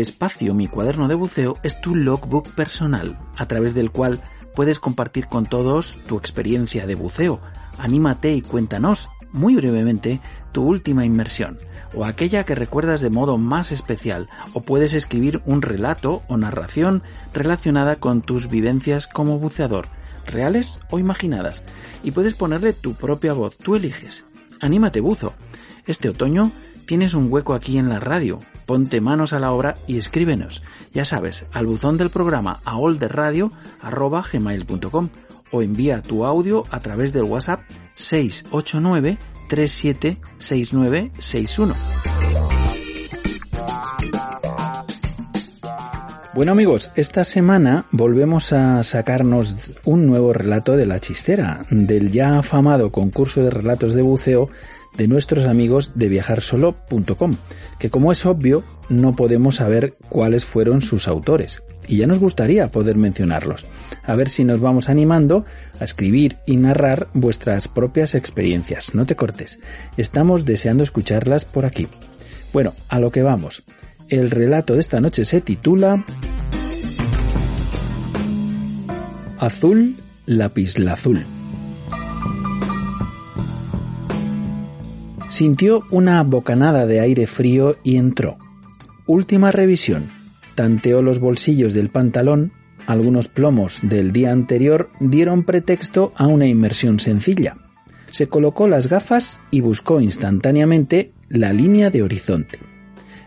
Espacio Mi cuaderno de buceo es tu logbook personal, a través del cual puedes compartir con todos tu experiencia de buceo. Anímate y cuéntanos, muy brevemente,
tu última inmersión, o aquella que recuerdas de modo más especial, o puedes escribir un relato o narración relacionada con tus vivencias como buceador, reales o imaginadas, y puedes ponerle tu propia voz, tú eliges. Anímate, buzo. Este otoño tienes un hueco aquí en la radio. Ponte manos a la obra y escríbenos. Ya sabes, al buzón del programa aolderradio.com o envía tu audio a través del WhatsApp 689 376961.
Bueno amigos, esta semana volvemos a sacarnos un nuevo relato de la chistera, del ya afamado concurso de relatos de buceo de nuestros amigos de viajarsolo.com, que como es obvio no podemos saber cuáles fueron sus autores. Y ya nos gustaría poder mencionarlos. A ver si nos vamos animando a escribir y narrar vuestras propias experiencias. No te cortes. Estamos deseando escucharlas por aquí. Bueno, a lo que vamos. El relato de esta noche se titula Azul, lapislazul. Sintió una bocanada de aire frío y entró. Última revisión. Tanteó los bolsillos del pantalón. Algunos plomos del día anterior dieron pretexto a una inmersión sencilla. Se colocó las gafas y buscó instantáneamente la línea de horizonte.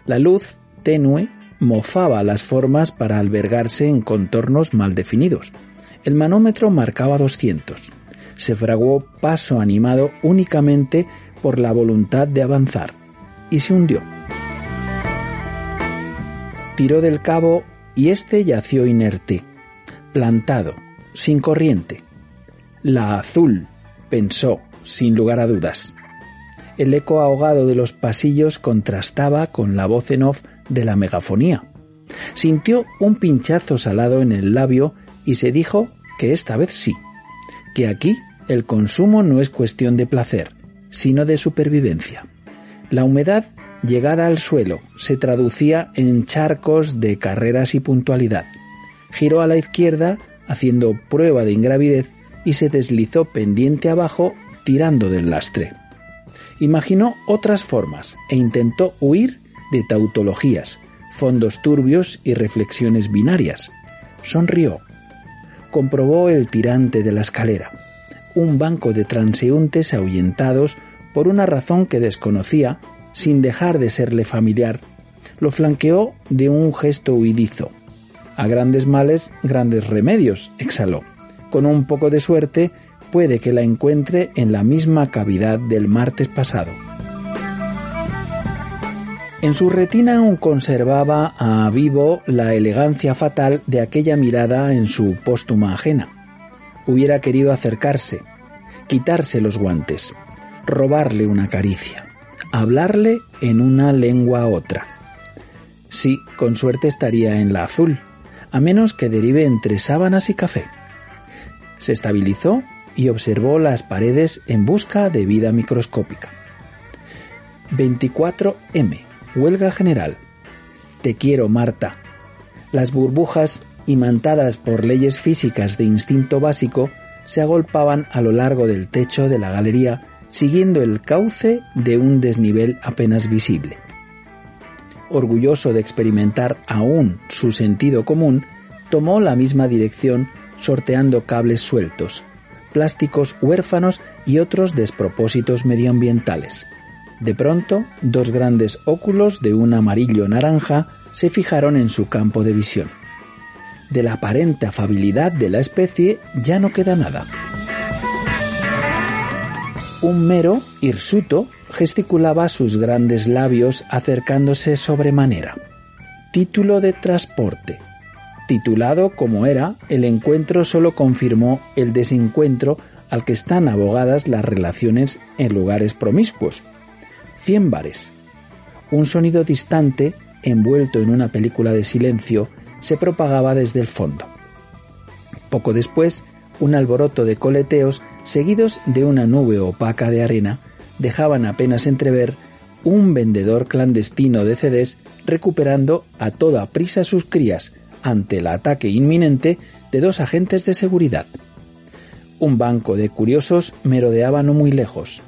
La luz, tenue, mofaba las formas para albergarse en contornos mal definidos. El manómetro marcaba 200. Se fraguó paso animado únicamente por la voluntad de avanzar y se hundió. Tiró del cabo y éste yació inerte, plantado, sin corriente. La azul, pensó, sin lugar a dudas. El eco ahogado de los pasillos contrastaba con la voz en off de la megafonía. Sintió un pinchazo salado en el labio y se dijo que esta vez sí, que aquí el consumo no es cuestión de placer, sino de supervivencia. La humedad llegada al suelo se traducía en charcos de carreras y puntualidad. Giró a la izquierda haciendo prueba de ingravidez y se deslizó pendiente abajo tirando del lastre. Imaginó otras formas e intentó huir de tautologías, fondos turbios y reflexiones binarias. Sonrió. Comprobó el tirante de la escalera un banco de transeúntes ahuyentados por una razón que desconocía, sin dejar de serle familiar, lo flanqueó de un gesto huidizo. A grandes males, grandes remedios, exhaló. Con un poco de suerte, puede que la encuentre en la misma cavidad del martes pasado. En su retina aún conservaba a vivo la elegancia fatal de aquella mirada en su póstuma ajena hubiera querido acercarse, quitarse los guantes, robarle una caricia, hablarle en una lengua otra. Sí, con suerte estaría en la azul, a menos que derive entre sábanas y café. Se estabilizó y observó las paredes en busca de vida microscópica. 24M. Huelga general. Te quiero, Marta. Las burbujas imantadas por leyes físicas de instinto básico, se agolpaban a lo largo del techo de la galería siguiendo el cauce de un desnivel apenas visible. Orgulloso de experimentar aún su sentido común, tomó la misma dirección sorteando cables sueltos, plásticos huérfanos y otros despropósitos medioambientales. De pronto, dos grandes óculos de un amarillo naranja se fijaron en su campo de visión de la aparente afabilidad de la especie ya no queda nada. Un mero hirsuto gesticulaba sus grandes labios acercándose sobremanera. Título de transporte. Titulado como era, el encuentro solo confirmó el desencuentro al que están abogadas las relaciones en lugares promiscuos. Cien bares. Un sonido distante, envuelto en una película de silencio, se propagaba desde el fondo. Poco después, un alboroto de coleteos, seguidos de una nube opaca de arena, dejaban apenas entrever un vendedor clandestino de CDs recuperando a toda prisa sus crías ante el ataque inminente de dos agentes de seguridad. Un banco de curiosos merodeaba no muy lejos.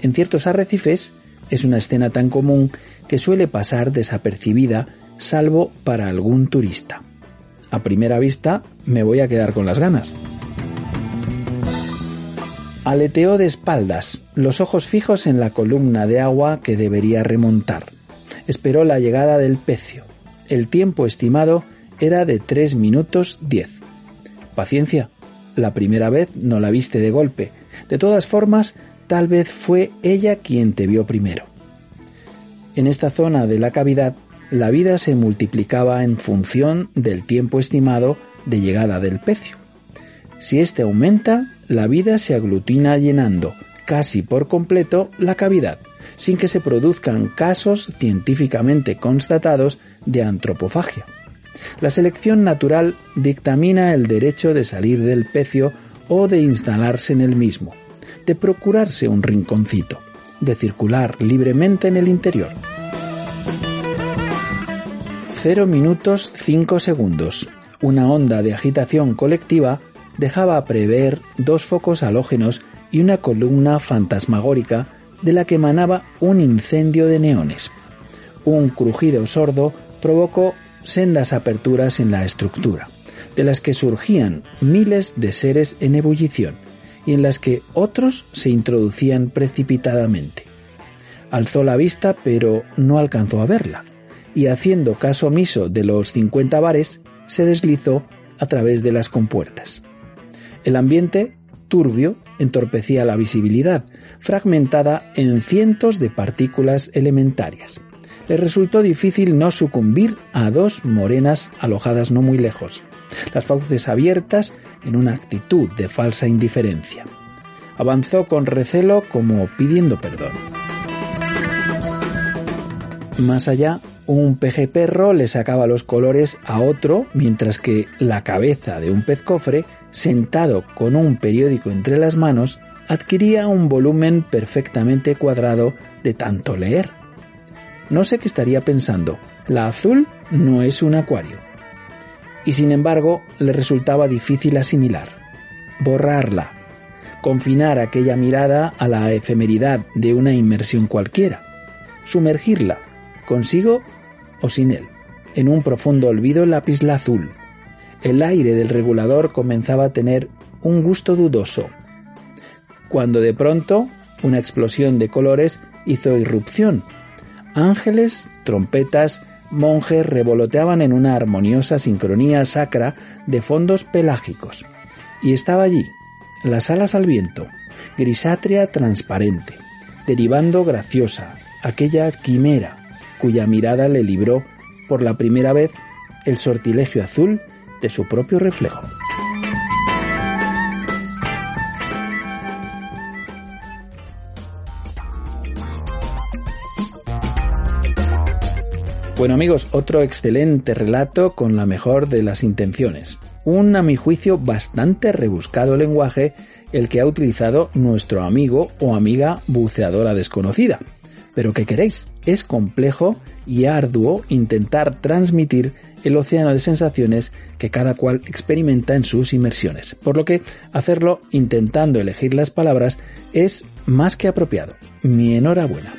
En ciertos arrecifes, Es una escena tan común que suele pasar desapercibida salvo para algún turista. A primera vista me voy a quedar con las ganas. Aleteó de espaldas, los ojos fijos en la columna de agua que debería remontar. Esperó la llegada del pecio. El tiempo estimado era de 3 minutos 10. Paciencia, la primera vez no la viste de golpe. De todas formas, tal vez fue ella quien te vio primero. En esta zona de la cavidad, la vida se multiplicaba en función del tiempo estimado de llegada del pecio. Si éste aumenta, la vida se aglutina llenando casi por completo la cavidad, sin que se produzcan casos científicamente constatados de antropofagia. La selección natural dictamina el derecho de salir del pecio o de instalarse en el mismo, de procurarse un rinconcito, de circular libremente en el interior. 0 minutos 5 segundos. Una onda de agitación colectiva dejaba prever dos focos halógenos y una columna fantasmagórica de la que emanaba un incendio de neones. Un crujido sordo provocó sendas aperturas en la estructura, de las que surgían miles de seres en ebullición y en las que otros se introducían precipitadamente. Alzó la vista pero no alcanzó a verla, y haciendo caso omiso de los 50 bares, se deslizó a través de las compuertas. El ambiente, turbio, entorpecía la visibilidad, fragmentada en cientos de partículas elementarias. Le resultó difícil no sucumbir a dos morenas alojadas no muy lejos, las fauces abiertas en una actitud de falsa indiferencia. Avanzó con recelo como pidiendo perdón. Más allá, un peje perro le sacaba los colores a otro, mientras que la cabeza de un pez cofre sentado con un periódico entre las manos, adquiría un volumen perfectamente cuadrado de tanto leer. No sé qué estaría pensando, la azul no es un acuario. Y sin embargo, le resultaba difícil asimilar, borrarla, confinar aquella mirada a la efemeridad de una inmersión cualquiera, sumergirla, consigo o sin él, en un profundo olvido lápiz azul, el aire del regulador comenzaba a tener un gusto dudoso, cuando de pronto una explosión de colores hizo irrupción. Ángeles, trompetas, monjes revoloteaban en una armoniosa sincronía sacra de fondos pelágicos. Y estaba allí, las alas al viento, grisátrea transparente, derivando graciosa, aquella quimera, cuya mirada le libró por la primera vez el sortilegio azul de su propio reflejo. Bueno amigos, otro excelente relato con la mejor de las intenciones. Un, a mi juicio, bastante rebuscado lenguaje el que ha utilizado nuestro amigo o amiga buceadora desconocida. Pero ¿qué queréis? Es complejo y arduo intentar transmitir el océano de sensaciones que cada cual experimenta en sus inmersiones, por lo que hacerlo intentando elegir las palabras es más que apropiado. Mi enhorabuena.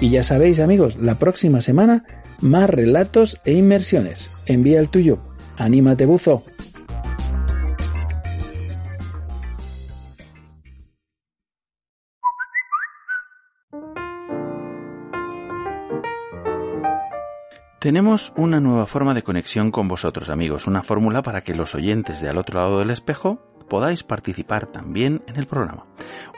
Y ya sabéis amigos, la próxima semana más relatos e inmersiones. Envía el tuyo. Anímate buzo.
Tenemos una nueva forma de conexión con vosotros amigos, una fórmula para que los oyentes de al otro lado del espejo podáis participar también en el programa.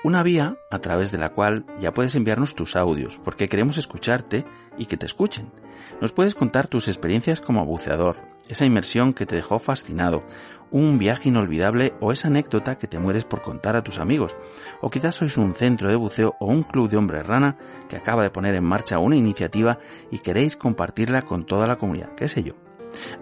Una vía a través de la cual ya puedes enviarnos tus audios, porque queremos escucharte y que te escuchen. Nos puedes contar tus experiencias como buceador, esa inmersión que te dejó fascinado, un viaje inolvidable o esa anécdota que te mueres por contar a tus amigos. O quizás sois un centro de buceo o un club de hombres rana que acaba de poner en marcha una iniciativa y queréis compartirla con toda la comunidad, qué sé yo.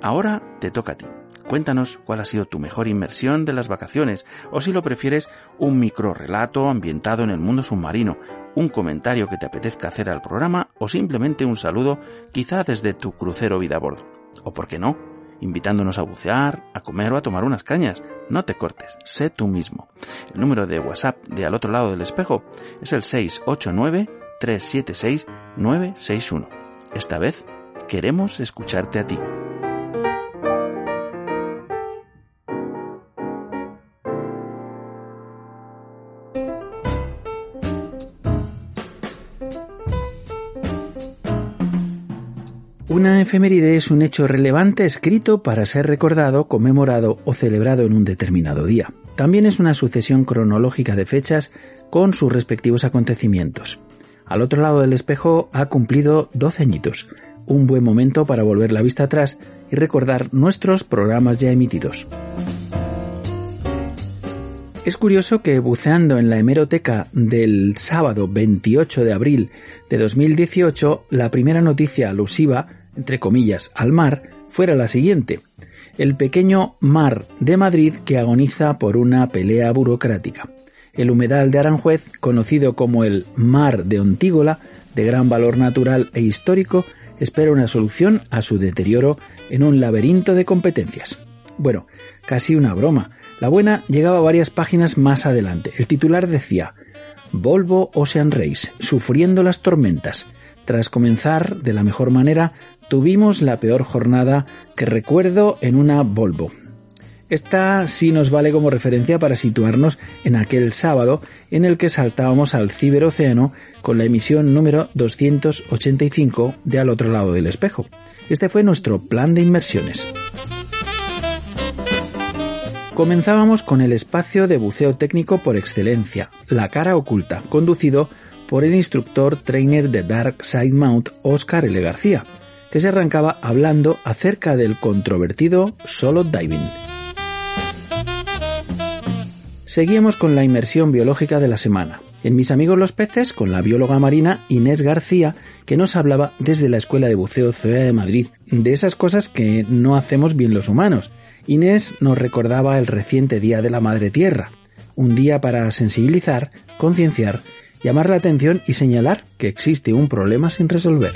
Ahora te toca a ti. Cuéntanos cuál ha sido tu mejor inmersión de las vacaciones, o si lo prefieres, un micro relato ambientado en el mundo submarino, un comentario que te apetezca hacer al programa, o simplemente un saludo, quizá desde tu crucero vida a bordo. O por qué no,
invitándonos a bucear, a comer o a tomar unas cañas. No te cortes, sé tú mismo. El número de WhatsApp de al otro lado del espejo es el 689-376-961. Esta vez queremos escucharte a ti. Una efeméride es un hecho relevante escrito para ser recordado, conmemorado o celebrado en un determinado día. También es una sucesión cronológica de fechas con sus respectivos acontecimientos. Al otro lado del espejo ha cumplido 12 añitos, un buen momento para volver la vista atrás y recordar nuestros programas ya emitidos. Es curioso que buceando en la hemeroteca del sábado 28 de abril de 2018, la primera noticia alusiva entre comillas, al mar, fuera la siguiente. El pequeño mar de Madrid que agoniza por una pelea burocrática. El humedal de Aranjuez, conocido como el mar de Ontígola, de gran valor natural e histórico, espera una solución a su deterioro en un laberinto de competencias. Bueno, casi una broma. La buena llegaba varias páginas más adelante. El titular decía Volvo Ocean Race, sufriendo las tormentas. Tras comenzar de la mejor manera, tuvimos la peor jornada que recuerdo en una Volvo. Esta sí nos vale como referencia para situarnos en aquel sábado en el que saltábamos al ciberocéano con la emisión número 285 de Al otro lado del espejo. Este fue nuestro plan de inmersiones. Comenzábamos con el espacio de buceo técnico por excelencia, la cara oculta, conducido por el instructor trainer de Dark Side Mount Oscar L. García, que se arrancaba hablando acerca del controvertido solo diving. Seguíamos con la inmersión biológica de la semana. En Mis amigos los peces, con la bióloga marina Inés García, que nos hablaba desde la Escuela de Buceo CEA de Madrid, de esas cosas que no hacemos bien los humanos. Inés nos recordaba el reciente Día de la Madre Tierra, un día para sensibilizar, concienciar, llamar la atención y señalar que existe un problema sin resolver.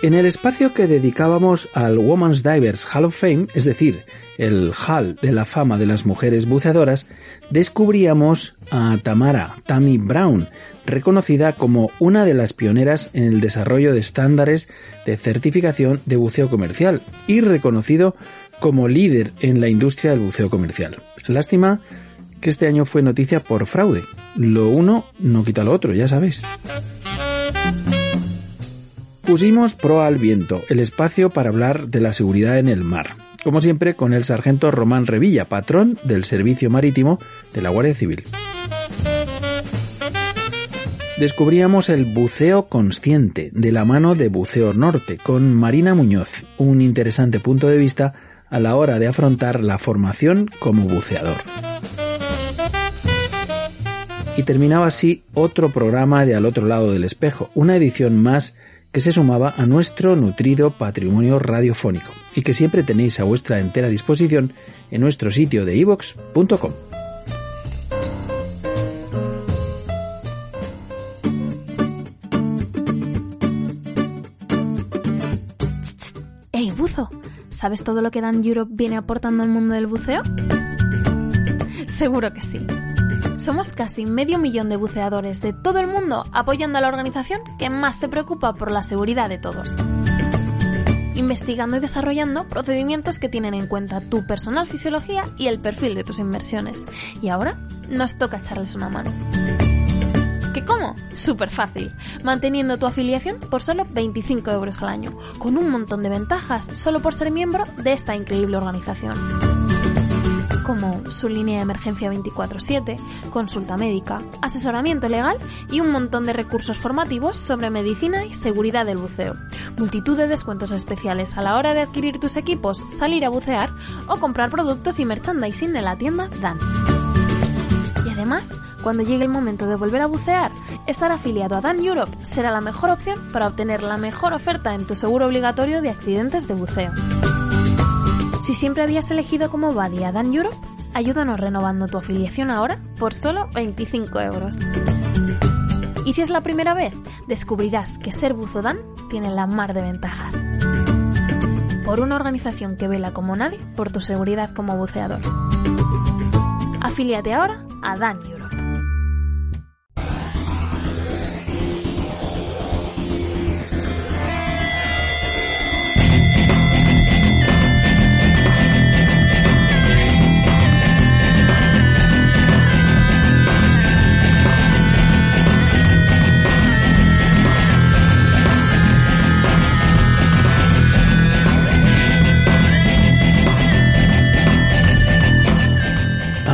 En el espacio que dedicábamos al Women's Divers Hall of Fame, es decir, el Hall de la Fama de las Mujeres Buceadoras, descubríamos a Tamara Tammy Brown, reconocida como una de las pioneras en el desarrollo de estándares de certificación de buceo comercial y reconocido como líder en la industria del buceo comercial. Lástima que este año fue noticia por fraude. Lo uno no quita lo otro, ya sabéis. Pusimos pro al viento, el espacio para hablar de la seguridad en el mar. Como siempre, con el sargento Román Revilla, patrón del Servicio Marítimo de la Guardia Civil. Descubríamos el buceo consciente de la mano de Buceo Norte con Marina Muñoz, un interesante punto de vista a la hora de afrontar la formación como buceador. Y terminaba así otro programa de Al otro lado del espejo, una edición más que se sumaba a nuestro nutrido patrimonio radiofónico y que siempre tenéis a vuestra entera disposición en nuestro sitio de ivox.com.
¡Ey, buzo! ¿Sabes todo lo que Dan Europe viene aportando al mundo del buceo? Seguro que sí. Somos casi medio millón de buceadores de todo el mundo apoyando a la organización que más se preocupa por la seguridad de todos. Investigando y desarrollando procedimientos que tienen en cuenta tu personal fisiología y el perfil de tus inversiones. Y ahora nos toca echarles una mano. ¿Qué cómo? Súper fácil, manteniendo tu afiliación por solo 25 euros al año, con un montón de ventajas solo por ser miembro de esta increíble organización como su línea de emergencia 24/7, consulta médica, asesoramiento legal y un montón de recursos formativos sobre medicina y seguridad del buceo. Multitud de descuentos especiales a la hora de adquirir tus equipos, salir a bucear o comprar productos y merchandising en la tienda Dan. Y además, cuando llegue el momento de volver a bucear, estar afiliado a Dan Europe será la mejor opción para obtener la mejor oferta en tu seguro obligatorio de accidentes de buceo. Si siempre habías elegido como buddy a Dan Europe, ayúdanos renovando tu afiliación ahora por solo 25 euros. Y si es la primera vez, descubrirás que ser buzo Dan tiene la mar de ventajas.
por una organización que vela como nadie por tu seguridad como buceador. Afíliate ahora a Dan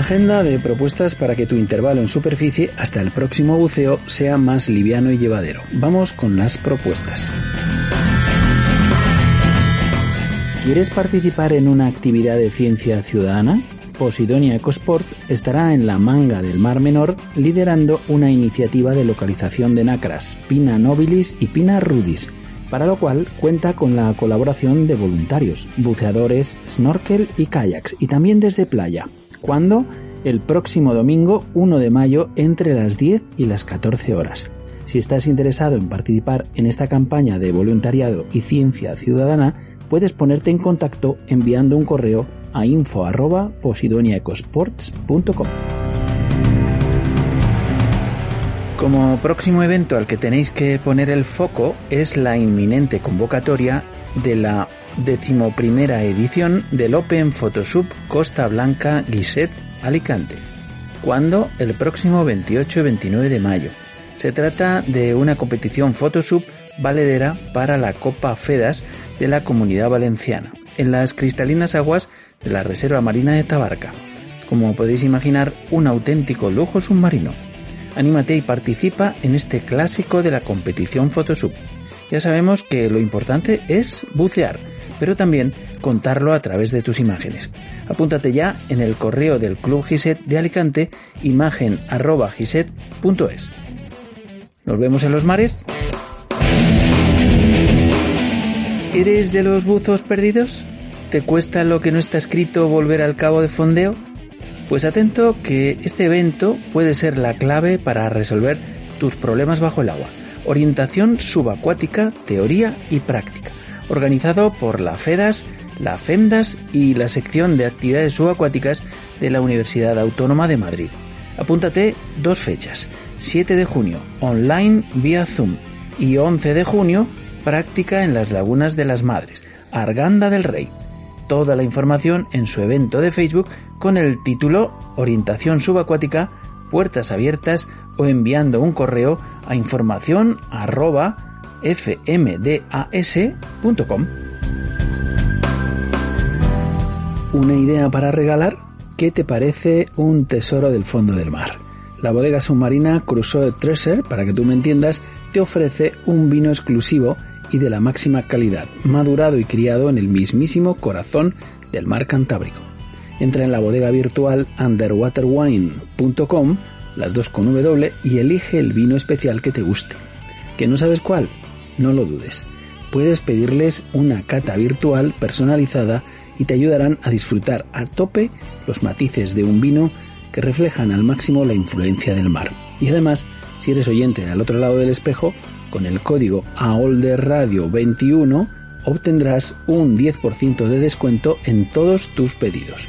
Agenda de propuestas para que tu intervalo en superficie hasta el próximo buceo sea más liviano y llevadero. Vamos con las propuestas. ¿Quieres participar en una actividad de ciencia ciudadana? Posidonia EcoSports estará en la manga del Mar Menor liderando una iniciativa de localización de nacras, Pina nobilis y Pina rudis, para lo cual cuenta con la colaboración de voluntarios, buceadores, snorkel y kayaks, y también desde playa. ¿Cuándo? El próximo domingo 1 de mayo entre las 10 y las 14 horas. Si estás interesado en participar en esta campaña de voluntariado y ciencia ciudadana, puedes ponerte en contacto enviando un correo a info@posidoniaecosports.com. Como próximo evento al que tenéis que poner el foco es la inminente convocatoria de la decimoprimera edición del Open Photoshop Costa Blanca Guiset Alicante. ¿Cuándo? El próximo 28 y 29 de mayo. Se trata de una competición Photoshop valedera para la Copa FEDAS de la Comunidad Valenciana, en las cristalinas aguas de la Reserva Marina de Tabarca. Como podéis imaginar, un auténtico lujo submarino. Anímate y participa en este clásico de la competición Photoshop. Ya sabemos que lo importante es bucear, pero también contarlo a través de tus imágenes. Apúntate ya en el correo del Club Giset de Alicante, imagen.giset.es. Nos vemos en los mares. ¿Eres de los buzos perdidos? ¿Te cuesta lo que no está escrito volver al cabo de fondeo? Pues atento que este evento puede ser la clave para resolver tus problemas bajo el agua. Orientación subacuática, teoría y práctica organizado por la FEDAS, la FEMDAS y la sección de actividades subacuáticas de la Universidad Autónoma de Madrid. Apúntate dos fechas, 7 de junio, online vía Zoom, y 11 de junio, práctica en las lagunas de las Madres, Arganda del Rey. Toda la información en su evento de Facebook con el título Orientación subacuática, puertas abiertas o enviando un correo a información arroba fmdas.com. ¿Una idea para regalar? ¿Qué te parece un tesoro del fondo del mar? La bodega submarina Crusoe Treasure, para que tú me entiendas, te ofrece un vino exclusivo y de la máxima calidad, madurado y criado en el mismísimo corazón del mar Cantábrico. Entra en la bodega virtual underwaterwine.com, las dos con W, y elige el vino especial que te guste. ¿Que no sabes cuál? No lo dudes. Puedes pedirles una cata virtual personalizada y te ayudarán a disfrutar a tope los matices de un vino que reflejan al máximo la influencia del mar. Y además, si eres oyente al otro lado del espejo, con el código AOLDERRADIO21 obtendrás un 10% de descuento en todos tus pedidos.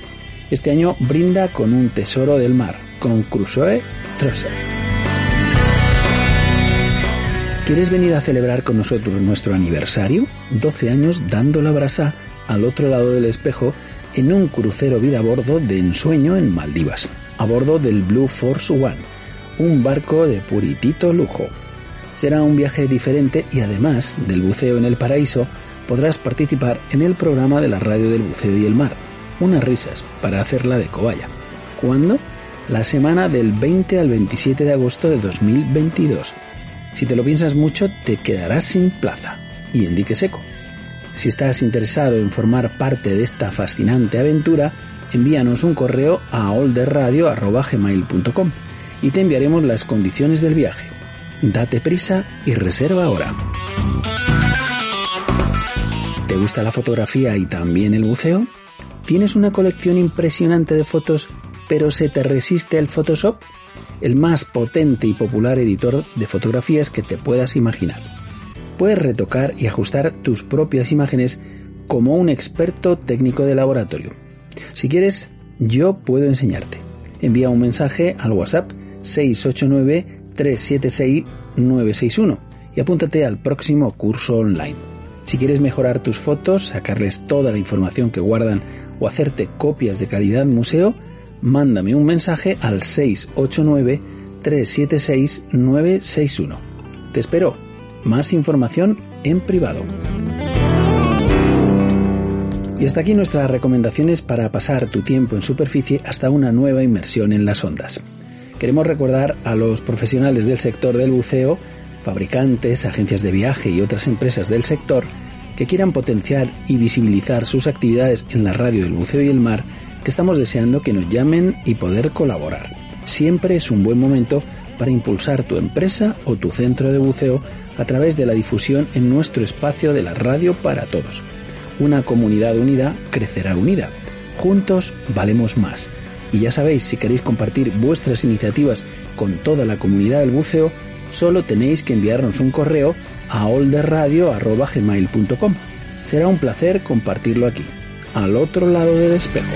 Este año brinda con un tesoro del mar, con Crusoe Treasure. ¿Quieres venir a celebrar con nosotros nuestro aniversario? 12 años dando la brasa al otro lado del espejo en un crucero vida a bordo de ensueño en Maldivas, a bordo del Blue Force One, un barco de puritito lujo. Será un viaje diferente y además del buceo en el paraíso, podrás participar en el programa de la radio del buceo y el mar, unas risas para hacerla de cobaya. ¿Cuándo? La semana del 20 al 27 de agosto de 2022 si te lo piensas mucho, te quedarás sin plaza y en dique seco. Si estás interesado en formar parte de esta fascinante aventura, envíanos un correo a olderradio.gmail.com y te enviaremos las condiciones del viaje. Date prisa y reserva ahora. ¿Te gusta la fotografía y también el buceo? ¿Tienes una colección impresionante de fotos pero se te resiste el Photoshop? El más potente y popular editor de fotografías que te puedas imaginar. Puedes retocar y ajustar tus propias imágenes como un experto técnico de laboratorio. Si quieres, yo puedo enseñarte. Envía un mensaje al WhatsApp 689-376-961 y apúntate al próximo curso online. Si quieres mejorar tus fotos, sacarles toda la información que guardan o hacerte copias de calidad museo, mándame un mensaje al 689-376-961. Te espero. Más información en privado. Y hasta aquí nuestras recomendaciones para pasar tu tiempo en superficie hasta una nueva inmersión en las ondas. Queremos recordar a los profesionales del sector del buceo, fabricantes, agencias de viaje y otras empresas del sector que quieran potenciar y visibilizar sus actividades en la radio del buceo y el mar, que estamos deseando que nos llamen y poder colaborar. Siempre es un buen momento para impulsar tu empresa o tu centro de buceo a través de la difusión en nuestro espacio de la radio para todos. Una comunidad unida crecerá unida. Juntos valemos más. Y ya sabéis, si queréis compartir vuestras iniciativas con toda la comunidad del buceo, solo tenéis que enviarnos un correo a olderradio.gmail.com. Será un placer compartirlo aquí, al otro lado del espejo.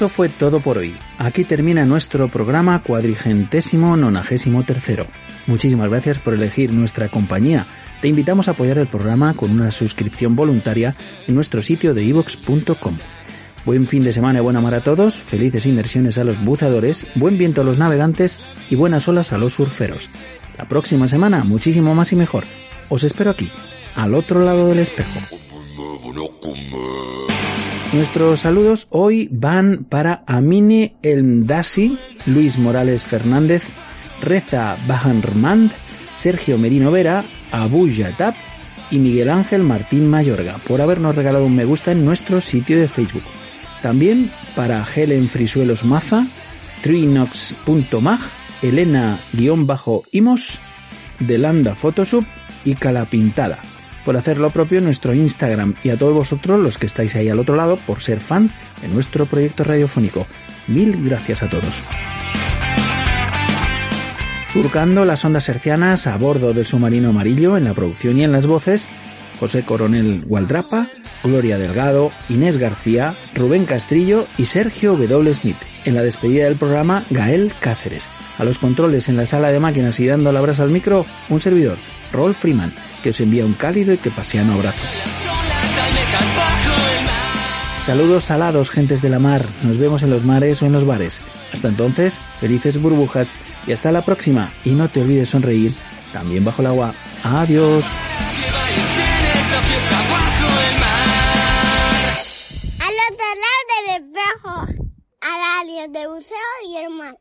Eso fue todo por hoy. Aquí termina nuestro programa cuadrigentésimo nonagésimo tercero. Muchísimas gracias por elegir nuestra compañía. Te invitamos a apoyar el programa con una suscripción voluntaria en nuestro sitio de ivox.com. Buen fin de semana y buena mar a todos, felices inmersiones a los buceadores, buen viento a los navegantes y buenas olas a los surferos. La próxima semana muchísimo más y mejor. Os espero aquí, al otro lado del espejo. Nuestros saludos hoy van para Amine Elmdasi, Luis Morales Fernández, Reza Bahanrmand, Sergio Merino Vera, Abu Yatab y Miguel Ángel Martín Mayorga por habernos regalado un me gusta en nuestro sitio de Facebook. También para Helen Frisuelos Maza, Trinox.mag, Elena-Imos, Delanda Photoshop y Calapintada por hacer lo propio en nuestro Instagram y a todos vosotros los que estáis ahí al otro lado por ser fan de nuestro proyecto radiofónico. Mil gracias a todos. Surcando las ondas hercianas a bordo del submarino amarillo en la producción y en las voces, José Coronel Gualdrapa, Gloria Delgado, Inés García, Rubén Castrillo y Sergio W. Smith. En la despedida del programa, Gael Cáceres. A los controles en la sala de máquinas y dando la brasa al micro, un servidor, Rolf Freeman que os envía un cálido y que paseano abrazo. Saludos salados, gentes de la mar. Nos vemos en los mares o en los bares. Hasta entonces, felices burbujas y hasta la próxima. Y no te olvides sonreír, también bajo el agua. Adiós.
Al otro lado del espejo, al área de buceo y el mar.